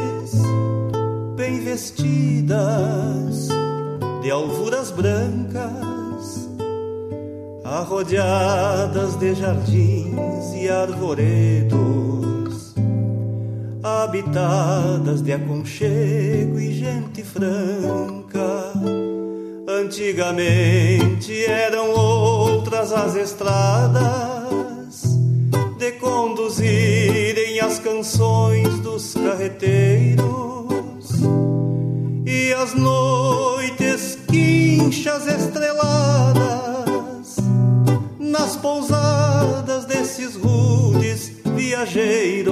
bem vestidas de alvuras brancas, arrodeadas de jardins e arvoredos, habitadas de aconchego e gente franca. Antigamente eram outras as estradas de conduzirem as canções dos carreteiros e as noites quinchas estreladas nas pousadas desses rudes viajeiros.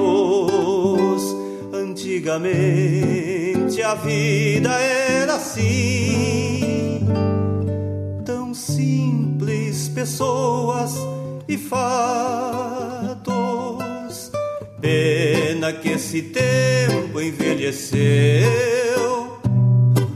Antigamente a vida era assim, tão simples, pessoas e fatos. Pena que esse tempo envelheceu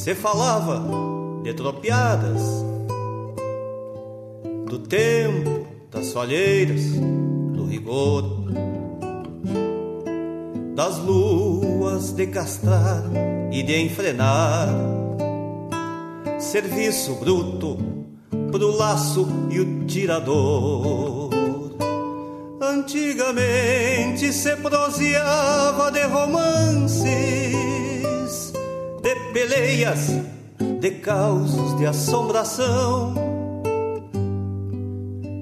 Se falava de tropiadas, do tempo das falheiras, do rigor, das luas de castrar e de enfrenar, serviço bruto pro laço e o tirador. Antigamente se proseava de romances de peleias de causos de assombração,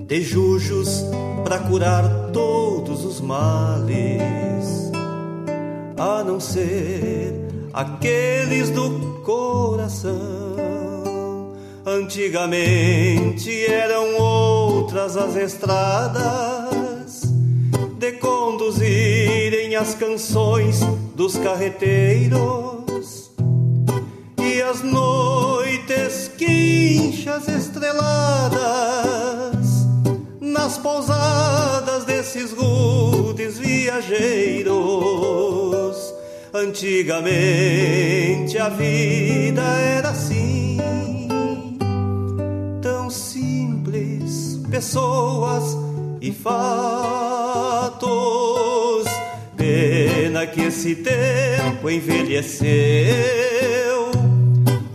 de jujos para curar todos os males, a não ser aqueles do coração. Antigamente eram outras as estradas de conduzirem as canções dos carreteiros as noites quinchas estreladas nas pousadas desses rudes viajeiros. Antigamente a vida era assim, tão simples, pessoas e fatos. Pena que esse tempo envelheceu,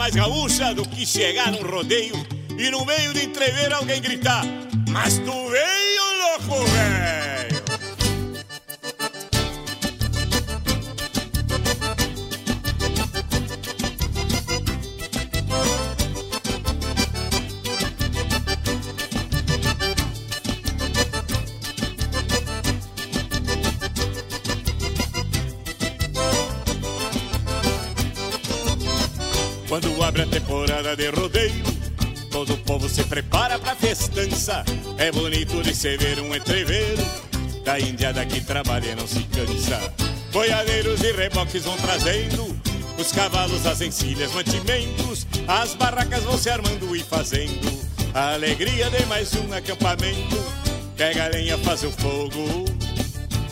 Mais gaúcha do que chegar num rodeio e no meio de entrever alguém gritar: Mas tu veio, louco, velho! Temporada de rodeio, todo o povo se prepara pra festança. É bonito de se ver um entreveiro, da indiada que trabalha não se cansa. Boiadeiros e reboques vão trazendo, os cavalos, as encilhas, mantimentos, as barracas vão se armando e fazendo. A alegria de mais um acampamento, pega a lenha, faz o fogo,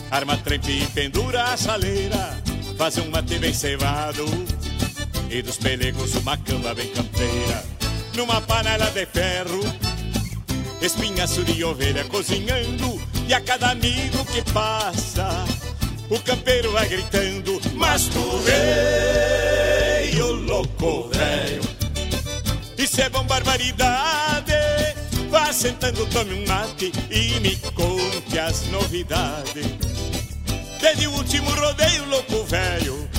arma trempe e pendura a chaleira, faz um mate bem cevado. E dos pelegos uma cama bem campeira Numa panela de ferro. Espinhaço de ovelha cozinhando E a cada amigo que passa O campeiro vai gritando Mas tu veio louco velho. Isso é bom barbaridade Vá sentando, tome um mate E me conte as novidades. Desde o último rodeio louco velho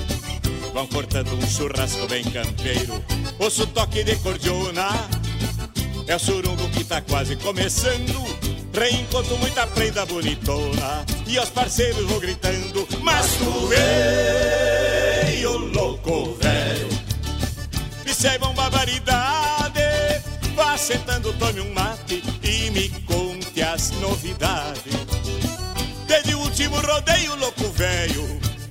vão cortando um churrasco bem campeiro. Ouço toque de cordiona, é o surungo que tá quase começando. Reencontro muita prenda bonitona e aos parceiros vou gritando: Mas tu veio louco velho, isso é bom barbaridade. Vá sentando, tome um mate e me conte as novidades. Desde o último rodeio louco velho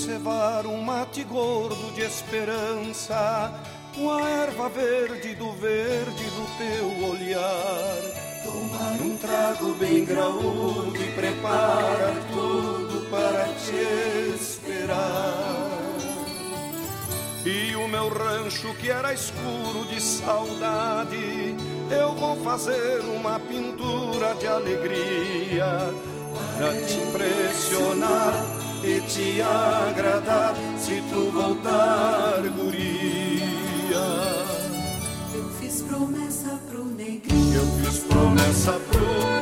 cevar um mate gordo de esperança, com a erva verde do verde do teu olhar. Tomar um trago bem graúdo prepara tudo para te esperar. E o meu rancho que era escuro de saudade, eu vou fazer uma pintura de alegria para te impressionar e te agradar se tu voltar, guria. Eu fiz promessa pro negrinho. Eu fiz promessa pro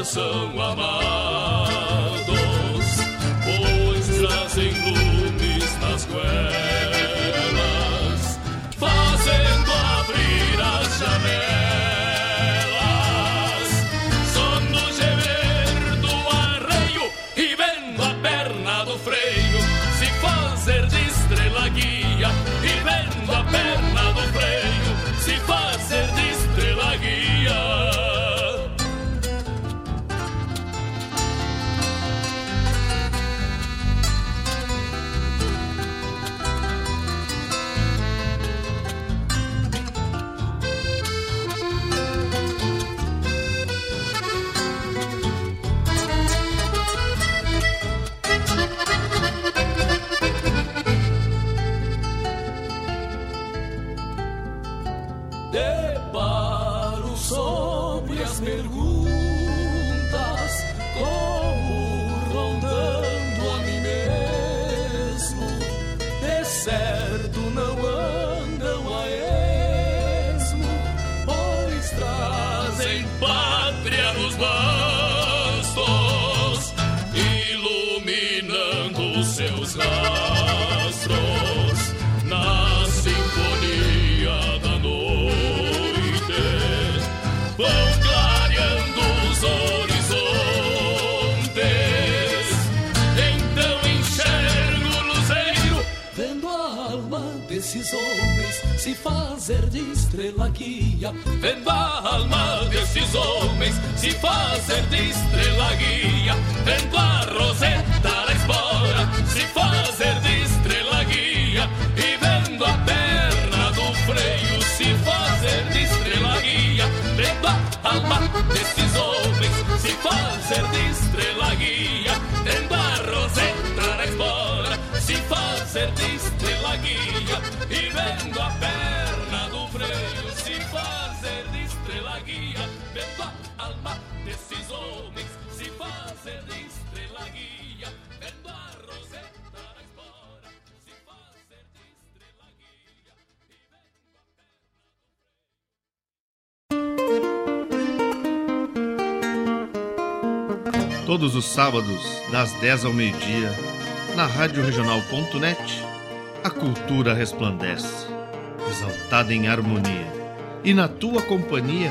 cantar são estrela guia. Vendo a alma desses homens se fazer de estrela guia. Vendo a roseta da espora se fazer de estrela guia. E vendo a perna do freio se fazer de estrela guia. Vendo a alma desses homens se fazer de estrela guia. Vendo a roseta da espora se fazer de estrela guia. E vendo a perna alma desses homens se fazer de estrela guia. Vendo a roseta da espora se fazer estrela guia. Todos os sábados, das 10 ao meio-dia, na Rádio Regional.net, a cultura resplandece, exaltada em harmonia. E na tua companhia,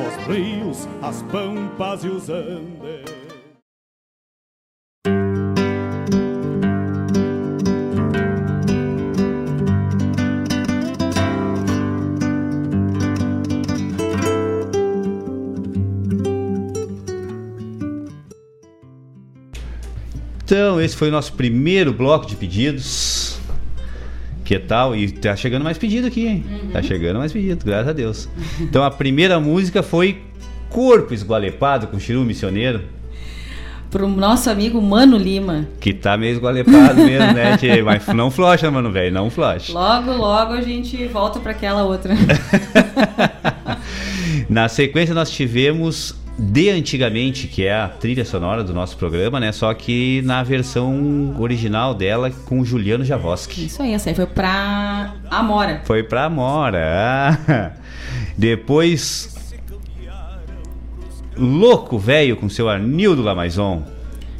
os rios, as pampas e os andes. Então, esse foi o nosso primeiro bloco de pedidos. Que tal? E tá chegando mais pedido aqui, hein? Tá chegando mais pedido, graças a Deus. Então, a primeira música foi Corpo Esgualepado com Chiru Missioneiro. Pro nosso amigo Mano Lima. Que tá meio esgualepado mesmo, né, tchê? Mas não flocha, mano, velho, não flocha. Logo, logo a gente volta para aquela outra. Na sequência, nós tivemos de antigamente, que é a trilha sonora do nosso programa, né? Só que na versão original dela com o Juliano Javoski. Isso aí, essa aí foi pra Amora. Foi pra Amora. Ah. Depois Louco Velho com seu Arnildo Lamaison.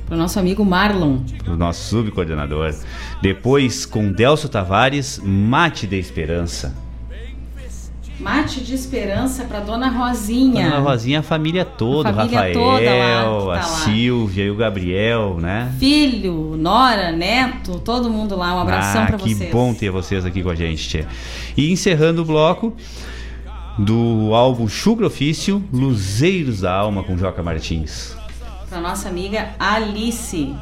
Pro nosso amigo Marlon. O nosso subcoordenador. Depois com Delcio Tavares, Mate de Esperança. Mate de esperança pra Dona Rosinha. Dona Rosinha, a família toda, A família Rafael, toda lá, que tá a. Silvia e o Gabriel, né? Filho, Nora, Neto, todo mundo lá. Um abração ah, que vocês. bom ter vocês aqui com a gente, tia. E encerrando o bloco do álbum Chucro Ofício, Luzeiros da Alma com Joca Martins. Pra nossa amiga Alice,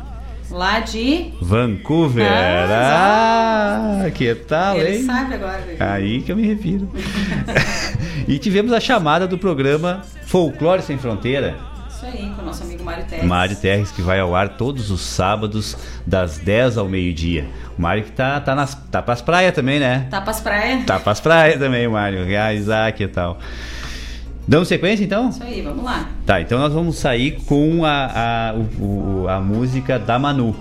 lá de. Vancouver. Ah, Ah, que tal, Ele hein? sabe agora. Aí que eu me refiro. e tivemos a chamada do programa Folclore Sem Fronteira. Isso aí, com o nosso amigo Mário Teres. Mário Terres, que vai ao ar todos os sábados, das 10 ao meio-dia. O Mário que tá, tá, nas, tá pras praias também, né? Tá pras praias. Tá pras praias também, o Mário. Ah, Isaac e tal. Damos sequência, então? Isso aí, vamos lá. Tá, então nós vamos sair com a, a, o- o- a música da Manu.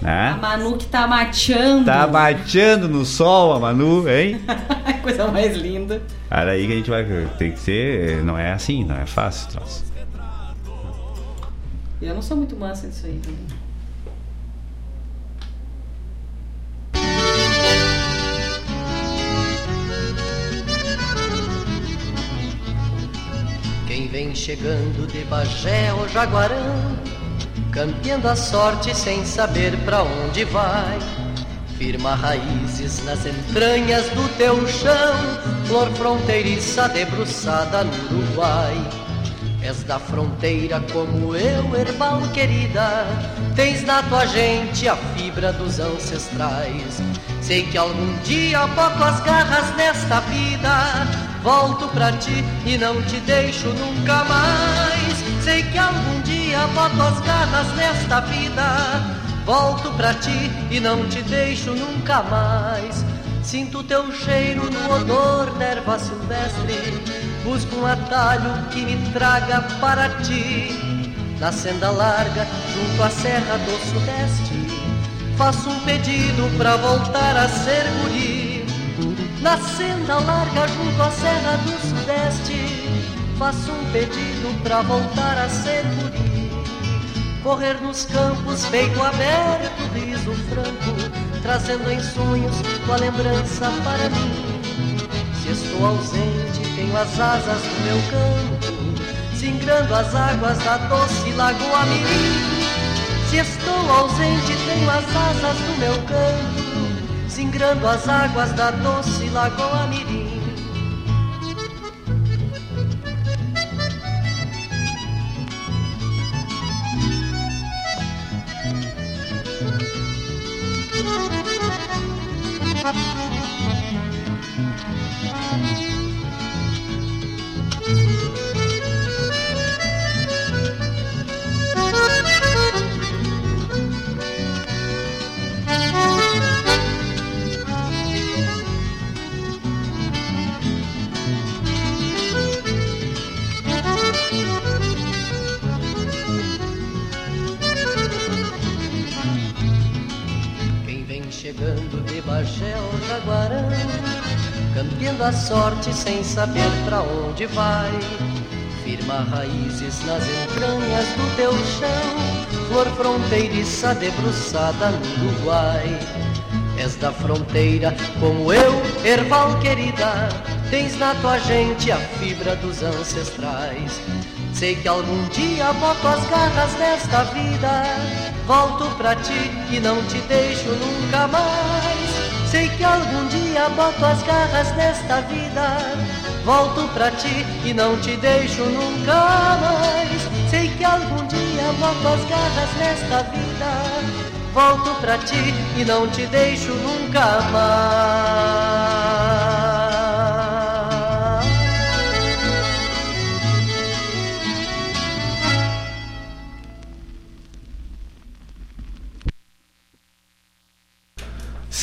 A Né? Manu que tá mateando. Tá bateando no sol a Manu, hein? Coisa mais linda. Cara, aí que a gente vai. Tem que ser. Não é assim, não é fácil, troço. Eu não sou muito mansa disso aí também. Vem chegando de Bagé ou Jaguarão, campeando a sorte sem saber pra onde vai. Firma raízes nas entranhas do teu chão, flor fronteiriça debruçada no Uruguai. És da fronteira como eu, herbal querida. Tens na tua gente a fibra dos ancestrais. Sei que algum dia boto as garras nesta vida. Volto pra ti e não te deixo nunca mais. Sei que algum dia boto as garras nesta vida. Volto pra ti e não te deixo nunca mais. Sinto teu cheiro no odor da erva silvestre. Busco um atalho que me traga para ti. Na senda larga, junto à serra do sudeste. Faço um pedido pra voltar a ser guri. Na senda larga, junto à serra do sudeste. Faço um pedido pra voltar a ser guri. Correr nos campos, peito aberto, riso franco, trazendo em sonhos tua lembrança para mim. Se estou ausente, tenho as asas do meu canto, singrando as águas da doce Lagoa Mirim. Se estou ausente, tenho as asas do meu canto, singrando as águas da doce Lagoa Mirim. Quem chegando de Bagé ou Jaguarão, campeando a sorte sem saber pra onde vai. Firma raízes nas entranhas do teu chão, flor fronteiriça debruçada no Uruguai. És da fronteira como eu, erval querida, tens na tua gente a fibra dos ancestrais. Sei que algum dia boto as garras desta vida, volto pra ti e não te deixo nunca mais. Sei que algum dia boto as garras desta vida, volto pra ti e não te deixo nunca mais. Sei que algum dia boto as garras desta vida, volto pra ti e não te deixo nunca mais.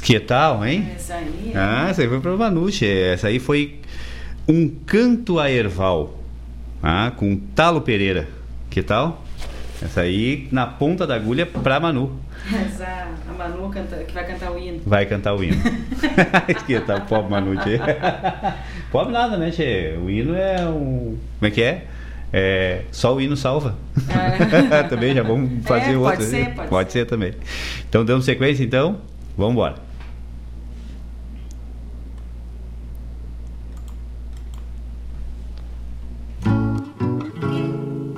Que tal, hein? Essa aí. Ah, essa aí foi pra Vanucci. Essa aí foi Um Canto a Erval. Ah, com Talo Pereira. Que tal? Essa aí na ponta da agulha pra Manu. Essa, a Manu canta, que vai cantar o hino. Vai cantar o hino. que tal, pobre Manu, tchê. Pobre nada, né, tchê? O hino é um. Como é que é? É, só o hino salva. também já vamos fazer É, outro. pode ser, pode ser também. Então damos sequência então. Vamos embora.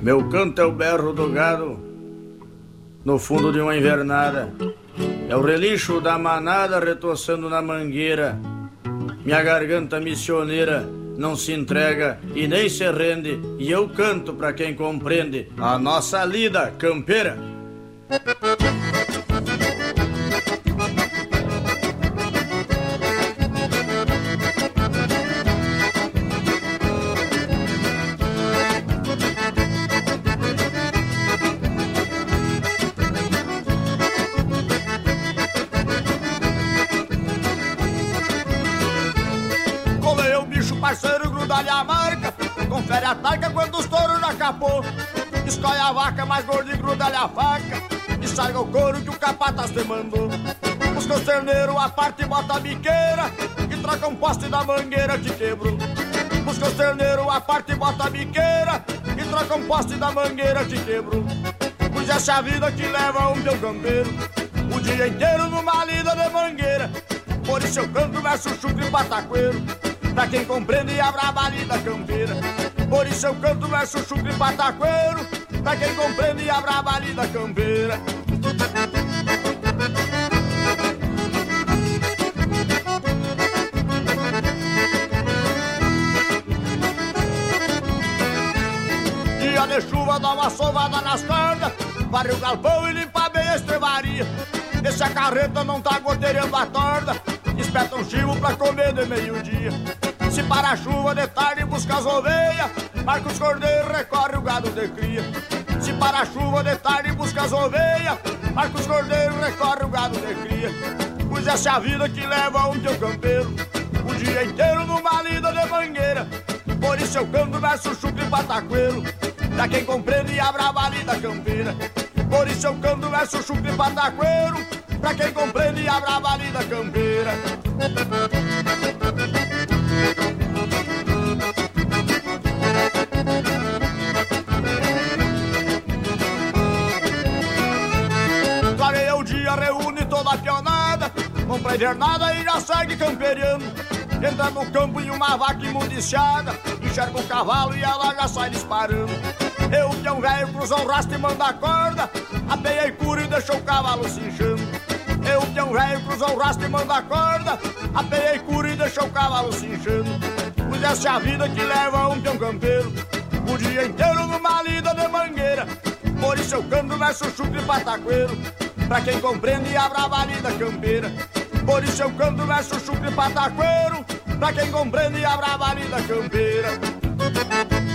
Meu canto é o berro do gado no fundo de uma invernada. É o relincho da manada retorçando na mangueira. Minha garganta missioneira não se entrega e nem se rende. E eu canto pra quem compreende a nossa lida campeira. O capataz te. Busca o terneiro, a parte bota a biqueira. E troca um poste da mangueira que quebrou. Busca o terneiro, a parte bota a biqueira. E troca um poste da mangueira que quebrou. Pois essa vida que leva um teu campeiro. O dia inteiro numa lida de mangueira. Por isso eu canto verso chucro e pataqueiro Pra quem compreende a braba lida campeira Por isso eu canto verso chucro e pataqueiro Pra quem compreende a braba lida campeira dá uma sovada nas cordas Varre o galpão e limpa bem a estrevaria Esse a carreta não tá goteirando a torda Espeta um chivo pra comer de meio-dia. Se para a chuva de tarde busca as ovelhas Marca os cordeiros, recorre o gado de cria. Se para a chuva de tarde busca as ovelhas Marca os cordeiros, recorre o gado de cria. Pois essa é a vida que leva um teu campeiro O dia inteiro numa lida de mangueira. Por isso eu canto verso chucro e pataqueiro Pra quem compreende a brava lida campeira Por isso eu canto verso chucro e pataqueiro. Pra quem compreende a brava lida campeira Clareia o dia, reúne toda a pionada. Compra invernada e já segue camperiano. Entra no campo em uma vaca imundiciada. Enxerga o cavalo e ela já sai disparando Eu, que é um velho, o rastro e manda a corda. Apeia puro e deixa o cavalo se inchando Eu, que é um velho, o rastro e manda a corda. Apeia curo e deixa o cavalo se inchando Pois essa é a vida que leva um peão campeiro. O dia inteiro numa lida de mangueira. Por isso eu canto verso chucro e pataqueiro. Pra quem compreende a brava campeira. Por isso eu canto verso chucro e pataqueiro. Pra quem compreende a brava lida campeira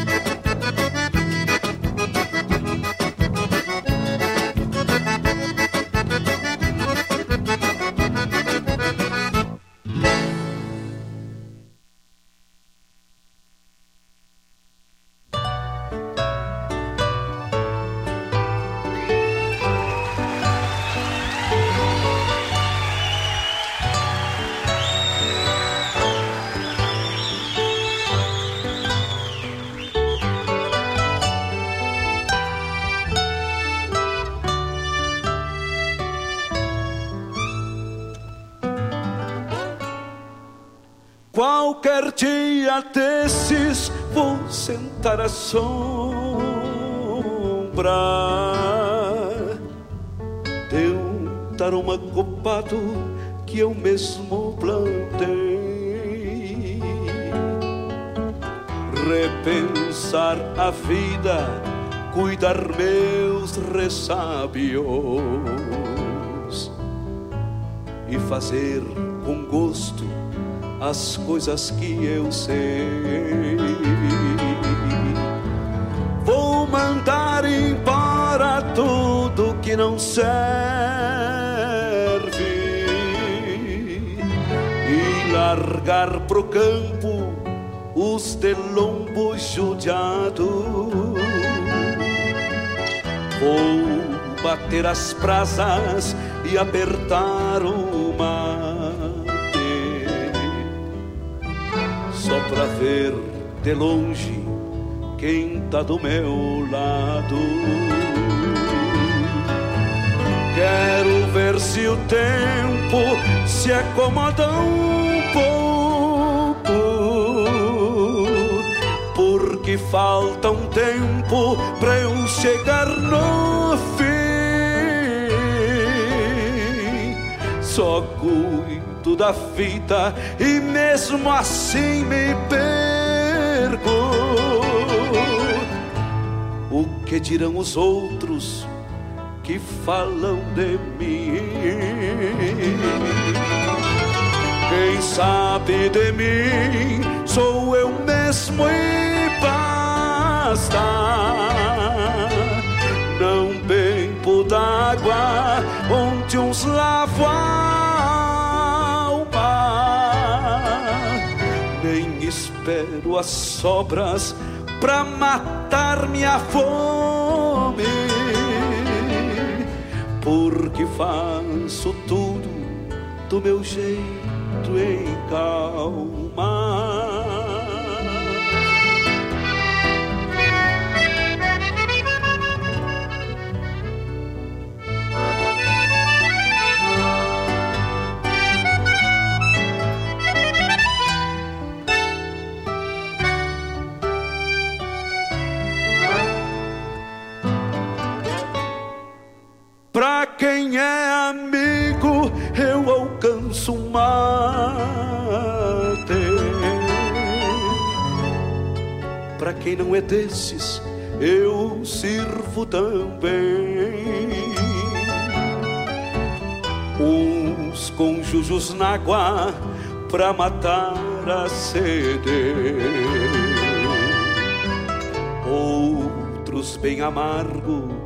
Qualquer dia desses vou sentar à sombra de um taroma copado que eu mesmo plantei. Repensar a vida, cuidar meus ressábios e fazer com gosto as coisas que eu sei. Vou mandar embora tudo que não serve e largar pro campo os de judiado. Vou bater as brasas e apertar o mate, só pra ver de longe quem tá do meu lado. Quero ver se o tempo se acomoda um pouco, porque falta um tempo pra eu chegar no fim. Só cuido da fita e mesmo assim me perco. O que dirão os outros? que falam de mim. Quem sabe de mim sou eu mesmo e basta. Não bebo d'água onde uns lavam espero as sobras pra matar minha fome porque faço tudo do meu jeito em calma. Pra quem é amigo, eu alcanço mate. Pra quem não é desses, eu sirvo também. Uns conjujos na água pra matar a sede. Outros bem amargo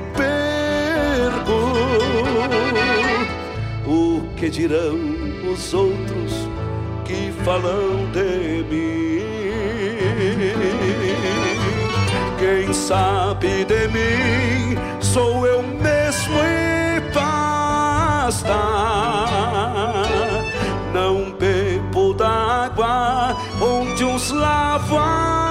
perco. O que dirão os outros que falam de mim? Quem sabe de mim sou eu mesmo e basta. Não bebo d'água onde uns lavam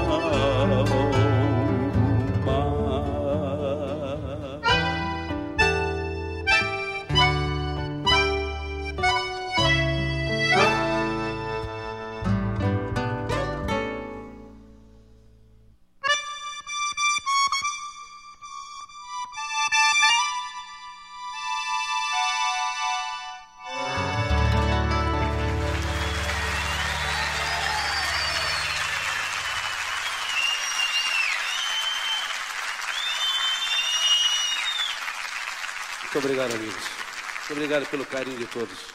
obrigado, amigos. Muito obrigado pelo carinho de todos.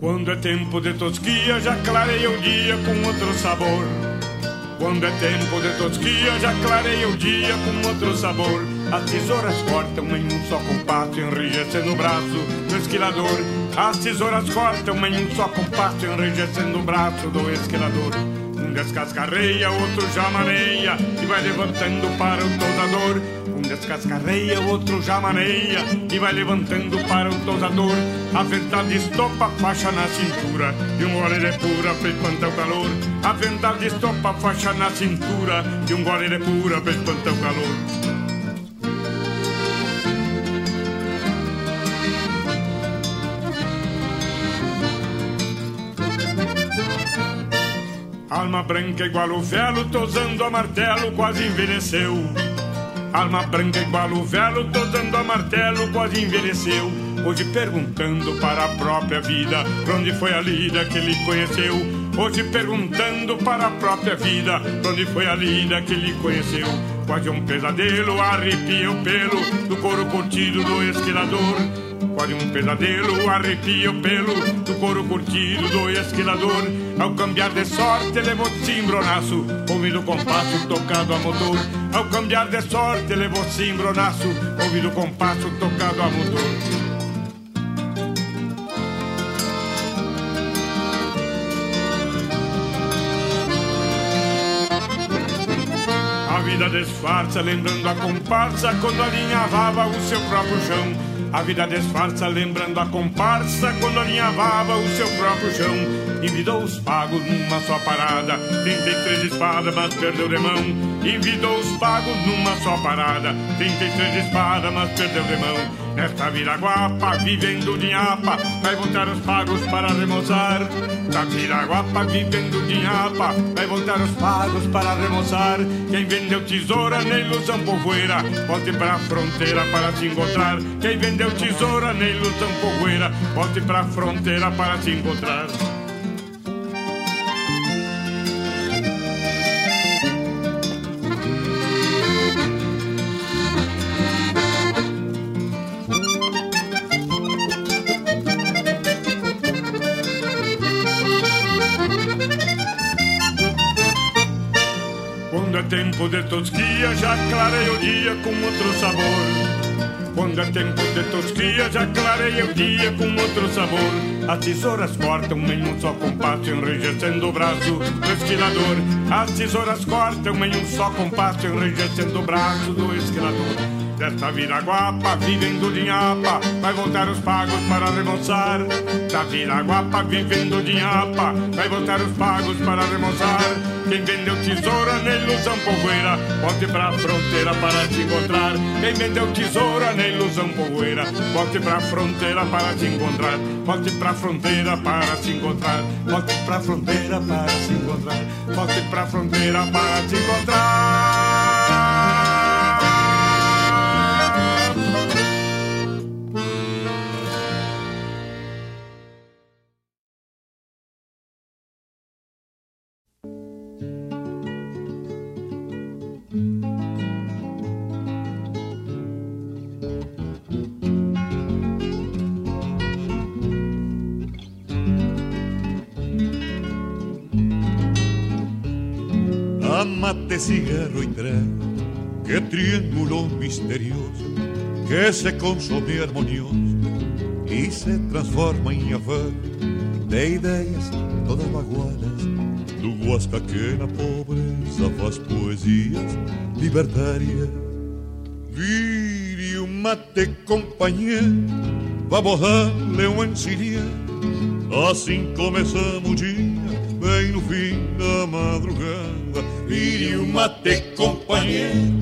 Quando é tempo de tosquia, já clareia o dia com outro sabor. Quando é tempo de tosquia, já clareia o dia com outro sabor. As tesouras cortam em um só compasso, enrijecendo o braço do esquilador. As tesouras cortam em um só compasso, enrijecendo o braço do esquilador. Um descascarreia, outro já maneia e vai levantando para o tosador. Descascarreia, outro já maneia e vai levantando para o tosador. A verdade estopa a faixa na cintura e um gole de pura pra espantar o calor. A verdade estopa a faixa na cintura e um gole de pura pra espantar o calor. Alma branca igual o velo, tosando a martelo, quase envelheceu. Alma branca igual o velo, tosando a martelo, quase envelheceu. Hoje perguntando para a própria vida, pra onde foi a lida que ele conheceu. Hoje perguntando para a própria vida, pra onde foi a lida que ele conheceu. Quase um pesadelo, arrepia o pelo do couro curtido do esquilador. Quase um pesadelo, arrepia o pelo do couro curtido do esquilador. Ao cambiar de sorte, levou cimbronaço, ouvindo compasso tocado a motor. Ao cambiar de sorte, levou cimbronaço, ouvindo compasso tocado a motor. A vida disfarça, lembrando a comparsa quando alinhavava o seu próprio chão. A vida disfarça, lembrando a comparsa quando alinhavava o seu próprio chão. Envidou os pagos numa só parada, 33 espadas, mas perdeu de mão. Envidou os pagos numa só parada, 33 espadas, mas perdeu de mão. Nesta viraguapa, vivendo de apa, vai voltar os pagos para remoçar. Da viraguapa, vivendo de apa, vai voltar os pagos para remoçar. Quem vendeu tesoura na ilusão povoeira, volte pra fronteira para se encontrar. Quem vendeu tesoura na ilusão povoeira, volte pra fronteira para se encontrar. Já clareia o dia com outro sabor. Quando é tempo de tosquia, já clareia o dia com outro sabor. As tesouras cortam em um só compasso, enrijecendo o braço do esquilador. As tesouras cortam em um só compasso, enrijecendo o braço do esquilador. Desta viraguapa, vivendo de nhapa, vai voltar os pagos para remoçar. Da viraguapa, vivendo de nhapa, vai voltar os pagos para remoçar. Quem vendeu tesoura na ilusão povoeira, volte pra fronteira para se encontrar. Quem vendeu tesoura na ilusão povoeira, volte pra fronteira para se encontrar. Volte pra fronteira para se encontrar. Volte pra fronteira para se encontrar. Volte pra fronteira para se encontrar. Cigarro y trago, que triángulo misterioso que se consome armonioso y se transforma en afán de ideas todas magoadas do Guasca que na pobreza faz poesias libertárias. Vire um mate, companheiro, vamos dar-lhe um encilhar. Assim começamos o dia, bem no fim da madrugada. Vire um mate, companheiro,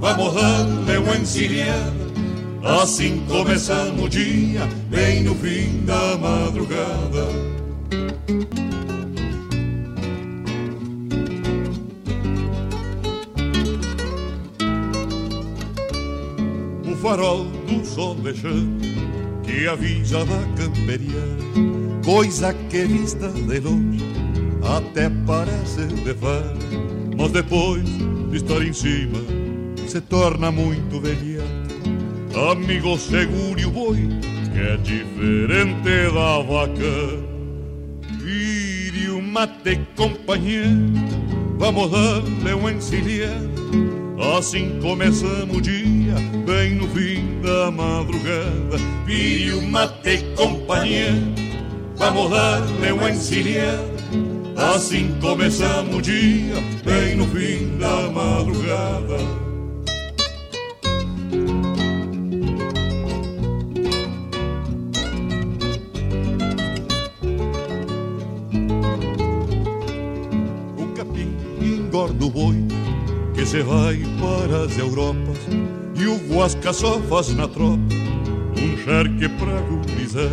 vamos dar-lhe um encilhar. Assim começamos o dia, bem no fim da madrugada. O farol do sol deixando que avisa da camperiana, coisa que vista de longe até parece de far, mas depois de estar em cima se torna muito velhata. Amigo, segure o boi, que é diferente da vaca. Vire o mate, companheiro, vamos dar-lhe uma encilhada. Assim começamos o dia, bem no fim da madrugada. Vire o mate, companheiro, vamos dar-lhe uma encilhada. Assim começamos o dia, bem no fim da madrugada. do boi que se vai para as Europas e o Guasca só faz na tropa um charque pra gurizada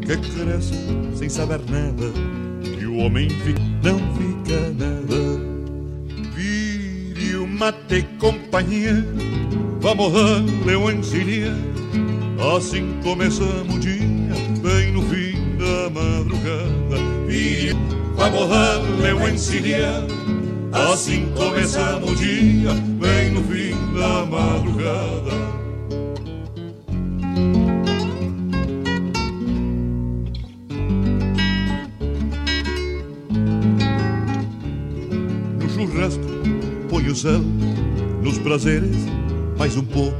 que cresce sem saber nada o homem não fica nada. Vire o mate companhia, vamos dar-lhe um encilhado, assim começamos o dia, bem no fim da madrugada. Vire, vamos dar-lhe um encilhado Assim começamos o dia, bem no fim da madrugada. Nos prazeres mais um pouco.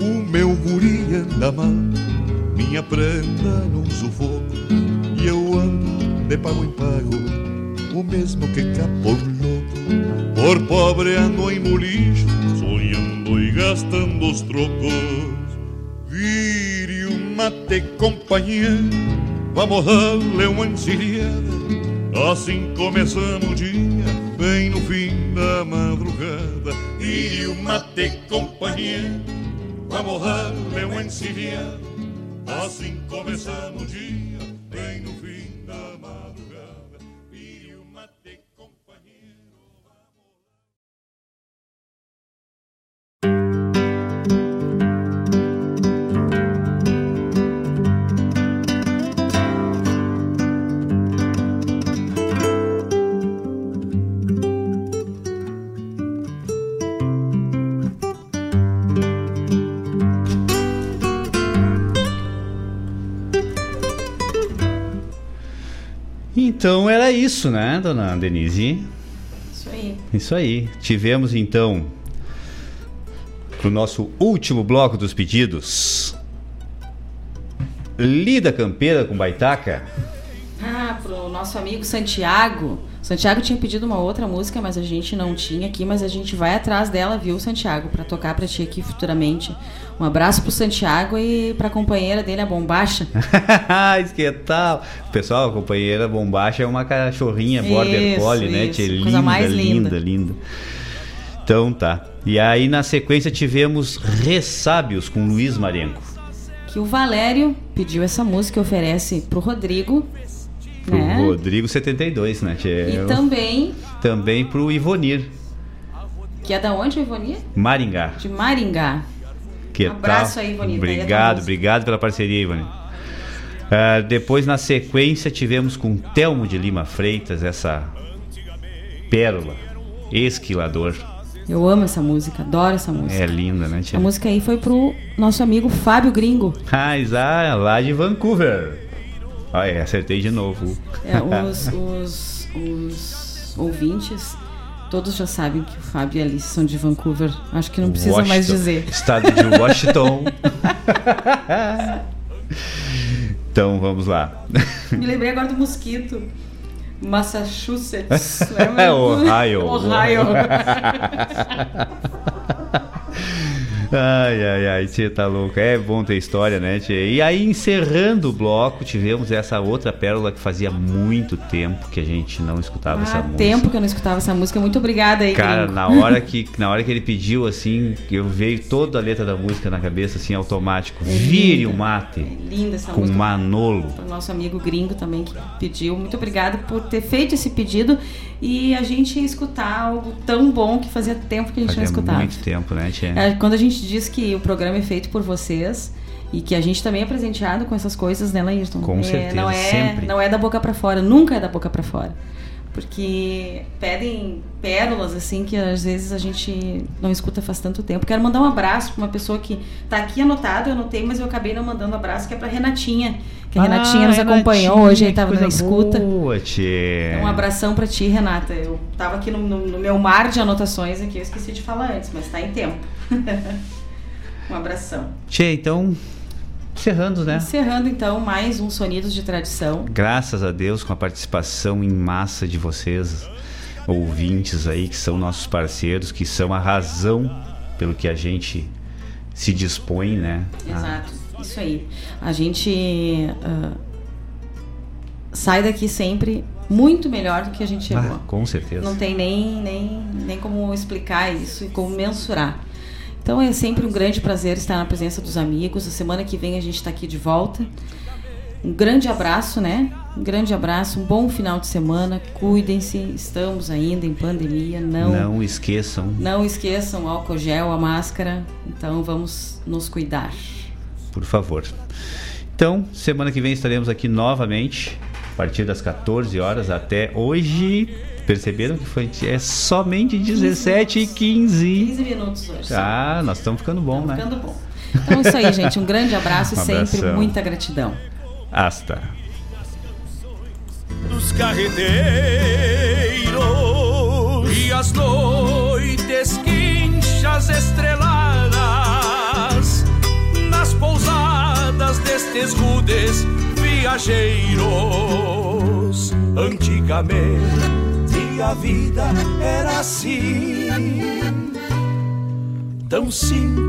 O meu guri anda mal, minha prenda num sufoco. E eu ando de pago em pago, o mesmo que capô por pobre ando em molicho, sonhando e gastando os trocos. Vire o mate, companheiro, vamos dar-lhe uma encilhada. Assim começamos o dia, bem no fim da madrugada. Vire o mate, companheiro, vamos dar-lhe uma encilhada. Assim começamos o dia, Então era isso, né, dona Denise? Isso aí. Isso aí. Tivemos então pro nosso último bloco dos pedidos. Lida Campeira com Baitaca. Ah, pro nosso amigo Santiago. Santiago tinha pedido uma outra música, mas a gente não tinha aqui, mas a gente vai atrás dela, viu, Santiago, para tocar para ti aqui futuramente. Um abraço pro Santiago e pra companheira dele, a Bombacha. que tal? Pessoal, a companheira Bombacha é uma cachorrinha border Isso, collie, né? isso. Tia? Coisa Linda, mais linda. linda, linda. Então tá. E aí na sequência tivemos Ressábios com Luiz Marenco. Que o Valério pediu essa música e oferece pro Rodrigo. Pro né? Rodrigo 72, né? tia? E também, Também pro Ivonir que é da onde, Ivonir? Maringá. De Maringá. Que Abraço tal? aí, Ivonir. É Obrigado, obrigado pela parceria, Ivonir. Ah, depois, na sequência, tivemos com Telmo de Lima Freitas essa pérola, Esquilador. Eu amo essa música, adoro essa música. É linda, né, tia? A música aí foi pro nosso amigo Fábio Gringo. Ah, lá de Vancouver. Ah, é, acertei de novo. É, os, os, os ouvintes, todos já sabem que o Fábio e a Alice são de Vancouver. Acho que não precisa mais Washington, dizer. Estado de Washington. então, vamos lá. Me lembrei agora do mosquito. Massachusetts. É? Ohio. Ohio. Ai, ai, ai, tia tá louca. É bom ter história, né, tia? E aí, encerrando o bloco, tivemos essa outra pérola que fazia muito tempo que a gente não escutava essa Há música. tempo que eu não escutava essa música. Muito obrigada aí, Cara, gringo. na hora, que, na hora que ele pediu, assim, eu veio toda a letra da música na cabeça, assim, automático. É Vire o mate. Linda essa com música. Manolo. Para o nosso amigo gringo também que pediu. Muito obrigada por ter feito esse pedido e a gente escutar algo tão bom que fazia tempo que a gente Fazia não escutava. muito tempo, né, tia? É, quando a gente diz que o programa é feito por vocês e que a gente também é presenteado com essas coisas, né, Laírton? Com É, certeza, não é, sempre. Não é da boca pra fora, nunca é da boca pra fora. Porque pedem pérolas assim que às vezes a gente não escuta faz tanto tempo. Quero mandar um abraço para uma pessoa que tá aqui anotado, eu anotei, mas eu acabei não mandando abraço, que é para Renatinha, que a Ah, Renatinha nos acompanhou hoje, aí tava na escuta. Boa, tchê. Um abração para ti, Renata. Eu tava aqui no, no- no meu mar de anotações aqui, eu esqueci de falar antes, mas tá em tempo. um abração. Tchê, então, encerrando, né? Encerrando então mais um Sonidos de Tradição. Graças a Deus com a participação em massa de vocês, ouvintes aí, que são nossos parceiros, que são a razão pelo que a gente se dispõe, né? a- Exato, isso aí. A gente ah, sai daqui sempre muito melhor do que a gente chegou. Ah, com certeza. Não tem nem, nem, nem como explicar isso e como mensurar. Então é sempre um grande prazer estar na presença dos amigos. A semana que vem a gente está aqui de volta. Um grande abraço, né? Um grande abraço, um bom final de semana. Cuidem-se, estamos ainda em pandemia. Não, Não esqueçam. não esqueçam o álcool gel, a máscara. Então vamos nos cuidar. por favor. Então, semana que vem estaremos aqui novamente, a partir das 14 horas até hoje. Perceberam que foi é somente 17 e 15. 15 minutos hoje. Ah, nós estamos ficando bom, né? Ficando bom. Então é isso aí, gente. Um grande abraço e Um sempre abração. muita gratidão. Hasta. dos carreteiros e as noites quinchas estreladas nas pousadas destes rudes viajeiros. Antigamente a vida era assim, tão simples.